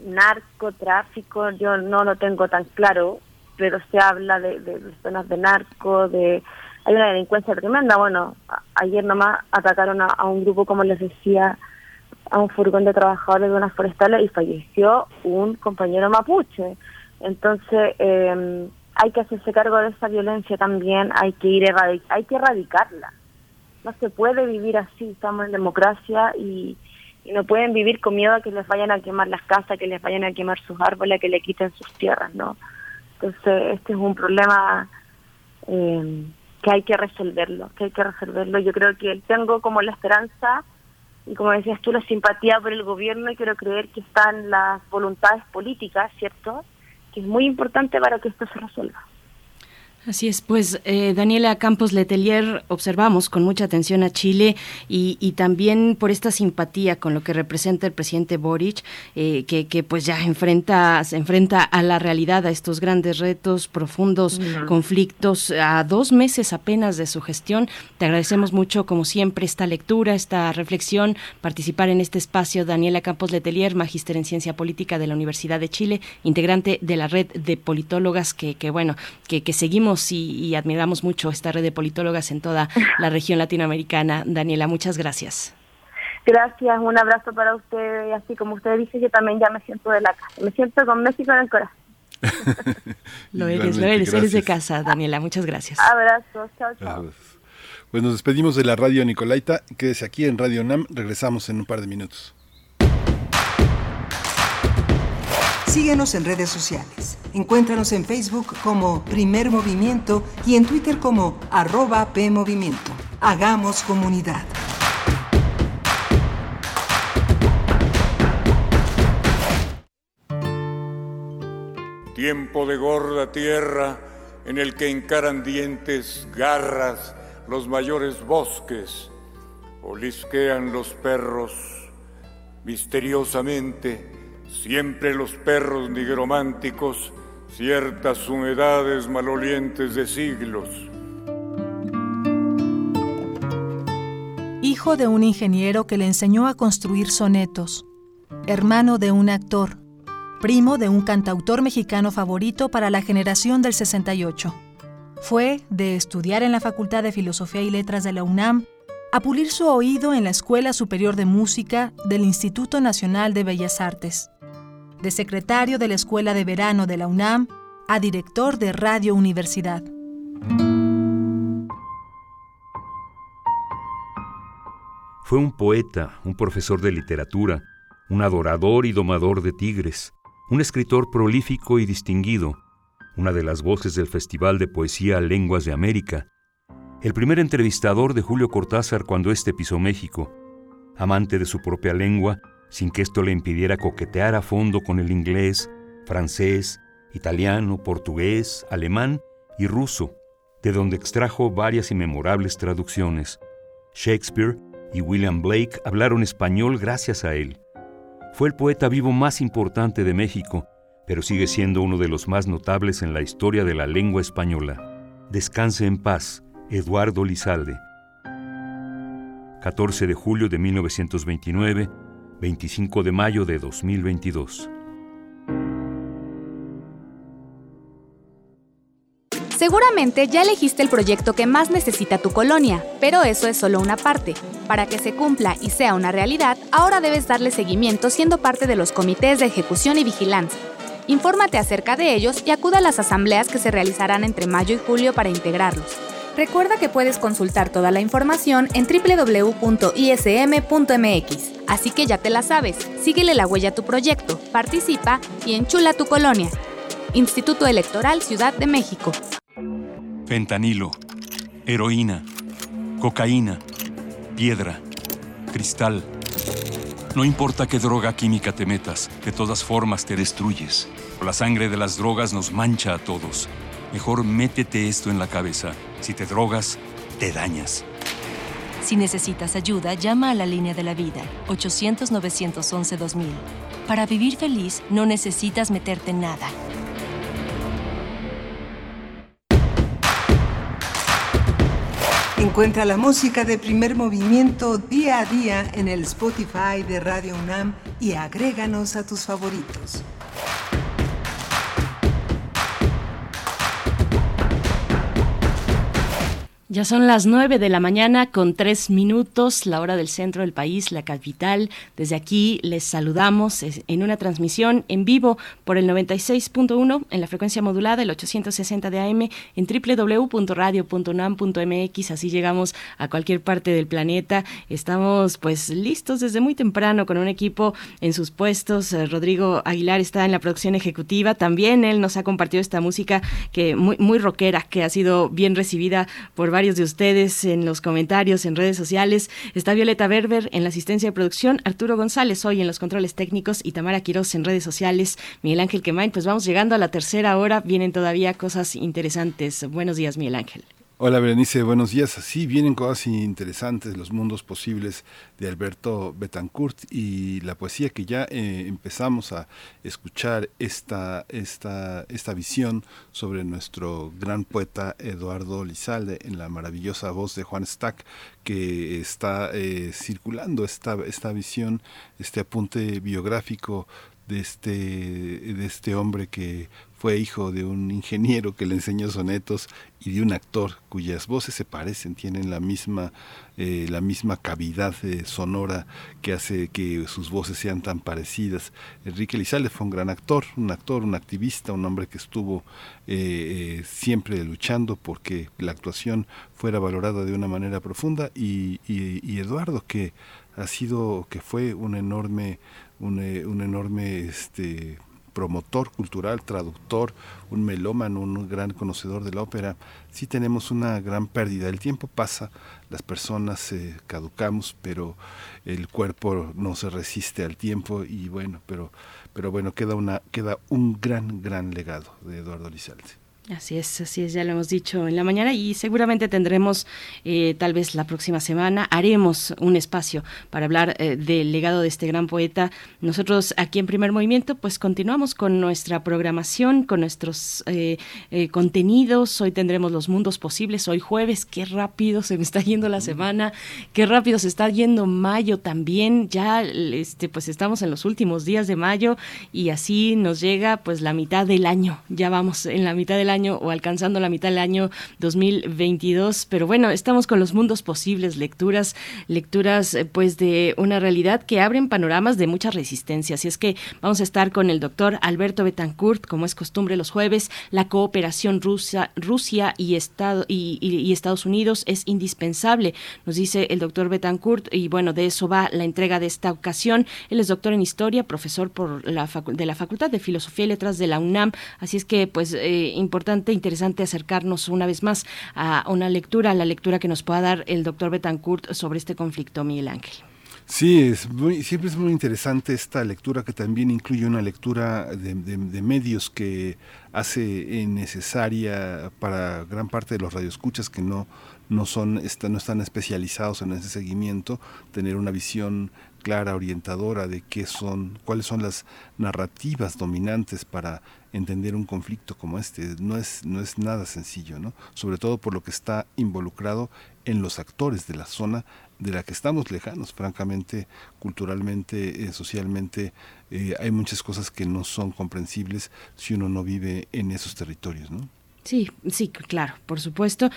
narcotráfico, yo no lo tengo tan claro, pero se habla de, de, zonas de narco, de hay una delincuencia tremenda. Bueno, ayer nomás atacaron a, a un grupo, como les decía, a un furgón de trabajadores de unas forestales y falleció un compañero mapuche. Entonces, eh, hay que hacerse cargo de esa violencia también, hay que ir hay que erradicarla. No se puede vivir así, estamos en democracia y, no pueden vivir con miedo a que les vayan a quemar las casas, que les vayan a quemar sus árboles, que le quiten sus tierras, ¿no? Entonces, este es un problema eh, que hay que resolverlo, que hay que resolverlo. Yo creo que tengo como la esperanza y como decías tú, la simpatía por el gobierno y quiero creer que están las voluntades políticas, ¿cierto? Que es muy importante para que esto se resuelva. Así es, pues eh, Daniela Campos Letelier, observamos con mucha atención a Chile y, y, también por esta simpatía con lo que representa el presidente Boric, eh, que, que, pues ya enfrenta, se enfrenta a la realidad, a estos grandes retos, profundos conflictos, a dos meses apenas de su gestión. Te agradecemos mucho, como siempre, esta lectura, esta reflexión, participar en este espacio. Daniela Campos Letelier, magíster en Ciencia Política de la Universidad de Chile, integrante de la red de politólogas que, que bueno, que, que seguimos y, admiramos mucho esta red de politólogas en toda la región latinoamericana. Daniela, muchas gracias. Gracias, un abrazo para usted. Y así como usted dice, yo también ya me siento de la casa. Me siento con México en el corazón. lo eres, lo eres, eres de casa, Daniela. Muchas gracias. Abrazos, chao, chao. Pues nos despedimos de la radio Nicolaita. Quédese aquí en Radio NAM. Regresamos en un par de minutos. Síguenos en redes sociales. Encuéntranos en Facebook como Primer Movimiento y en Twitter como arroba PMovimiento. Hagamos comunidad. Tiempo de gorda tierra en el que encaran dientes, garras, los mayores bosques, olisquean los perros misteriosamente Siempre los perros nigrománticos, ciertas humedades malolientes de siglos. Hijo de un ingeniero que le enseñó a construir sonetos, hermano de un actor, primo de un cantautor mexicano favorito para la generación del 68. Fue de estudiar en la Facultad de Filosofía y Letras de la UNAM a pulir su oído en la Escuela Superior de Música del Instituto Nacional de Bellas Artes de secretario de la Escuela de Verano de la UNAM a director de Radio Universidad. Fue un poeta, un profesor de literatura, un adorador y domador de tigres, un escritor prolífico y distinguido, una de las voces del Festival de Poesía Lenguas de América, el primer entrevistador de Julio Cortázar cuando éste pisó México, amante de su propia lengua sin que esto le impidiera coquetear a fondo con el inglés, francés, italiano, portugués, alemán y ruso, de donde extrajo varias inmemorables traducciones. Shakespeare y William Blake hablaron español gracias a él. Fue el poeta vivo más importante de México, pero sigue siendo uno de los más notables en la historia de la lengua española. Descanse en paz, Eduardo Lizalde. 14 de julio de 1929, 25 de mayo de 2022. Seguramente ya elegiste el proyecto que más necesita tu colonia, pero eso es solo una parte. Para que se cumpla y sea una realidad, ahora debes darle seguimiento siendo parte de los comités de ejecución y vigilancia. Infórmate acerca de ellos y acuda a las asambleas que se realizarán entre mayo y julio para integrarlos. Recuerda que puedes consultar toda la información en www.ism.mx. Así que ya te la sabes, síguele la huella a tu proyecto, participa y enchula tu colonia. Instituto Electoral Ciudad de México. Fentanilo, heroína, cocaína, piedra, cristal. No importa qué droga química te metas, de todas formas te destruyes. La sangre de las drogas nos mancha a todos. Mejor métete esto en la cabeza. Si te drogas, te dañas. Si necesitas ayuda, llama a la línea de la vida, 800-911-2000. Para vivir feliz, no necesitas meterte en nada. Encuentra la música de primer movimiento día a día en el Spotify de Radio UNAM y agréganos a tus favoritos. Ya son las nueve de la mañana con tres minutos, la hora del centro del país, la capital. Desde aquí les saludamos en una transmisión en vivo por el 96.1 en la frecuencia modulada, el 860 de AM, en www.radio.unam.mx. Así llegamos a cualquier parte del planeta. Estamos pues listos desde muy temprano con un equipo en sus puestos. Eh, Rodrigo Aguilar está en la producción ejecutiva. También él nos ha compartido esta música que muy, muy rockera, que ha sido bien recibida por varios de ustedes en los comentarios, en redes sociales. Está Violeta Berber en la asistencia de producción, Arturo González hoy en los controles técnicos y Tamara Quiroz en redes sociales. Miguel Ángel Quemain, pues vamos llegando a la tercera hora. Vienen todavía cosas interesantes. Buenos días, Miguel Ángel. Hola Berenice, buenos días. Sí, vienen cosas interesantes, los mundos posibles de Alberto Betancourt y la poesía que ya eh, empezamos a escuchar esta, esta, esta visión sobre nuestro gran poeta Eduardo Lizalde en la maravillosa voz de Juan Stack que está eh, circulando esta, esta visión, este apunte biográfico de este, de este hombre que fue hijo de un ingeniero que le enseñó sonetos y de un actor cuyas voces se parecen, tienen la misma, eh, la misma cavidad eh, sonora que hace que sus voces sean tan parecidas. Enrique Lizalde fue un gran actor, un actor, un activista, un hombre que estuvo eh, siempre luchando porque la actuación fuera valorada de una manera profunda y, Eduardo que ha sido, que fue un enorme, un, un enorme este, promotor cultural, traductor, un melómano, un gran conocedor de la ópera, sí tenemos una gran pérdida. El tiempo pasa, las personas eh, caducamos, pero el cuerpo no se resiste al tiempo y bueno, pero, pero bueno, queda, una, queda un gran, gran legado de Eduardo Lizalde. Así es, así es, ya lo hemos dicho en la mañana y seguramente tendremos eh, tal vez la próxima semana, haremos un espacio para hablar eh, del legado de este gran poeta. Nosotros aquí en Primer Movimiento pues continuamos con nuestra programación, con nuestros eh, contenidos. Hoy tendremos los mundos posibles, hoy jueves, qué rápido se me está yendo la semana, qué rápido se está yendo mayo también, ya este, pues estamos en los últimos días de mayo y así nos llega pues la mitad del año, ya vamos en la mitad del año o alcanzando la mitad del año 2022. Pero bueno, estamos con los mundos posibles, lecturas, lecturas eh, pues de una realidad que abren panoramas de mucha resistencia. Así es que vamos a estar con el doctor Alberto Betancourt, como es costumbre los jueves, la cooperación Rusia, Rusia y, Estado, y, Estados Unidos es indispensable, nos dice el doctor Betancourt, y bueno, de eso va la entrega de esta ocasión. Él es doctor en historia, profesor por la de la Facultad de Filosofía y Letras de la UNAM, así es que pues eh, importante, interesante acercarnos una vez más a una lectura, a la lectura que nos pueda dar el doctor Betancourt sobre este conflicto, Miguel Ángel. Sí, es muy, siempre es muy interesante esta lectura que también incluye una lectura de, medios que hace necesaria para gran parte de los radioescuchas que no, no, son, no están especializados en ese seguimiento, tener una visión clara, orientadora de qué son, cuáles son las narrativas dominantes para entender un conflicto como este. No es, no es nada sencillo, ¿no? Sobre todo por lo que está involucrado en los actores de la zona de la que estamos lejanos, francamente, culturalmente, eh, socialmente, eh, hay muchas cosas que no son comprensibles si uno no vive en esos territorios, ¿no? Sí, sí, claro, por supuesto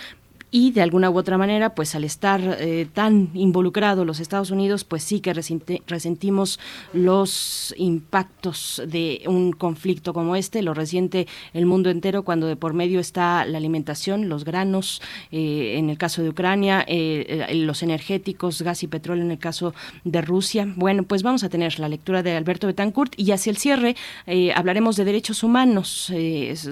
y de alguna u otra manera, pues al estar eh, tan involucrado los Estados Unidos, pues sí que resentimos los impactos de un conflicto como este, lo resiente el mundo entero cuando de por medio está la alimentación, los granos, eh, en el caso de Ucrania, eh, los energéticos, gas y petróleo en el caso de Rusia. Bueno, pues vamos a tener la lectura de Alberto Betancourt y hacia el cierre hablaremos de derechos humanos,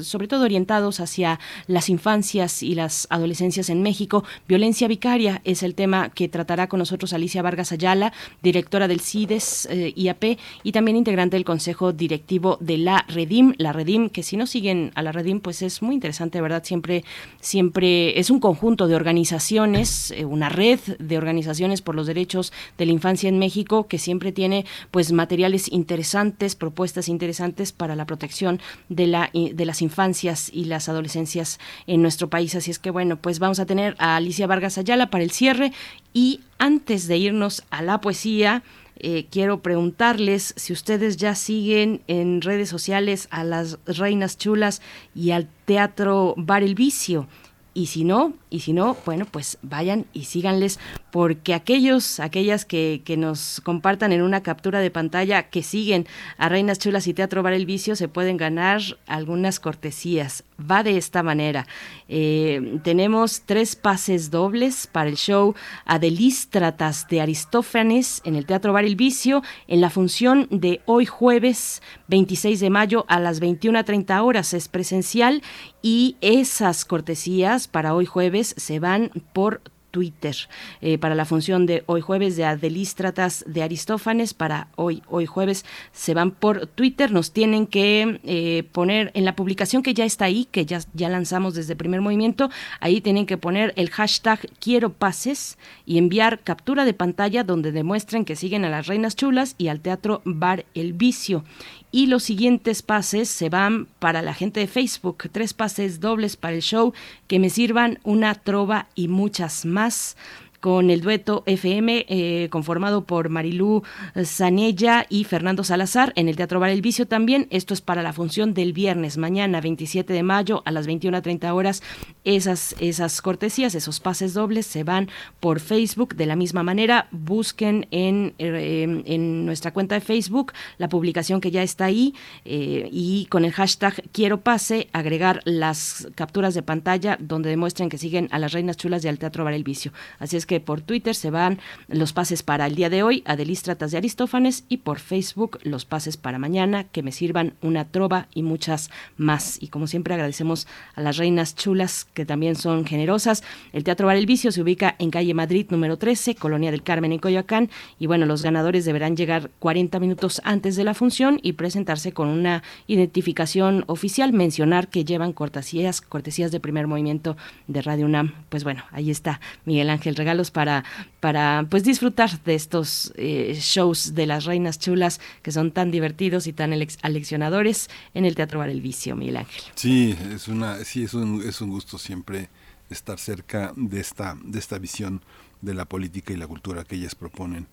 sobre todo orientados hacia las infancias y las adolescencias en México. Violencia vicaria es el tema que tratará con nosotros Alicia Vargas Ayala, directora del CIDES eh, IAP y también integrante del Consejo Directivo de la Redim. La Redim, que si no siguen a la Redim, pues es muy interesante, ¿verdad? Siempre, siempre es un conjunto de organizaciones, eh, una red de organizaciones por los derechos de la infancia en México que siempre tiene pues materiales interesantes, propuestas interesantes para la protección de, la, de las infancias y las adolescencias en nuestro país. Así es que bueno, pues vamos a tener a Alicia Vargas Ayala para el cierre y antes de irnos a la poesía, eh, quiero preguntarles si ustedes ya siguen en redes sociales a las Reinas Chulas y al Teatro Bar El Vicio. Y si no, y si no, bueno, pues vayan y síganles, porque aquellos, aquellas que, nos compartan en una captura de pantalla que siguen a Reinas Chulas y Teatro Bar El Vicio se pueden ganar algunas cortesías. Va de esta manera. Eh, tenemos tres pases dobles para el show Adelístratas de Aristófanes en el Teatro Bar El Vicio en la función de hoy jueves 26 de mayo a las 21.30 horas. Es presencial y esas cortesías para hoy jueves se van por Twitter eh, para la función de hoy jueves de Adelístratas de Aristófanes para hoy hoy jueves se van por Twitter. Nos tienen que eh, poner en la publicación que ya está ahí que ya ya lanzamos desde primer movimiento ahí tienen que poner el hashtag quiero pases y enviar captura de pantalla donde demuestren que siguen a las reinas chulas y al teatro Bar El Vicio y los siguientes pases se van para la gente de Facebook, tres pases dobles para el show que me sirvan una trova y muchas más con el dueto FM eh, conformado por Marilú Zanella y Fernando Salazar en el Teatro Bar El Vicio también. Esto es para la función del viernes, mañana 27 de mayo a las 21.30 horas. Esas, esas cortesías, esos pases dobles se van por Facebook. De la misma manera, busquen en, eh, en nuestra cuenta de Facebook la publicación que ya está ahí eh, y con el hashtag quiero pase agregar las capturas de pantalla donde demuestren que siguen a las reinas chulas del Teatro Bar El Vicio. Así es que por Twitter se van los pases para el día de hoy, Adelístratas de Aristófanes, y por Facebook los pases para mañana, que me sirvan una trova y muchas más. Y como siempre agradecemos a las reinas chulas, que también son generosas. El Teatro Bar El Vicio se ubica en calle Madrid número 13, Colonia del Carmen en Coyoacán, y bueno, los ganadores deberán llegar 40 minutos antes de la función y presentarse con una identificación oficial, mencionar que llevan cortesías, cortesías de primer movimiento de Radio UNAM. Pues bueno, ahí está Miguel Ángel Para, para pues disfrutar de estos eh, shows de las reinas chulas que son tan divertidos y tan aleccionadores en el Teatro Bar El Vicio, Miguel Ángel. Sí, es una, sí, es un, es un gusto siempre estar cerca de esta, de esta visión de la política y la cultura que ellas proponen.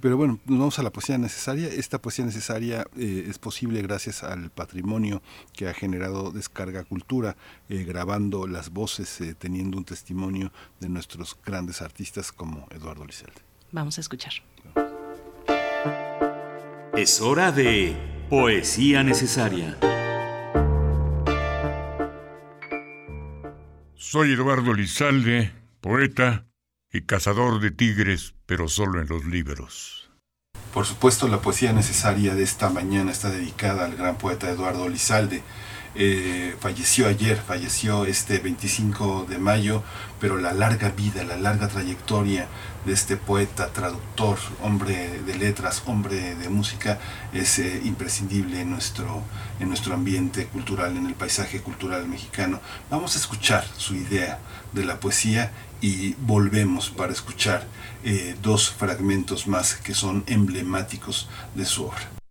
Pero bueno, nos vamos a la poesía necesaria. Esta poesía necesaria eh, es posible gracias al patrimonio que ha generado Descarga Cultura, eh, grabando las voces, eh, teniendo un testimonio de nuestros grandes artistas como Eduardo Lizalde. Vamos a escuchar. Es hora de poesía necesaria. Soy Eduardo Lizalde, poeta y cazador de tigres, pero solo en los libros. Por supuesto, la poesía necesaria de esta mañana está dedicada al gran poeta Eduardo Lizalde. Eh, falleció ayer, falleció este 25 de mayo, pero la larga vida, la larga trayectoria de este poeta, traductor, hombre de letras, hombre de música, es eh, imprescindible en nuestro, en nuestro ambiente cultural, en el paisaje cultural mexicano. Vamos a escuchar su idea de la poesía y volvemos para escuchar eh, dos fragmentos más que son emblemáticos de su obra.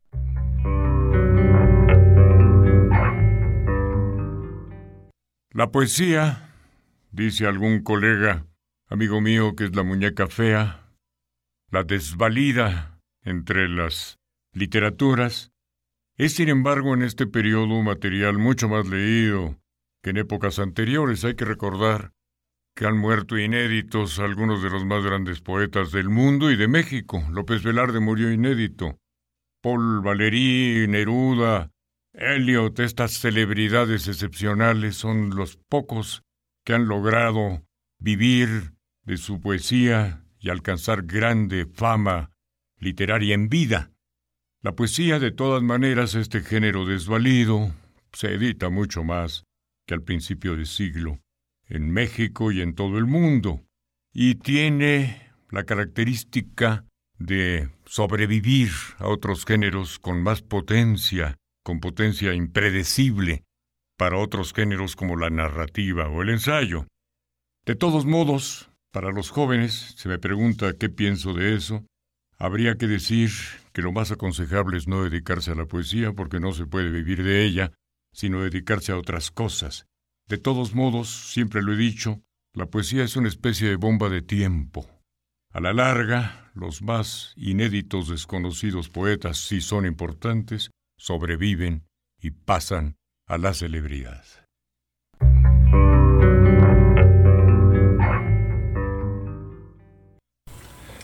La poesía, dice algún colega, amigo mío, que es la muñeca fea, la desvalida entre las literaturas, es sin embargo en este periodo un material mucho más leído que en épocas anteriores. Hay que recordar que han muerto inéditos algunos de los más grandes poetas del mundo y de México. López Velarde murió inédito. Paul Valéry, Neruda, Eliot, estas celebridades excepcionales son los pocos que han logrado vivir de su poesía y alcanzar grande fama literaria en vida. La poesía, de todas maneras, este género desvalido, se edita mucho más que al principio del siglo, en México y en todo el mundo, y tiene la característica de sobrevivir a otros géneros con más potencia, con potencia impredecible, para otros géneros como la narrativa o el ensayo. De todos modos, para los jóvenes, se me pregunta qué pienso de eso, habría que decir que lo más aconsejable es no dedicarse a la poesía porque no se puede vivir de ella, sino dedicarse a otras cosas. De todos modos, siempre lo he dicho, la poesía es una especie de bomba de tiempo. A la larga, los más inéditos desconocidos poetas, si son importantes, sobreviven y pasan a la celebridad.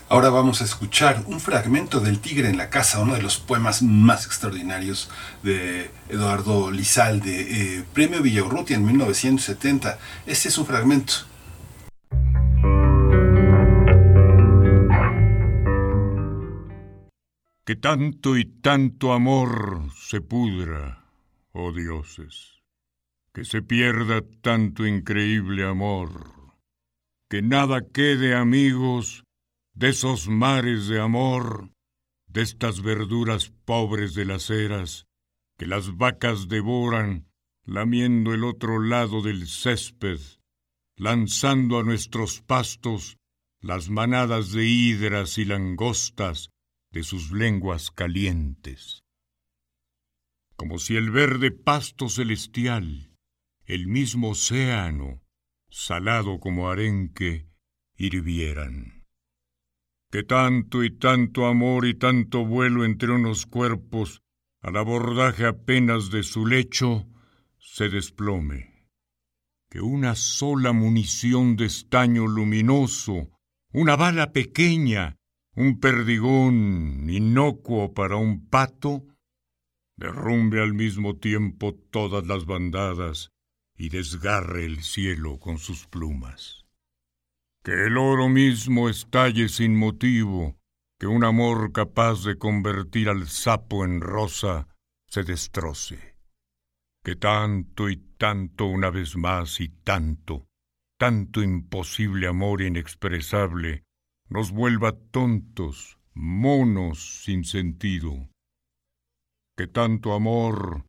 Ahora vamos a escuchar un fragmento del Tigre en la Casa, uno de los poemas más extraordinarios de Eduardo Lizalde, eh, Premio Villaurrutia en 1970. Este es un fragmento. Que tanto y tanto amor se pudra, oh dioses, que se pierda tanto increíble amor, que nada quede amigos de esos mares de amor, de estas verduras pobres de las eras, que las vacas devoran, lamiendo el otro lado del césped, lanzando a nuestros pastos las manadas de hidras y langostas de sus lenguas calientes. Como si el verde pasto celestial, el mismo océano, salado como arenque, hirvieran que tanto y tanto amor y tanto vuelo entre unos cuerpos, al abordaje apenas de su lecho, se desplome. Que una sola munición de estaño luminoso, una bala pequeña, un perdigón inocuo para un pato, derrumbe al mismo tiempo todas las bandadas y desgarre el cielo con sus plumas. Que el oro mismo estalle sin motivo, que un amor capaz de convertir al sapo en rosa se destroce. Que tanto y tanto una vez más y tanto, tanto imposible amor inexpresable nos vuelva tontos, monos sin sentido. Que tanto amor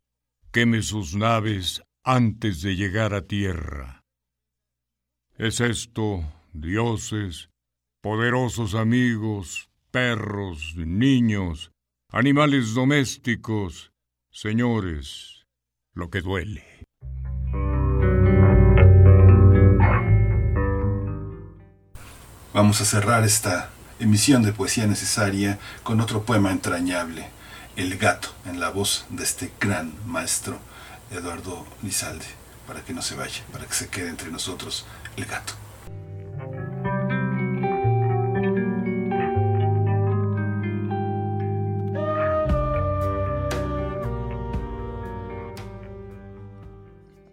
queme sus naves antes de llegar a tierra. Es esto dioses, poderosos amigos, perros, niños, animales domésticos, señores, lo que duele. Vamos a cerrar esta emisión de poesía necesaria con otro poema entrañable, El gato, en la voz de este gran maestro Eduardo Lizalde, para que no se vaya, para que se quede entre nosotros el gato.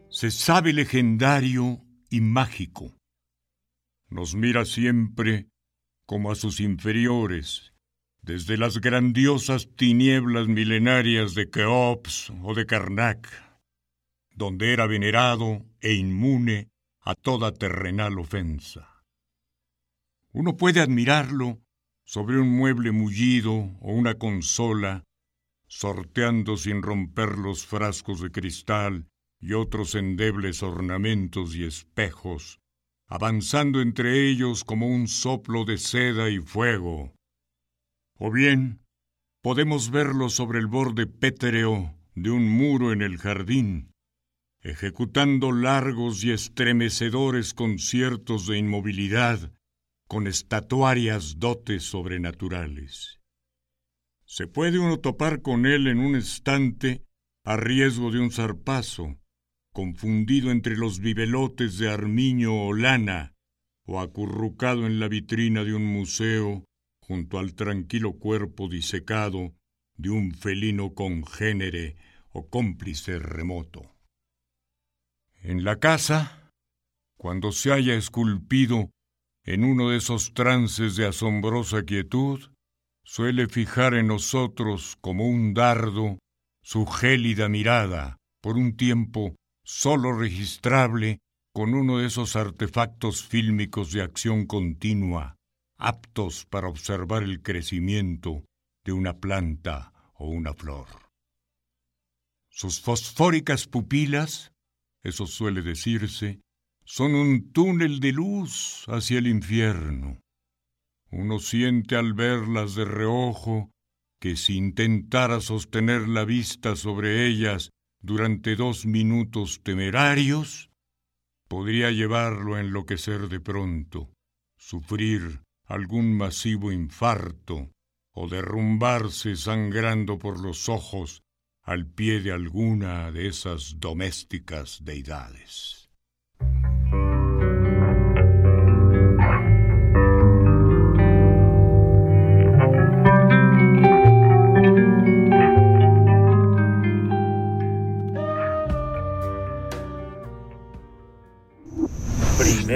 se sabe legendario y mágico. Nos mira siempre como a sus inferiores, desde las grandiosas tinieblas milenarias de Keops o de Karnak, donde era venerado e inmune a toda terrenal ofensa. Uno puede admirarlo sobre un mueble mullido o una consola, sorteando sin romper los frascos de cristal y otros endebles ornamentos y espejos, avanzando entre ellos como un soplo de seda y fuego. O bien, podemos verlo sobre el borde pétreo de un muro en el jardín, ejecutando largos y estremecedores conciertos de inmovilidad con estatuarias dotes sobrenaturales. Se puede uno topar con él en un instante a riesgo de un zarpazo, confundido entre los vivelotes de armiño o lana, o acurrucado en la vitrina de un museo junto al tranquilo cuerpo disecado de un felino congénere o cómplice remoto. En la casa, cuando se haya esculpido en uno de esos trances de asombrosa quietud, suele fijar en nosotros como un dardo su gélida mirada, por un tiempo sólo registrable con uno de esos artefactos fílmicos de acción continua, aptos para observar el crecimiento de una planta o una flor. Sus fosfóricas pupilas, eso suele decirse, son un túnel de luz hacia el infierno. Uno siente al verlas de reojo que si intentara sostener la vista sobre ellas durante dos minutos temerarios, podría llevarlo a enloquecer de pronto, sufrir algún masivo infarto o derrumbarse sangrando por los ojos al pie de alguna de esas domésticas deidades.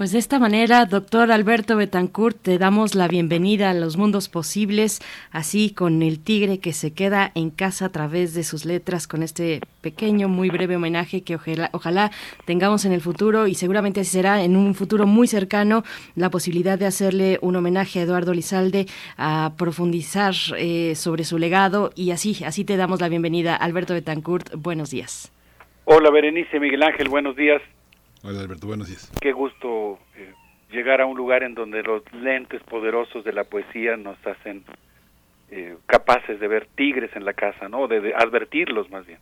Pues de esta manera, doctor Alberto Betancourt, te damos la bienvenida a los mundos posibles, así con el tigre que se queda en casa a través de sus letras, con este pequeño, muy breve homenaje que ojalá, tengamos en el futuro y seguramente así será en un futuro muy cercano la posibilidad de hacerle un homenaje a Eduardo Lizalde, a profundizar eh, sobre su legado y así, así te damos la bienvenida. Alberto Betancourt, buenos días. Hola Berenice, Miguel Ángel, buenos días. Hola Alberto, buenos días. Qué gusto eh, llegar a un lugar en donde los lentes poderosos de la poesía nos hacen eh, capaces de ver tigres en la casa, ¿no? De, advertirlos más bien.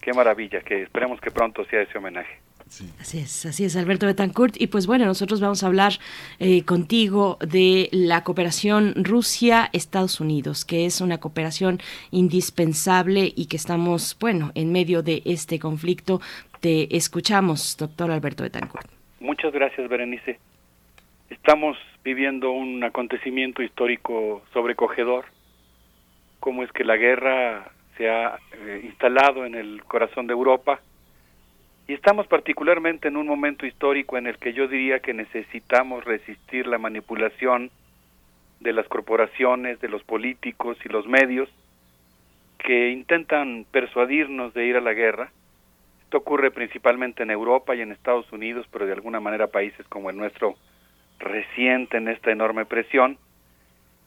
Qué maravilla, que esperemos que pronto sea ese homenaje. Así es, así es, Alberto Betancourt. Y pues bueno, nosotros vamos a hablar eh, contigo de la cooperación Rusia-Estados Unidos, que es una cooperación indispensable y que estamos, bueno, en medio de este conflicto, te escuchamos, doctor Alberto Betancourt. Muchas gracias, Berenice. Estamos viviendo un acontecimiento histórico sobrecogedor, como es que la guerra se ha eh, instalado en el corazón de Europa y estamos particularmente en un momento histórico en el que yo diría que necesitamos resistir la manipulación de las corporaciones, de los políticos y los medios que intentan persuadirnos de ir a la guerra esto ocurre principalmente en Europa y en Estados Unidos, pero de alguna manera países como el nuestro resienten esta enorme presión.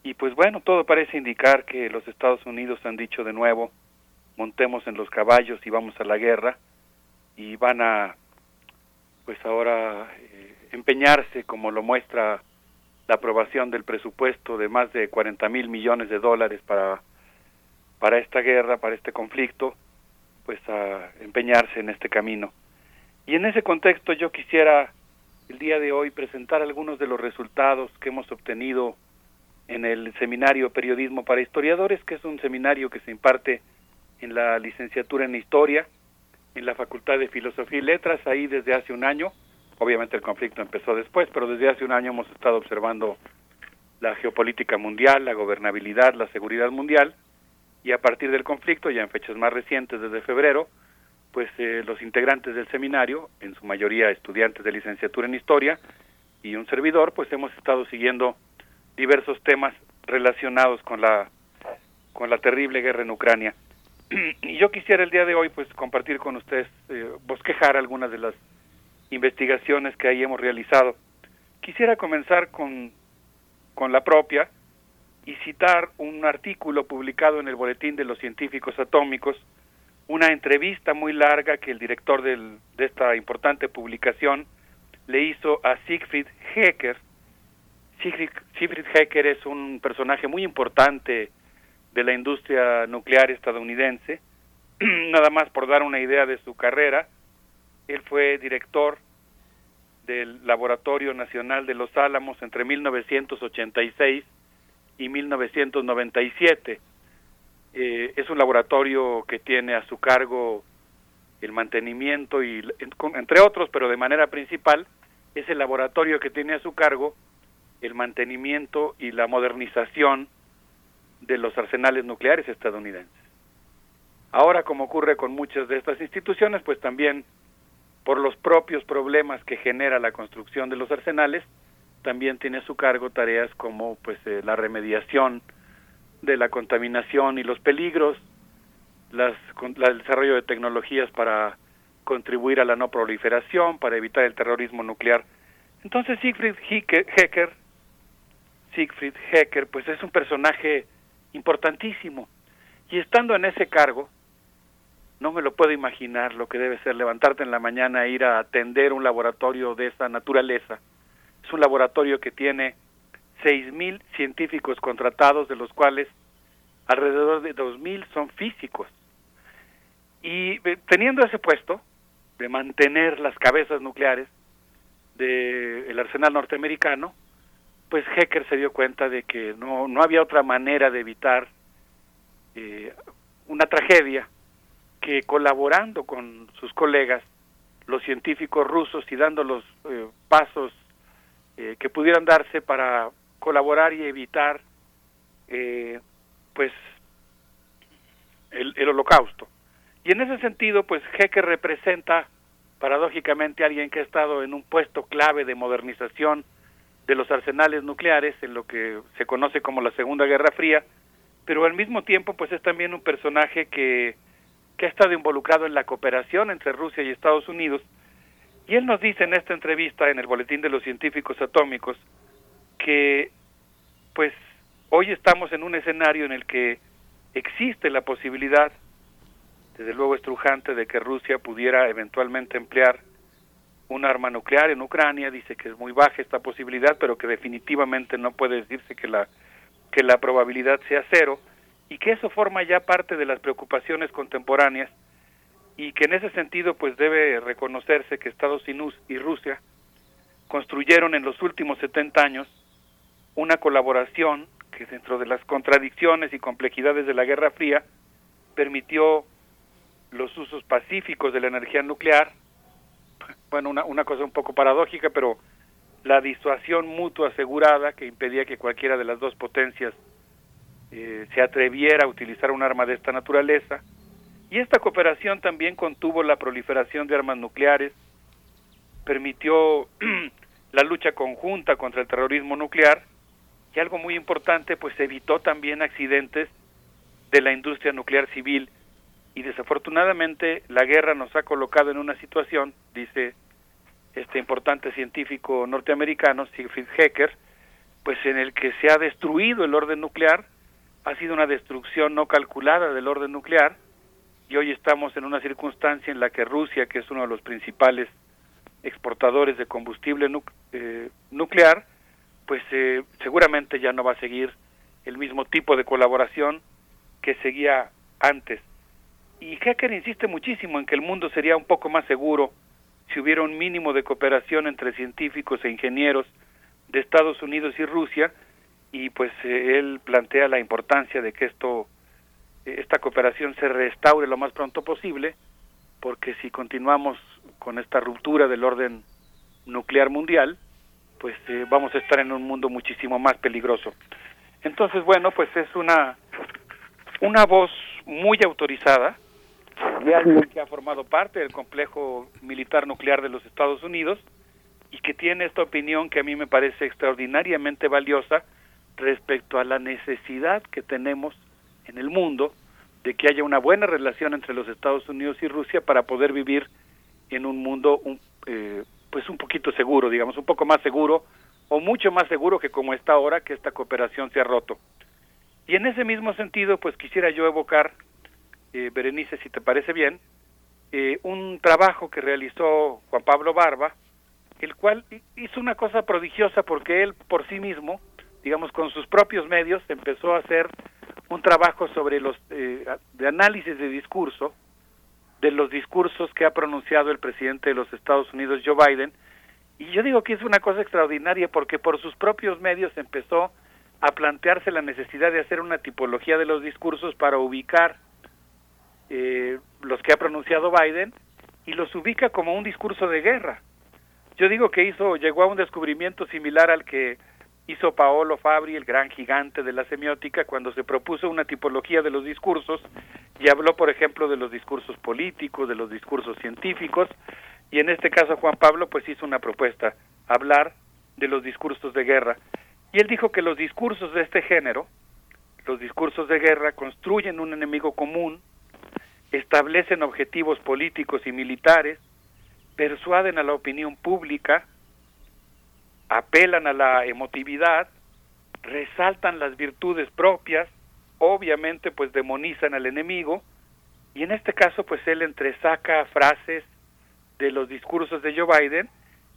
Y pues bueno, todo parece indicar que los Estados Unidos han dicho de nuevo, montemos en los caballos y vamos a la guerra, y van a, pues ahora, eh, empeñarse, como lo muestra la aprobación del presupuesto de más de 40 mil millones de dólares para, para esta guerra, para este conflicto, pues a empeñarse en este camino. Y en ese contexto yo quisiera el día de hoy presentar algunos de los resultados que hemos obtenido en el seminario Periodismo para Historiadores, que es un seminario que se imparte en la licenciatura en Historia, en la Facultad de Filosofía y Letras, ahí desde hace un año. Obviamente el conflicto empezó después, pero desde hace un año hemos estado observando la geopolítica mundial, la gobernabilidad, la seguridad mundial, y a partir del conflicto, ya en fechas más recientes, desde febrero, pues eh, los integrantes del seminario, en su mayoría estudiantes de licenciatura en historia, y un servidor, pues hemos estado siguiendo diversos temas relacionados con la con la terrible guerra en Ucrania. Y yo quisiera el día de hoy pues compartir con ustedes, eh, bosquejar algunas de las investigaciones que ahí hemos realizado. Quisiera comenzar con, con la propia, y citar un artículo publicado en el Boletín de los Científicos Atómicos, una entrevista muy larga que el director del, de esta importante publicación le hizo a Siegfried Hecker. Siegfried, Hecker es un personaje muy importante de la industria nuclear estadounidense. Nada más por dar una idea de su carrera, Él fue director del Laboratorio Nacional de Los Álamos entre 1986 y 1997. Eh, es un laboratorio que tiene a su cargo el mantenimiento y entre otros, pero de manera principal, es el laboratorio que tiene a su cargo el mantenimiento y la modernización de los arsenales nucleares estadounidenses. Ahora, como ocurre con muchas de estas instituciones, pues también por los propios problemas que genera la construcción de los arsenales, también tiene a su cargo tareas como pues eh, la remediación de la contaminación y los peligros, las, el desarrollo de tecnologías para contribuir a la no proliferación, para evitar el terrorismo nuclear. Entonces Siegfried Hecker, Siegfried Hecker, pues es un personaje importantísimo. Y estando en ese cargo, no me lo puedo imaginar lo que debe ser levantarte en la mañana e ir a atender un laboratorio de esa naturaleza. Es un laboratorio que tiene 6.000 científicos contratados, de los cuales alrededor de 2.000 son físicos. Y teniendo ese puesto de mantener las cabezas nucleares del arsenal norteamericano, pues Hecker se dio cuenta de que no, no había otra manera de evitar eh, una tragedia que colaborando con sus colegas, los científicos rusos, y dando los eh, pasos eh, que pudieran darse para colaborar y evitar pues el, el holocausto. Y en ese sentido, pues Hecker representa paradójicamente a alguien que ha estado en un puesto clave de modernización de los arsenales nucleares en lo que se conoce como la Segunda Guerra Fría, pero al mismo tiempo pues es también un personaje que, que ha estado involucrado en la cooperación entre Rusia y Estados Unidos, y él nos dice en esta entrevista en el Boletín de los Científicos Atómicos que pues hoy estamos en un escenario en el que existe la posibilidad, desde luego estrujante, de que Rusia pudiera eventualmente emplear un arma nuclear en Ucrania, dice que es muy baja esta posibilidad, pero que definitivamente no puede decirse que la que la probabilidad sea cero y que eso forma ya parte de las preocupaciones contemporáneas y que en ese sentido pues debe reconocerse que Estados Unidos y Rusia construyeron en los últimos 70 años una colaboración que dentro de las contradicciones y complejidades de la Guerra Fría permitió los usos pacíficos de la energía nuclear bueno, una, una cosa un poco paradójica, pero la disuasión mutua asegurada que impedía que cualquiera de las dos potencias eh, se atreviera a utilizar un arma de esta naturaleza. Y esta cooperación también contuvo la proliferación de armas nucleares, permitió la lucha conjunta contra el terrorismo nuclear y algo muy importante, pues evitó también accidentes de la industria nuclear civil y desafortunadamente la guerra nos ha colocado en una situación, dice este importante científico norteamericano, Siegfried Hecker, pues en el que se ha destruido el orden nuclear, ha sido una destrucción no calculada del orden nuclear, y hoy estamos en una circunstancia en la que Rusia, que es uno de los principales exportadores de combustible eh, nuclear, pues eh, seguramente ya no va a seguir el mismo tipo de colaboración que seguía antes y Hacker insiste muchísimo en que el mundo sería un poco más seguro si hubiera un mínimo de cooperación entre científicos e ingenieros de Estados Unidos y Rusia y pues eh, él plantea la importancia de que esto eh, esta cooperación se restaure lo más pronto posible porque si continuamos con esta ruptura del orden nuclear mundial pues eh, vamos a estar en un mundo muchísimo más peligroso. Entonces bueno pues es una una voz muy autorizada que ha formado parte del complejo militar nuclear de los Estados Unidos y que tiene esta opinión que a mí me parece extraordinariamente valiosa respecto a la necesidad que tenemos en el mundo de que haya una buena relación entre los Estados Unidos y Rusia para poder vivir en un mundo un, eh, pues un poquito seguro, digamos, un poco más seguro o mucho más seguro que como está ahora que esta cooperación se ha roto. Y en ese mismo sentido, pues quisiera yo evocar eh, Berenice, si te parece bien, eh, un trabajo que realizó Juan Pablo Barba, el cual hizo una cosa prodigiosa porque él por sí mismo, digamos con sus propios medios, empezó a hacer un trabajo sobre los eh, de análisis de discurso de los discursos que ha pronunciado el presidente de los Estados Unidos, Joe Biden, y yo digo que es una cosa extraordinaria porque por sus propios medios empezó a plantearse la necesidad de hacer una tipología de los discursos para ubicar eh, los que ha pronunciado Biden y los ubica como un discurso de guerra. Yo digo que hizo, llegó a un descubrimiento similar al que hizo Paolo Fabri, el gran gigante de la semiótica, cuando se propuso una tipología de los discursos y habló, por ejemplo, de los discursos políticos, de los discursos científicos, y en este caso Juan Pablo pues hizo una propuesta, hablar de los discursos de guerra. Y él dijo que los discursos de este género, los discursos de guerra, construyen un enemigo común, establecen objetivos políticos y militares, persuaden a la opinión pública, apelan a la emotividad, resaltan las virtudes propias, obviamente pues demonizan al enemigo, y en este caso pues él entresaca frases de los discursos de Joe Biden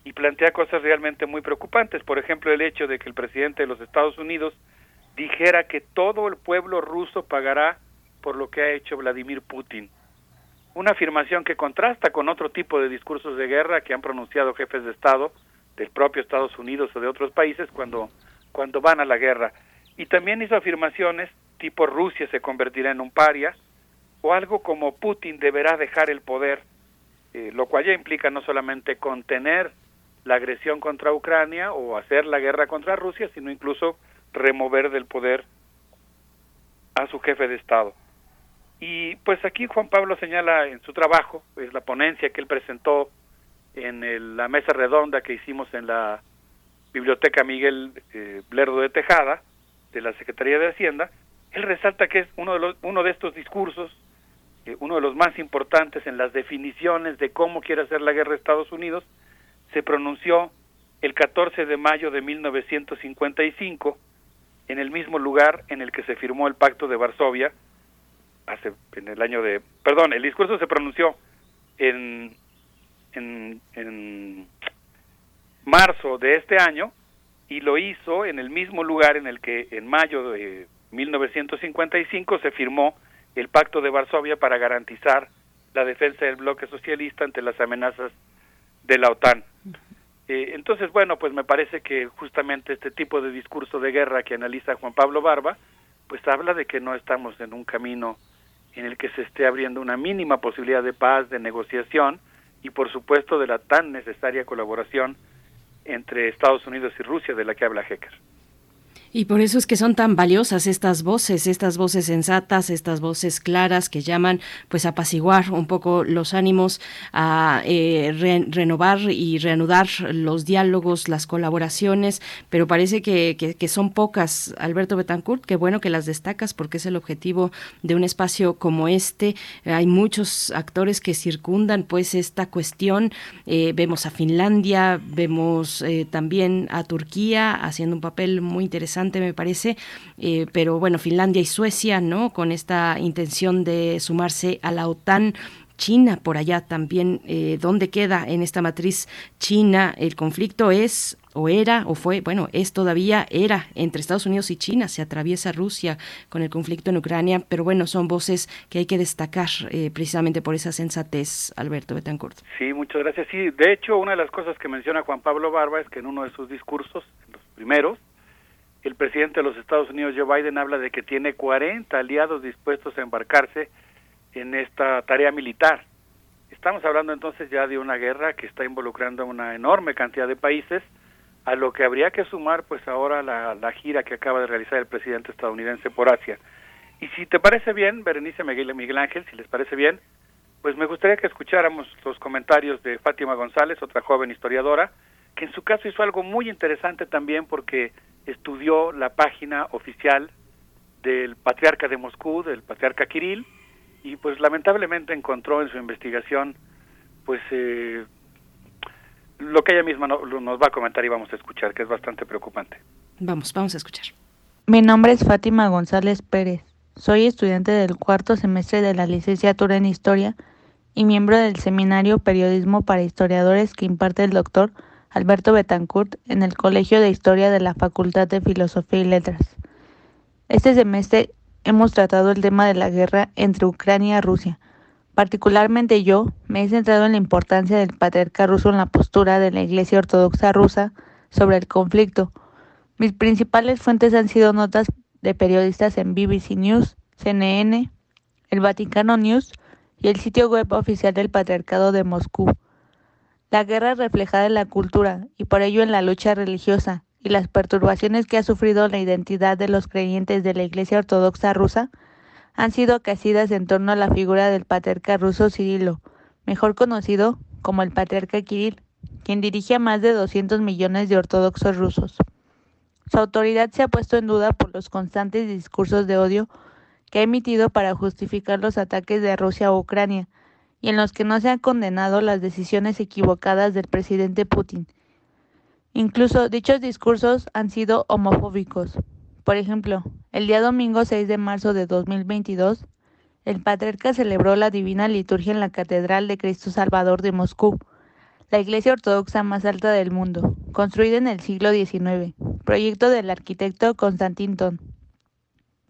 y plantea cosas realmente muy preocupantes, por ejemplo el hecho de que el presidente de los Estados Unidos dijera que todo el pueblo ruso pagará por lo que ha hecho Vladimir Putin. Una afirmación que contrasta con otro tipo de discursos de guerra que han pronunciado jefes de Estado del propio Estados Unidos o de otros países cuando, cuando van a la guerra. Y también hizo afirmaciones tipo Rusia se convertirá en un paria o algo como Putin deberá dejar el poder, eh, lo cual ya implica no solamente contener la agresión contra Ucrania o hacer la guerra contra Rusia, sino incluso remover del poder a su jefe de Estado. Y pues aquí Juan Pablo señala en su trabajo, es la ponencia que él presentó en la mesa redonda que hicimos en la Biblioteca Miguel eh, Blerdo de Tejada, de la Secretaría de Hacienda, él resalta que es uno de, los, uno de estos discursos, eh, uno de los más importantes en las definiciones de cómo quiere hacer la guerra de Estados Unidos, se pronunció el 14 de mayo de 1955 en el mismo lugar en el que se firmó el Pacto de Varsovia, hace en el año de, perdón, el discurso se pronunció en en, marzo de este año y lo hizo en el mismo lugar en el que en mayo de 1955 se firmó el Pacto de Varsovia para garantizar la defensa del bloque socialista ante las amenazas de la OTAN. Eh, entonces, bueno, pues me parece que justamente este tipo de discurso de guerra que analiza Juan Pablo Barba, pues habla de que no estamos en un camino en el que se esté abriendo una mínima posibilidad de paz, de negociación, y por supuesto de la tan necesaria colaboración entre Estados Unidos y Rusia de la que habla Hecker. Y por eso es que son tan valiosas estas voces, estas voces sensatas, estas voces claras que llaman pues a apaciguar un poco los ánimos, a eh, renovar y reanudar los diálogos, las colaboraciones, pero parece que, que, son pocas, Alberto Betancourt, qué bueno que las destacas porque es el objetivo de un espacio como este. Hay muchos actores que circundan pues esta cuestión, eh, vemos a Finlandia, vemos eh, también a Turquía haciendo un papel muy interesante me parece, eh, pero bueno, Finlandia y Suecia, ¿no? Con esta intención de sumarse a la OTAN. China por allá también, eh, ¿dónde queda en esta matriz China? El conflicto es o era o fue, bueno, es todavía, era entre Estados Unidos y China, se atraviesa Rusia con el conflicto en Ucrania, pero bueno, son voces que hay que destacar eh, precisamente por esa sensatez, Alberto Betancourt. Sí, muchas gracias. Sí, de hecho, una de las cosas que menciona Juan Pablo Barba es que en uno de sus discursos, los primeros, el presidente de los Estados Unidos, Joe Biden, habla de que tiene 40 aliados dispuestos a embarcarse en esta tarea militar. Estamos hablando entonces ya de una guerra que está involucrando a una enorme cantidad de países, a lo que habría que sumar pues ahora la, gira que acaba de realizar el presidente estadounidense por Asia. Y si te parece bien, Berenice Miguel, Miguel Ángel, si les parece bien, pues me gustaría que escucháramos los comentarios de Fátima González, otra joven historiadora, que en su caso hizo algo muy interesante también porque estudió la página oficial del patriarca de Moscú, del patriarca Kirill, y pues lamentablemente encontró en su investigación pues eh, lo que ella misma nos va a comentar y vamos a escuchar, que es bastante preocupante. Vamos, vamos a escuchar. Mi nombre es Fátima González Pérez. Soy estudiante del cuarto semestre de la licenciatura en Historia y miembro del seminario Periodismo para Historiadores que imparte el doctor Alberto Betancourt en el Colegio de Historia de la Facultad de Filosofía y Letras. Este semestre hemos tratado el tema de la guerra entre Ucrania y Rusia, Particularmente yo me he centrado en la importancia del patriarca ruso en la postura de la Iglesia Ortodoxa rusa sobre el conflicto. Mis principales fuentes han sido notas de periodistas en BBC News, CNN, el Vaticano News y el sitio web oficial del Patriarcado de Moscú. La guerra reflejada en la cultura y por ello en la lucha religiosa y las perturbaciones que ha sufrido la identidad de los creyentes de la Iglesia Ortodoxa rusa han sido acaecidas en torno a la figura del patriarca ruso Cirilo, mejor conocido como el patriarca Kirill, quien dirige a más de 200 millones de ortodoxos rusos. Su autoridad se ha puesto en duda por los constantes discursos de odio que ha emitido para justificar los ataques de Rusia a Ucrania, y en los que no se han condenado las decisiones equivocadas del presidente Putin. Incluso dichos discursos han sido homofóbicos, por ejemplo, el día domingo 6 de marzo de 2022, el patriarca celebró la divina liturgia en la Catedral de Cristo Salvador de Moscú, la iglesia ortodoxa más alta del mundo, construida en el siglo XIX, proyecto del arquitecto Constantin Ton.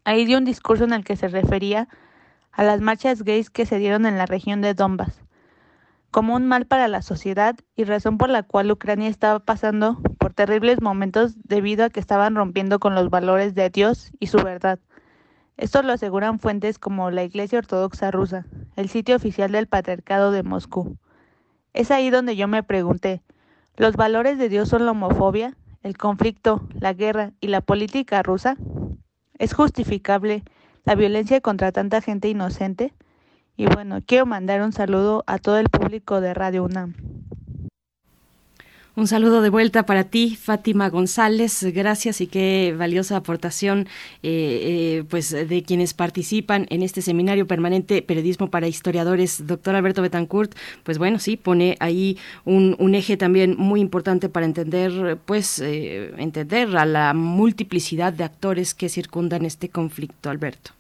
Ahí dio un discurso en el que se refería a las marchas gays que se dieron en la región de Donbass, como un mal para la sociedad y razón por la cual Ucrania estaba pasando por terribles momentos debido a que estaban rompiendo con los valores de Dios y su verdad. Esto lo aseguran fuentes como la Iglesia Ortodoxa Rusa, el sitio oficial del Patriarcado de Moscú. Es ahí donde yo me pregunté, ¿los valores de Dios son la homofobia, el conflicto, la guerra y la política rusa? ¿Es justificable la violencia contra tanta gente inocente? Y bueno, quiero mandar un saludo a todo el público de Radio UNAM. Un saludo de vuelta para ti, Fátima González. Gracias y qué valiosa aportación eh, eh, pues de quienes participan en este seminario permanente Periodismo para Historiadores. Doctor Alberto Betancourt, pues bueno, sí, pone ahí un, eje también muy importante para entender, pues, eh, entender a la multiplicidad de actores que circundan este conflicto, Alberto.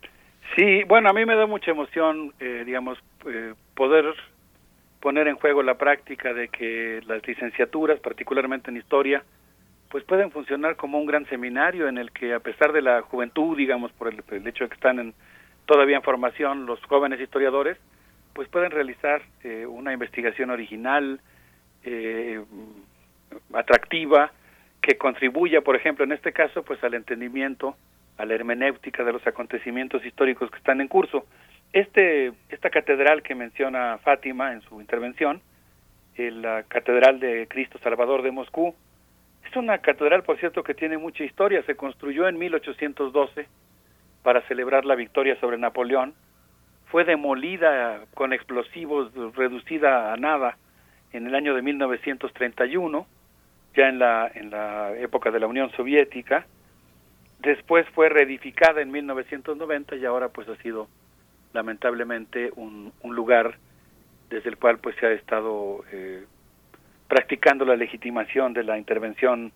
Sí, bueno, a mí me da mucha emoción, digamos, poder poner en juego la práctica de que las licenciaturas, particularmente en historia, pues pueden funcionar como un gran seminario en el que a pesar de la juventud, digamos, por el, hecho de que están en, todavía en formación los jóvenes historiadores, pues pueden realizar eh, una investigación original, eh, atractiva, que contribuya, por ejemplo, en este caso, pues al entendimiento, a la hermenéutica de los acontecimientos históricos que están en curso. Este, esta catedral que menciona Fátima en su intervención, la Catedral de Cristo Salvador de Moscú, es una catedral, por cierto, que tiene mucha historia. Se construyó en 1812 para celebrar la victoria sobre Napoleón. Fue demolida con explosivos, reducida a nada en el año de 1931, ya la, en la época de la Unión Soviética. Después fue reedificada en 1990 y ahora pues ha sido lamentablemente un, lugar desde el cual pues se ha estado eh, practicando la legitimación de la intervención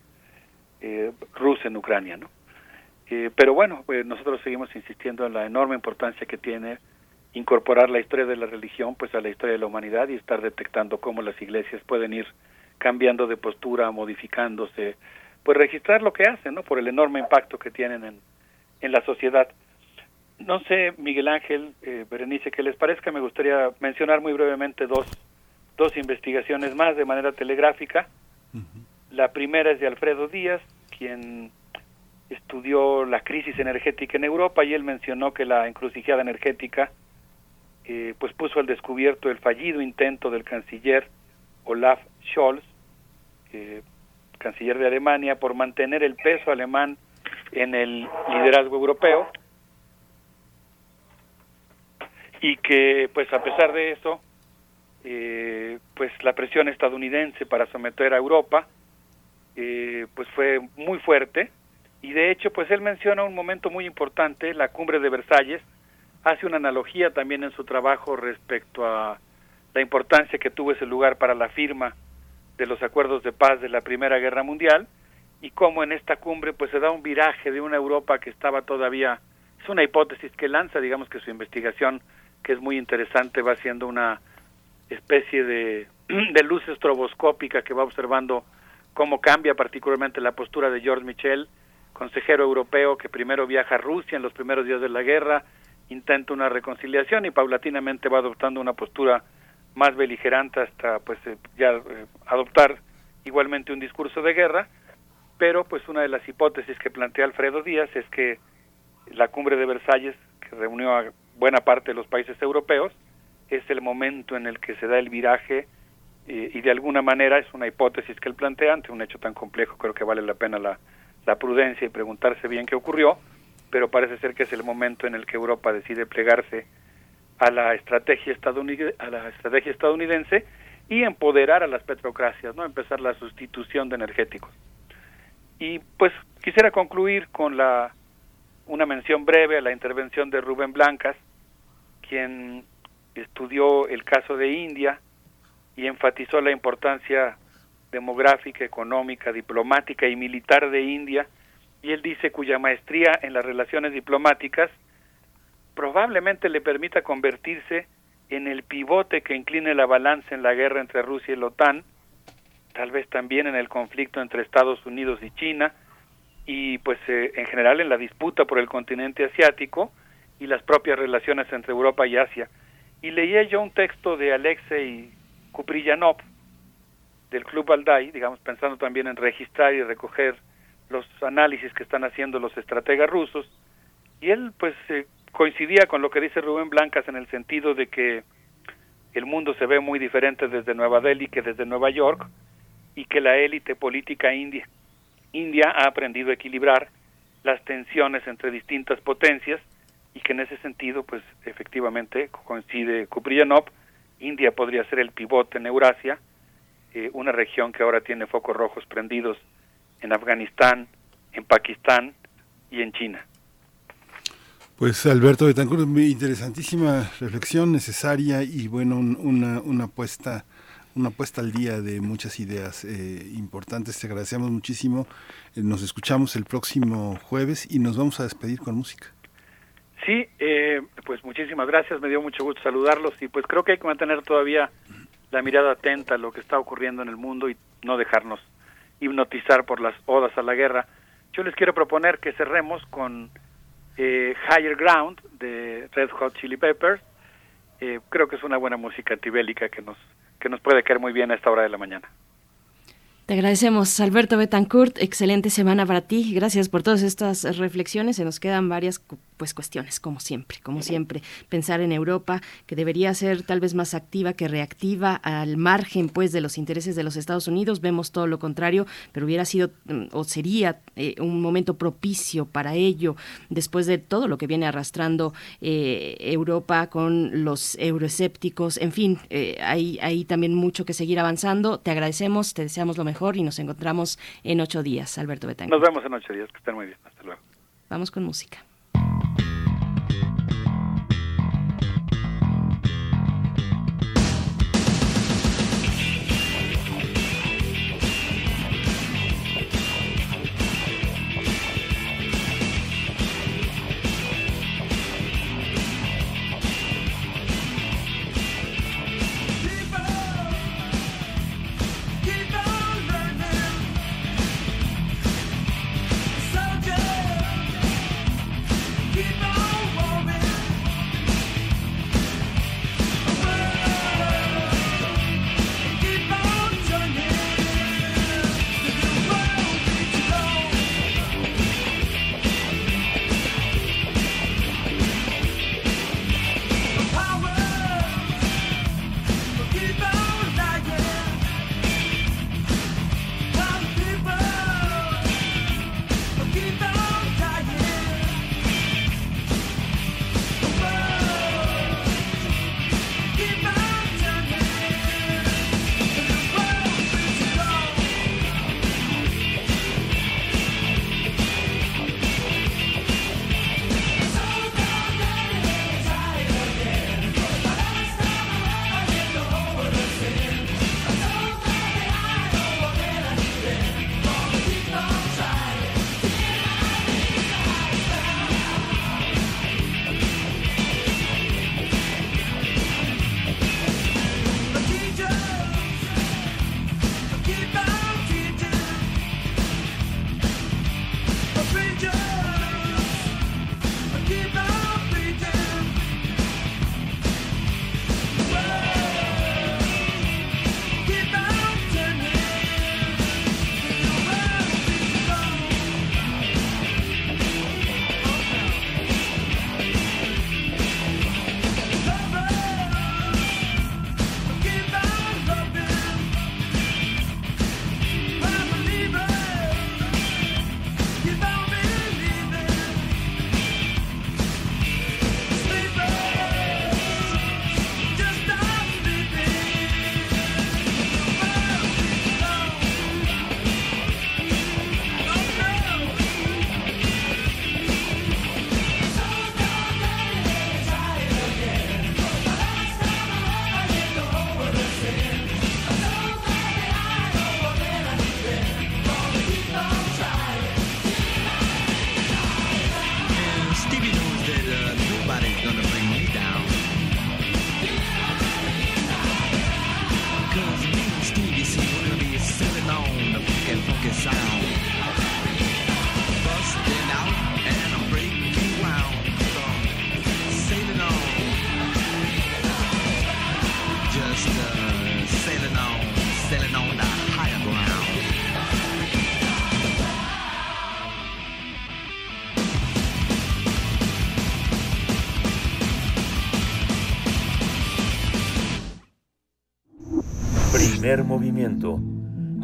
eh, rusa en Ucrania, ¿no? Eh, pero bueno, pues nosotros seguimos insistiendo en la enorme importancia que tiene incorporar la historia de la religión pues a la historia de la humanidad y estar detectando cómo las iglesias pueden ir cambiando de postura, modificándose, pues registrar lo que hacen, ¿no? Por el enorme impacto que tienen en, en la sociedad. No sé, Miguel Ángel, eh, Berenice, que les parezca, me gustaría mencionar muy brevemente dos, dos investigaciones más de manera telegráfica. La primera es de Alfredo Díaz, quien estudió la crisis energética en Europa y él mencionó que la encrucijada energética eh, pues puso al descubierto el fallido intento del canciller Olaf Scholz, eh, canciller de Alemania, por mantener el peso alemán en el liderazgo europeo. Y que pues a pesar de eso eh, pues la presión estadounidense para someter a Europa eh, pues fue muy fuerte. Y de hecho pues él menciona un momento muy importante la cumbre de Versalles. Hace una analogía también en su trabajo respecto a la importancia que tuvo ese lugar para la firma de los acuerdos de paz de la Primera Guerra Mundial y cómo en esta cumbre pues se da un viraje de una Europa que estaba todavía es una hipótesis que lanza digamos que su investigación que es muy interesante, va siendo una especie de, de luz estroboscópica que va observando cómo cambia particularmente la postura de George Michel, consejero europeo que primero viaja a Rusia en los primeros días de la guerra intenta una reconciliación y paulatinamente va adoptando una postura más beligerante hasta pues eh, ya eh, adoptar igualmente un discurso de guerra, pero pues una de las hipótesis que plantea Alfredo Díaz es que la cumbre de Versalles, que reunió a buena parte de los países europeos, es el momento en el que se da el viraje eh, y de alguna manera es una hipótesis que él plantea ante un hecho tan complejo, creo que vale la pena la, la prudencia y preguntarse bien qué ocurrió, pero parece ser que es el momento en el que Europa decide plegarse a la estrategia estadounidense, a la estrategia estadounidense y empoderar a las petrocracias, no empezar la sustitución de energéticos. Y pues quisiera concluir con la una mención breve a la intervención de Rubén Blancas, quien estudió el caso de India y enfatizó la importancia demográfica, económica, diplomática y militar de India, y él dice cuya maestría en las relaciones diplomáticas probablemente le permita convertirse en el pivote que incline la balanza en la guerra entre Rusia y la OTAN, tal vez también en el conflicto entre Estados Unidos y China, y pues eh, en general en la disputa por el continente asiático y las propias relaciones entre Europa y Asia. Y leí yo un texto de Alexei Kuprillanov del Club Aldai, digamos pensando también en registrar y recoger los análisis que están haciendo los estrategas rusos, y él pues eh, coincidía con lo que dice Rubén Blancas en el sentido de que el mundo se ve muy diferente desde Nueva Delhi que desde Nueva York y que la élite política india, india ha aprendido a equilibrar las tensiones entre distintas potencias y que en ese sentido pues efectivamente coincide Kupriyanov, India podría ser el pivote en Eurasia, eh, una región que ahora tiene focos rojos prendidos en Afganistán, en Pakistán y en China. Pues Alberto Betancourt, interesantísima reflexión necesaria y bueno, una, una puesta una puesta al día de muchas ideas eh, importantes. Te agradecemos muchísimo. Eh, nos escuchamos el próximo jueves y nos vamos a despedir con música. Sí, eh, pues muchísimas gracias. Me dio mucho gusto saludarlos y pues creo que hay que mantener todavía la mirada atenta a lo que está ocurriendo en el mundo y no dejarnos hipnotizar por las odas a la guerra. Yo les quiero proponer que cerremos con eh, Higher Ground de Red Hot Chili Peppers. Eh, creo que es una buena música antibélica que nos, que nos puede caer muy bien a esta hora de la mañana. Te agradecemos, Alberto Betancourt. Excelente semana para ti. Gracias por todas estas reflexiones. Se nos quedan varias pues cuestiones, como siempre, como siempre. Pensar en Europa, que debería ser tal vez más activa que reactiva al margen pues de los intereses de los Estados Unidos. Vemos todo lo contrario, pero hubiera sido mm, o sería eh, un momento propicio para ello después de todo lo que viene arrastrando eh, Europa con los euroescépticos. En fin, eh, hay, hay también mucho que seguir avanzando. Te agradecemos, te deseamos lo mejor y nos encontramos en ocho días, Alberto Betancourt. Nos vemos en ocho días, que estén muy bien. Hasta luego. Vamos con música.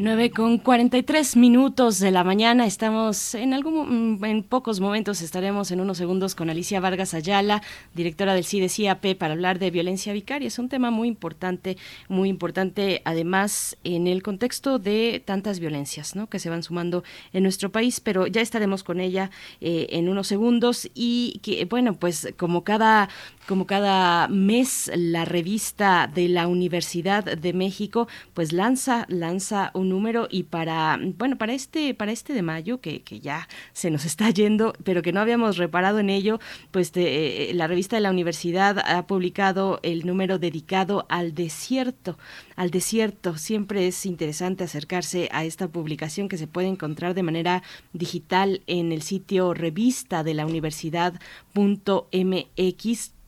9 con 43 minutos de la mañana. Estamos en algún en pocos momentos estaremos en unos segundos con Alicia Vargas Ayala, directora del CIDE-CIAP, para hablar de violencia vicaria. Es un tema muy importante, muy importante además en el contexto de tantas violencias que se van sumando en nuestro país, pero ya estaremos con ella eh, en unos segundos y que, bueno, pues como cada como cada mes la revista de la Universidad de México pues lanza lanza un número y para bueno para este para este de mayo que, que ya se nos está yendo pero que no habíamos reparado en ello pues eh, la revista de la universidad ha publicado el número dedicado al desierto al desierto. Siempre es interesante acercarse a esta publicación que se puede encontrar de manera digital en el sitio revista de la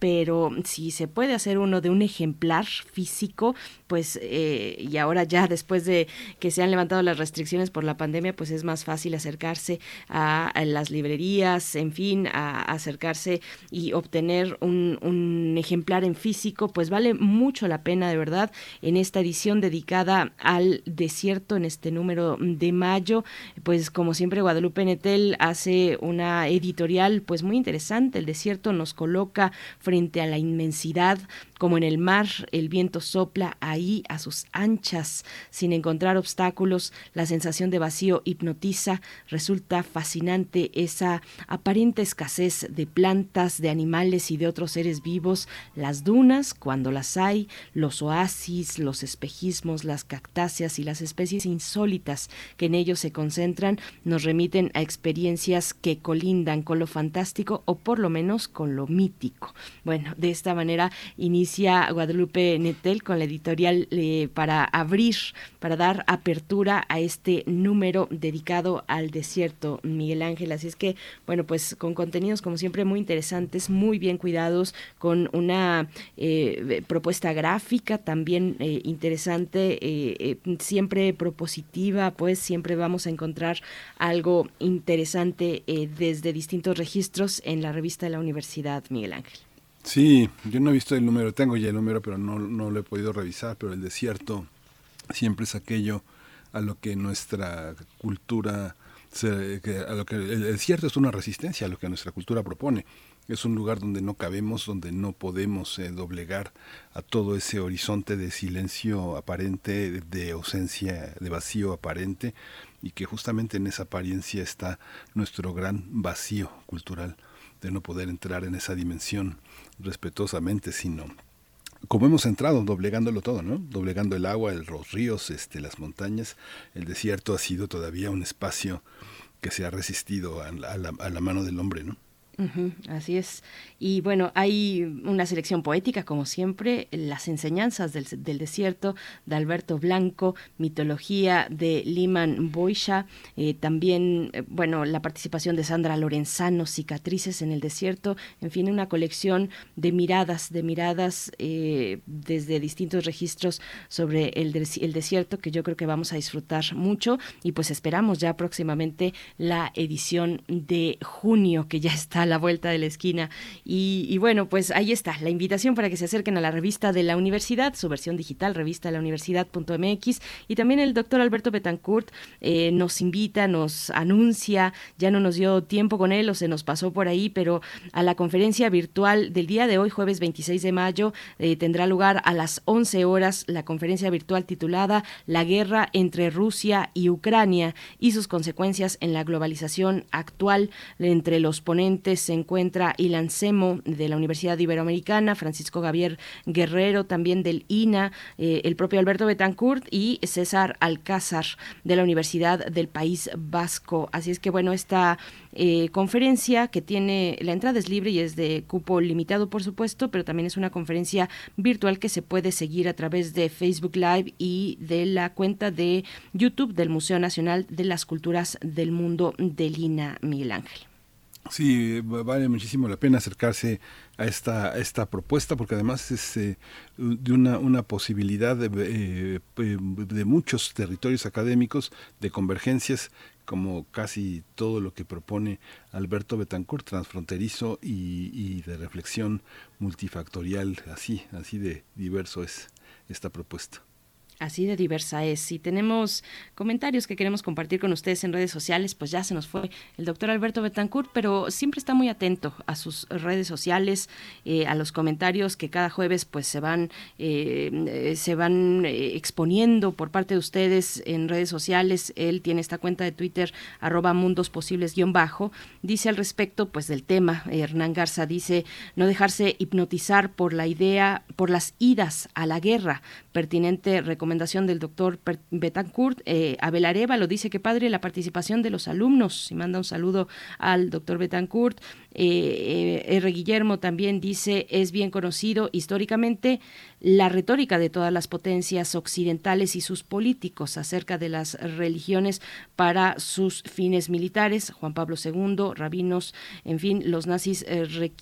pero si se puede hacer uno de un ejemplar físico, pues eh, y ahora ya después de que se han levantado las restricciones por la pandemia, pues es más fácil acercarse a, las librerías, en fin, acercarse y obtener un, un, ejemplar en físico, pues vale mucho la pena de verdad en esta edición dedicada al desierto, en este número de mayo, pues como siempre Guadalupe Netel hace una editorial pues muy interesante, el desierto nos coloca frente a la inmensidad, como en el mar, el viento sopla ahí a sus anchas, sin encontrar obstáculos, la sensación de vacío hipnotiza, resulta fascinante esa aparente escasez de plantas, de animales y de otros seres vivos, las dunas, cuando las hay, los oasis, los espejismos, las cactáceas y las especies insólitas que en ellos se concentran, nos remiten a experiencias que colindan con lo fantástico o por lo menos con lo mítico. Bueno, de esta manera inicia Guadalupe Netel con la editorial eh, para abrir, para dar apertura a este número dedicado al desierto, Miguel Ángel. Así es que, bueno, pues con contenidos como siempre muy interesantes, muy bien cuidados, con una eh, propuesta gráfica también eh, interesante, siempre propositiva, pues siempre vamos a encontrar algo interesante desde distintos registros en la revista de la Universidad, Miguel Ángel. Sí, yo no he visto el número, tengo ya el número, pero no, no lo he podido revisar, pero el desierto siempre es aquello a lo que nuestra cultura, se, a lo que el desierto es una resistencia a lo que nuestra cultura propone. Es un lugar donde no cabemos, donde no podemos eh, doblegar a todo ese horizonte de silencio aparente, de ausencia, de vacío aparente, y que justamente en esa apariencia está nuestro gran vacío cultural de no poder entrar en esa dimensión respetuosamente, sino como hemos entrado, doblegándolo todo, ¿no? Doblegando el agua, los ríos, este, las montañas, el desierto ha sido todavía un espacio que se ha resistido a la, a la mano del hombre, ¿no? Así es. Y bueno, hay una selección poética, como siempre, las enseñanzas del, desierto de Alberto Blanco, mitología de Liman Boisha, eh, también, eh, bueno, la participación de Sandra Lorenzano, cicatrices en el desierto, en fin, una colección de miradas, de miradas eh, desde distintos registros sobre el, el desierto que yo creo que vamos a disfrutar mucho y pues esperamos ya próximamente la edición de junio que ya está a la vuelta de la esquina. Y, bueno, pues ahí está la invitación para que se acerquen a la revista de la universidad, su versión digital, revista de la universidad.mx. Y también el doctor Alberto Betancourt eh, nos invita, nos anuncia, ya no nos dio tiempo con él o se nos pasó por ahí, pero a la conferencia virtual del día de hoy, jueves 26 de mayo, eh, tendrá lugar a las 11 horas la conferencia virtual titulada La guerra entre Rusia y Ucrania y sus consecuencias en la globalización actual entre los ponentes se encuentra Ilan Semo de la Universidad Iberoamericana, Francisco Javier Guerrero también del INA, eh, el propio Alberto Betancourt y César Alcázar de la Universidad del País Vasco. Así es que bueno, esta eh, conferencia que tiene, la entrada es libre y es de cupo limitado por supuesto, pero también es una conferencia virtual que se puede seguir a través de Facebook Live y de la cuenta de YouTube del Museo Nacional de las Culturas del Mundo del INA Miguel Ángel. Sí, vale muchísimo la pena acercarse a esta, esta propuesta porque además es eh, de una, una posibilidad de, eh, de muchos territorios académicos, de convergencias como casi todo lo que propone Alberto Betancourt, transfronterizo y, y de reflexión multifactorial, así, así de diverso es esta propuesta. Así de diversa es. Si tenemos comentarios que queremos compartir con ustedes en redes sociales, pues ya se nos fue el doctor Alberto Betancourt, pero siempre está muy atento a sus redes sociales, eh, a los comentarios que cada jueves pues se van, eh, se van eh, exponiendo por parte de ustedes en redes sociales. Él tiene esta cuenta de Twitter, arroba mundos posibles guion bajo. Dice al respecto pues del tema, Hernán Garza dice, no dejarse hipnotizar por la idea, por las idas a la guerra, pertinente recomendación del doctor Betancourt. Eh, Abel lo dice que padre la participación de los alumnos. Y manda un saludo al doctor Betancourt. Eh, eh, R. Guillermo también dice, es bien conocido históricamente la retórica de todas las potencias occidentales y sus políticos acerca de las religiones para sus fines militares. Juan Pablo II, rabinos, en fin, los nazis eh,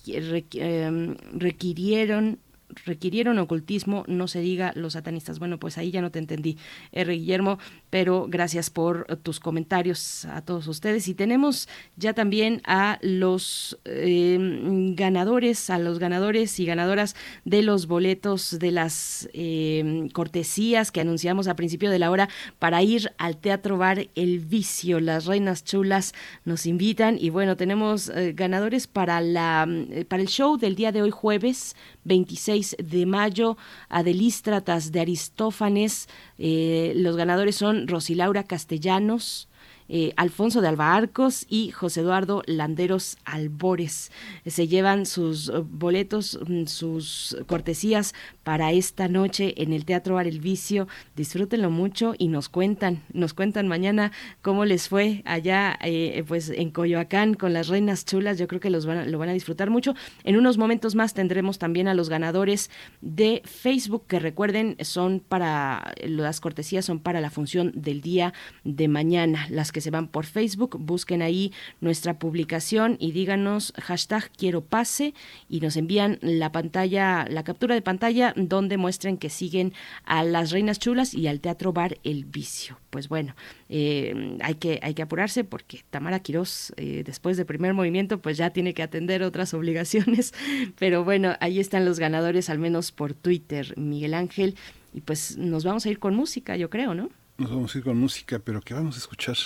em, requirieron requirieron ocultismo, no se diga los satanistas. Bueno, pues ahí ya no te entendí, R. Guillermo, pero gracias por tus comentarios a todos ustedes. Y tenemos ya también a los em, ganadores, a los ganadores y ganadoras de los boletos de las em, cortesías que anunciamos a principio de la hora para ir al Teatro Bar El Vicio. Las Reinas Chulas nos invitan y bueno, tenemos eh, ganadores para, la, eh, para el show del día de hoy jueves 26 de mayo, Adelístratas de Aristófanes. Eh, los ganadores son Rosilaura Castellanos, eh, Alfonso de Alba Arcos y José Eduardo Landeros Albores. Se llevan sus eh, boletos, mm, sus cortesías para esta noche en el Teatro Bar El Vicio. Disfrútenlo mucho y nos cuentan, nos cuentan mañana cómo les fue allá eh, pues en Coyoacán con las reinas chulas. Yo creo que los van lo van a disfrutar mucho. En unos momentos más tendremos también a los ganadores de Facebook que recuerden son para las cortesías son para la función del día de mañana, las que se van por Facebook, busquen ahí nuestra publicación y díganos hashtag quiero pase y nos envían la pantalla, la captura de pantalla donde muestren que siguen a las Reinas Chulas y al Teatro Bar El Vicio. Pues bueno, eh, hay, que, hay que apurarse porque Tamara Quirós, eh, después del primer movimiento, pues ya tiene que atender otras obligaciones. Pero bueno, ahí están los ganadores, al menos por Twitter, Miguel Ángel. Y pues nos vamos a ir con música, yo creo, ¿no? Nos vamos a ir con música, pero ¿qué vamos a escuchar?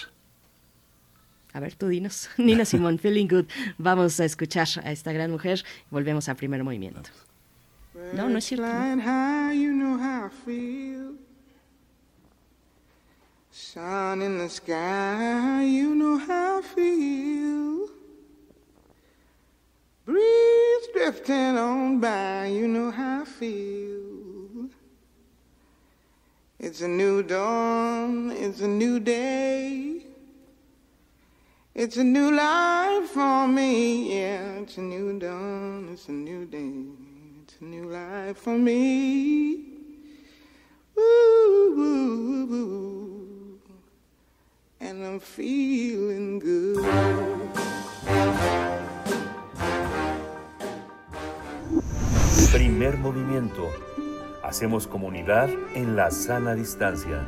A ver, tú dinos. Nina Simón, Feeling Good. Vamos a escuchar a esta gran mujer. Volvemos a primer movimiento. No, no es cierto. Sun in the sky, you know how I feel. Breeze drifting on by, you know how I feel. It's a new dawn, it's a new day. It's a new life for me, yeah. It's a new dawn, it's a new day. It's a new life for me. Ooh, ooh, ooh, and I'm feeling good. Primer movimiento. Hacemos comunidad en la sana distancia.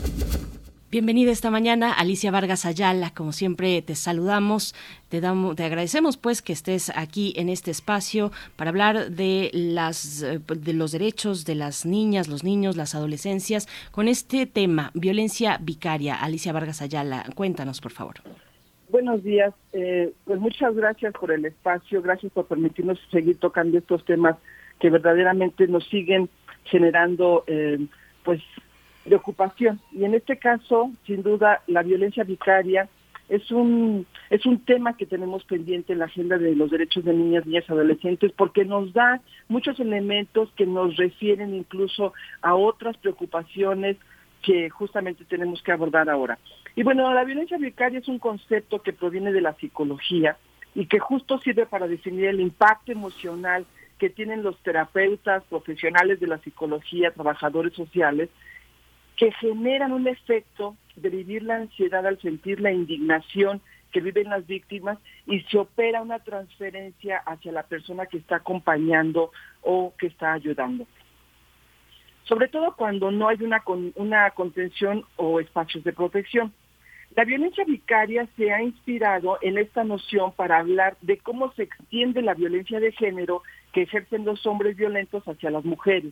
Bienvenida esta mañana, Alicia Vargas Ayala. Como siempre, te saludamos, te, damos, te agradecemos pues que estés aquí en este espacio para hablar de, las, eh, de los derechos de las niñas, los niños, las adolescencias, con este tema, violencia vicaria. Alicia Vargas Ayala, cuéntanos, por favor. Buenos días, eh, pues muchas gracias por el espacio, gracias por permitirnos seguir tocando estos temas que verdaderamente nos siguen generando eh, pues de ocupación. Y en este caso, sin duda, la violencia vicaria es un, es un tema que tenemos pendiente en la agenda de los derechos de niñas, niñas adolescentes porque nos da muchos elementos que nos refieren incluso a otras preocupaciones que justamente tenemos que abordar ahora. Y bueno, la violencia vicaria es un concepto que proviene de la psicología y que justo sirve para definir el impacto emocional que tienen los terapeutas, profesionales de la psicología, trabajadores sociales, que generan un efecto de vivir la ansiedad al sentir la indignación que viven las víctimas y se opera una transferencia hacia la persona que está acompañando o que está ayudando. Sobre todo cuando no hay una, una contención o espacios de protección. La violencia vicaria se ha inspirado en esta noción para hablar de cómo se extiende la violencia de género que ejercen los hombres violentos hacia las mujeres,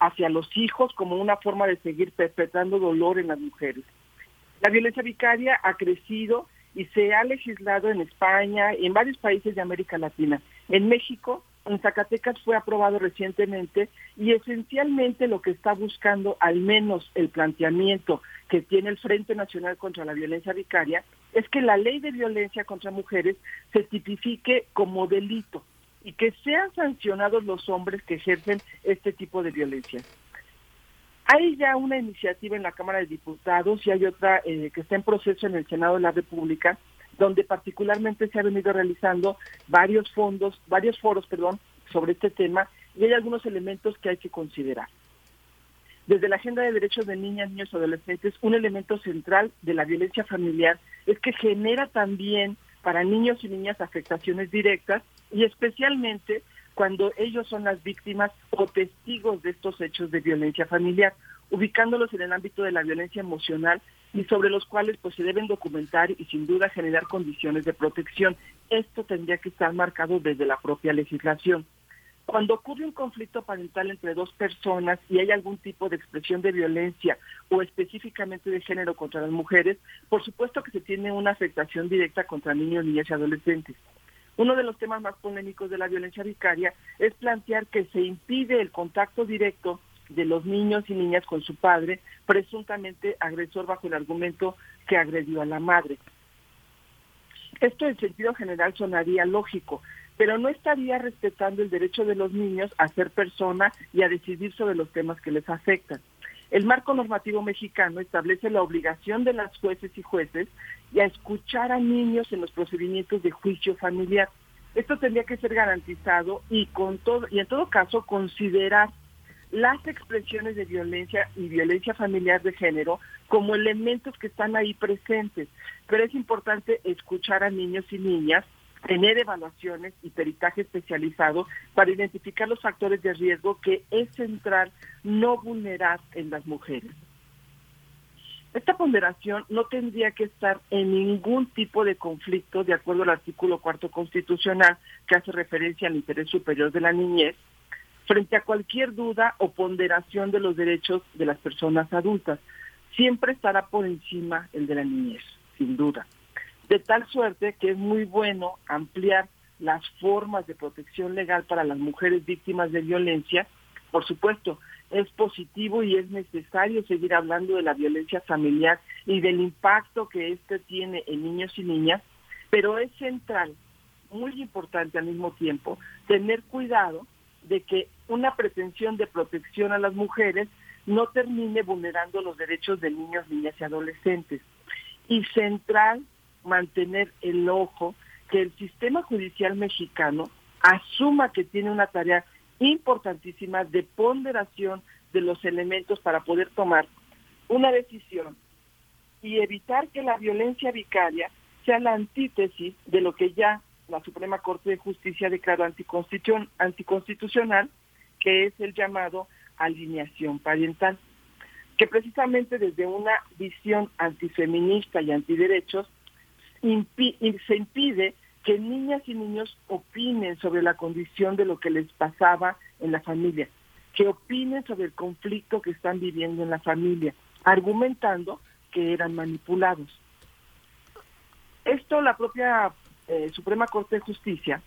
hacia los hijos como una forma de seguir perpetrando dolor en las mujeres. La violencia vicaria ha crecido y se ha legislado en España y en varios países de América Latina. En México, en Zacatecas fue aprobado recientemente y esencialmente lo que está buscando, al menos el planteamiento que tiene el Frente Nacional contra la Violencia Vicaria, es que la ley de violencia contra mujeres se tipifique como delito y que sean sancionados los hombres que ejercen este tipo de violencia. Hay ya una iniciativa en la Cámara de Diputados y hay otra eh, que está en proceso en el Senado de la República, donde particularmente se ha venido realizando varios fondos, varios foros, perdón, sobre este tema y hay algunos elementos que hay que considerar. Desde la Agenda de Derechos de Niñas, Niños y Adolescentes, un elemento central de la violencia familiar es que genera también para niños y niñas afectaciones directas y especialmente cuando ellos son las víctimas o testigos de estos hechos de violencia familiar, ubicándolos en el ámbito de la violencia emocional y sobre los cuales pues se deben documentar y sin duda generar condiciones de protección. Esto tendría que estar marcado desde la propia legislación. Cuando ocurre un conflicto parental entre dos personas y hay algún tipo de expresión de violencia o específicamente de género contra las mujeres, por supuesto que se tiene una afectación directa contra niños, niñas y adolescentes. Uno de los temas más polémicos de la violencia vicaria es plantear que se impide el contacto directo de los niños y niñas con su padre, presuntamente agresor bajo el argumento que agredió a la madre. Esto en sentido general sonaría lógico, pero no estaría respetando el derecho de los niños a ser persona y a decidir sobre los temas que les afectan. El marco normativo mexicano establece la obligación de las jueces y jueces a escuchar a niños en los procedimientos de juicio familiar. Esto tendría que ser garantizado y con todo y en todo caso considerar las expresiones de violencia y violencia familiar de género como elementos que están ahí presentes. Pero es importante escuchar a niños y niñas, tener evaluaciones y peritaje especializado para identificar los factores de riesgo que es central no vulnerar en las mujeres. Esta ponderación no tendría que estar en ningún tipo de conflicto de acuerdo al artículo cuarto constitucional que hace referencia al interés superior de la niñez frente a cualquier duda o ponderación de los derechos de las personas adultas. Siempre estará por encima el de la niñez, sin duda. De tal suerte que es muy bueno ampliar las formas de protección legal para las mujeres víctimas de violencia. Por supuesto, es positivo y es necesario seguir hablando de la violencia familiar y del impacto que éste tiene en niños y niñas, pero es central, muy importante al mismo tiempo, tener cuidado de que una pretensión de protección a las mujeres no termine vulnerando los derechos de niños, niñas y adolescentes. Y central, mantener el ojo que el sistema judicial mexicano asuma que tiene una tarea importantísima de ponderación de los elementos para poder tomar una decisión y evitar que la violencia vicaria sea la antítesis de lo que ya la Suprema Corte de Justicia declaró anticonstitucional, que es el llamado alineación parental, que precisamente desde una visión antifeminista y antiderechos se impide que niñas y niños opinen sobre la condición de lo que les pasaba en la familia, que opinen sobre el conflicto que están viviendo en la familia, argumentando que eran manipulados. Esto la propia eh, Suprema Corte de Justicia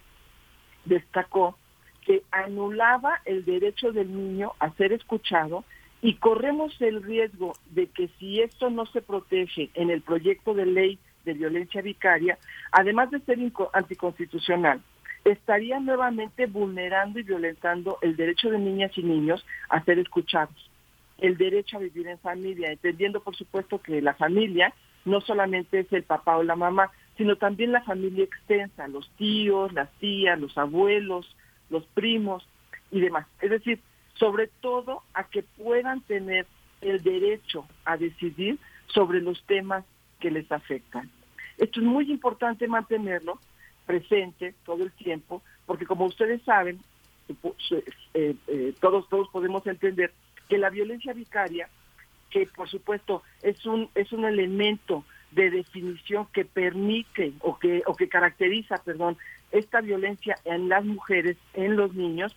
destacó que anulaba el derecho del niño a ser escuchado y corremos el riesgo de que si esto no se protege en el proyecto de ley de violencia vicaria, además de ser anticonstitucional, estaría nuevamente vulnerando y violentando el derecho de niñas y niños a ser escuchados. el derecho a vivir en familia, entendiendo por supuesto que la familia no solamente es el papá o la mamá, sino también la familia extensa, los tíos, las tías, los abuelos, los primos y demás. Es decir, sobre todo a que puedan tener el derecho a decidir sobre los temas que les afectan. Esto es muy importante mantenerlo presente todo el tiempo, porque como ustedes saben, eh, eh, todos todos podemos entender que la violencia vicaria, que por supuesto es un es un elemento de definición que permite o que o que caracteriza, perdón, esta violencia en las mujeres, en los niños,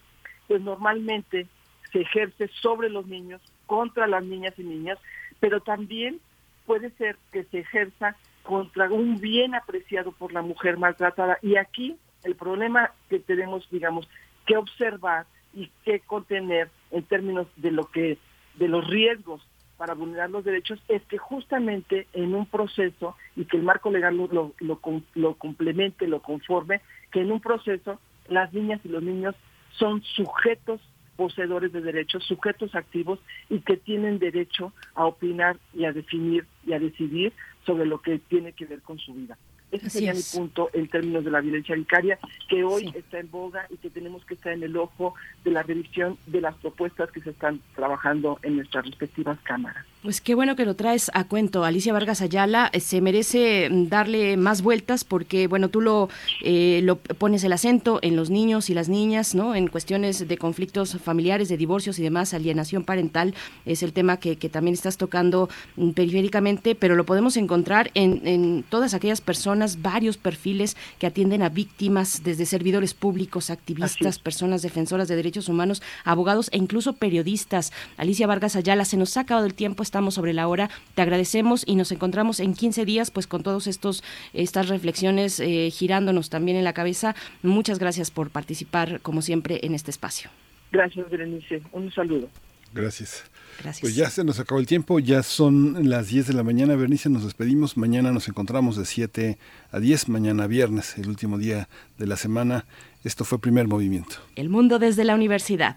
pues normalmente se ejerce sobre los niños, contra las niñas y niñas, pero también puede ser que se ejerza contra un bien apreciado por la mujer maltratada. Y aquí el problema que tenemos, digamos, que observar y que contener en términos de lo que de los riesgos para vulnerar los derechos es que justamente en un proceso y que el marco legal lo, lo, lo, lo complemente, lo conforme, que en un proceso las niñas y los niños son sujetos poseedores de derechos, sujetos activos y que tienen derecho a opinar y a definir y a decidir sobre lo que tiene que ver con su vida. Ese sería mi punto en términos de la violencia vicaria, que hoy está en boga y que tenemos que estar en el ojo de la revisión de las propuestas que se están trabajando en nuestras respectivas cámaras. Pues qué bueno que lo traes a cuento, Alicia Vargas Ayala. Eh, se merece mm, darle más vueltas porque, bueno, tú lo, eh, lo pones el acento en los niños y las niñas, ¿no? En cuestiones de conflictos familiares, de divorcios y demás, alienación parental es el tema que, que también estás tocando mm, periféricamente, pero lo podemos encontrar en, en todas aquellas personas, varios perfiles que atienden a víctimas, desde servidores públicos, activistas, personas defensoras de derechos humanos, abogados e incluso periodistas. Alicia Vargas Ayala, se nos ha acabado el tiempo estamos sobre la hora. Te agradecemos y nos encontramos en 15 días pues con todos estos estas reflexiones eh, girándonos también en la cabeza. Muchas gracias por participar como siempre en este espacio. Gracias, Berenice. Un saludo. Gracias. Gracias. Pues ya se nos acabó el tiempo, ya son las 10 de la mañana, Bernice, nos despedimos. Mañana nos encontramos de 7 a 10, mañana viernes, el último día de la semana. Esto fue Primer Movimiento. El mundo desde la universidad.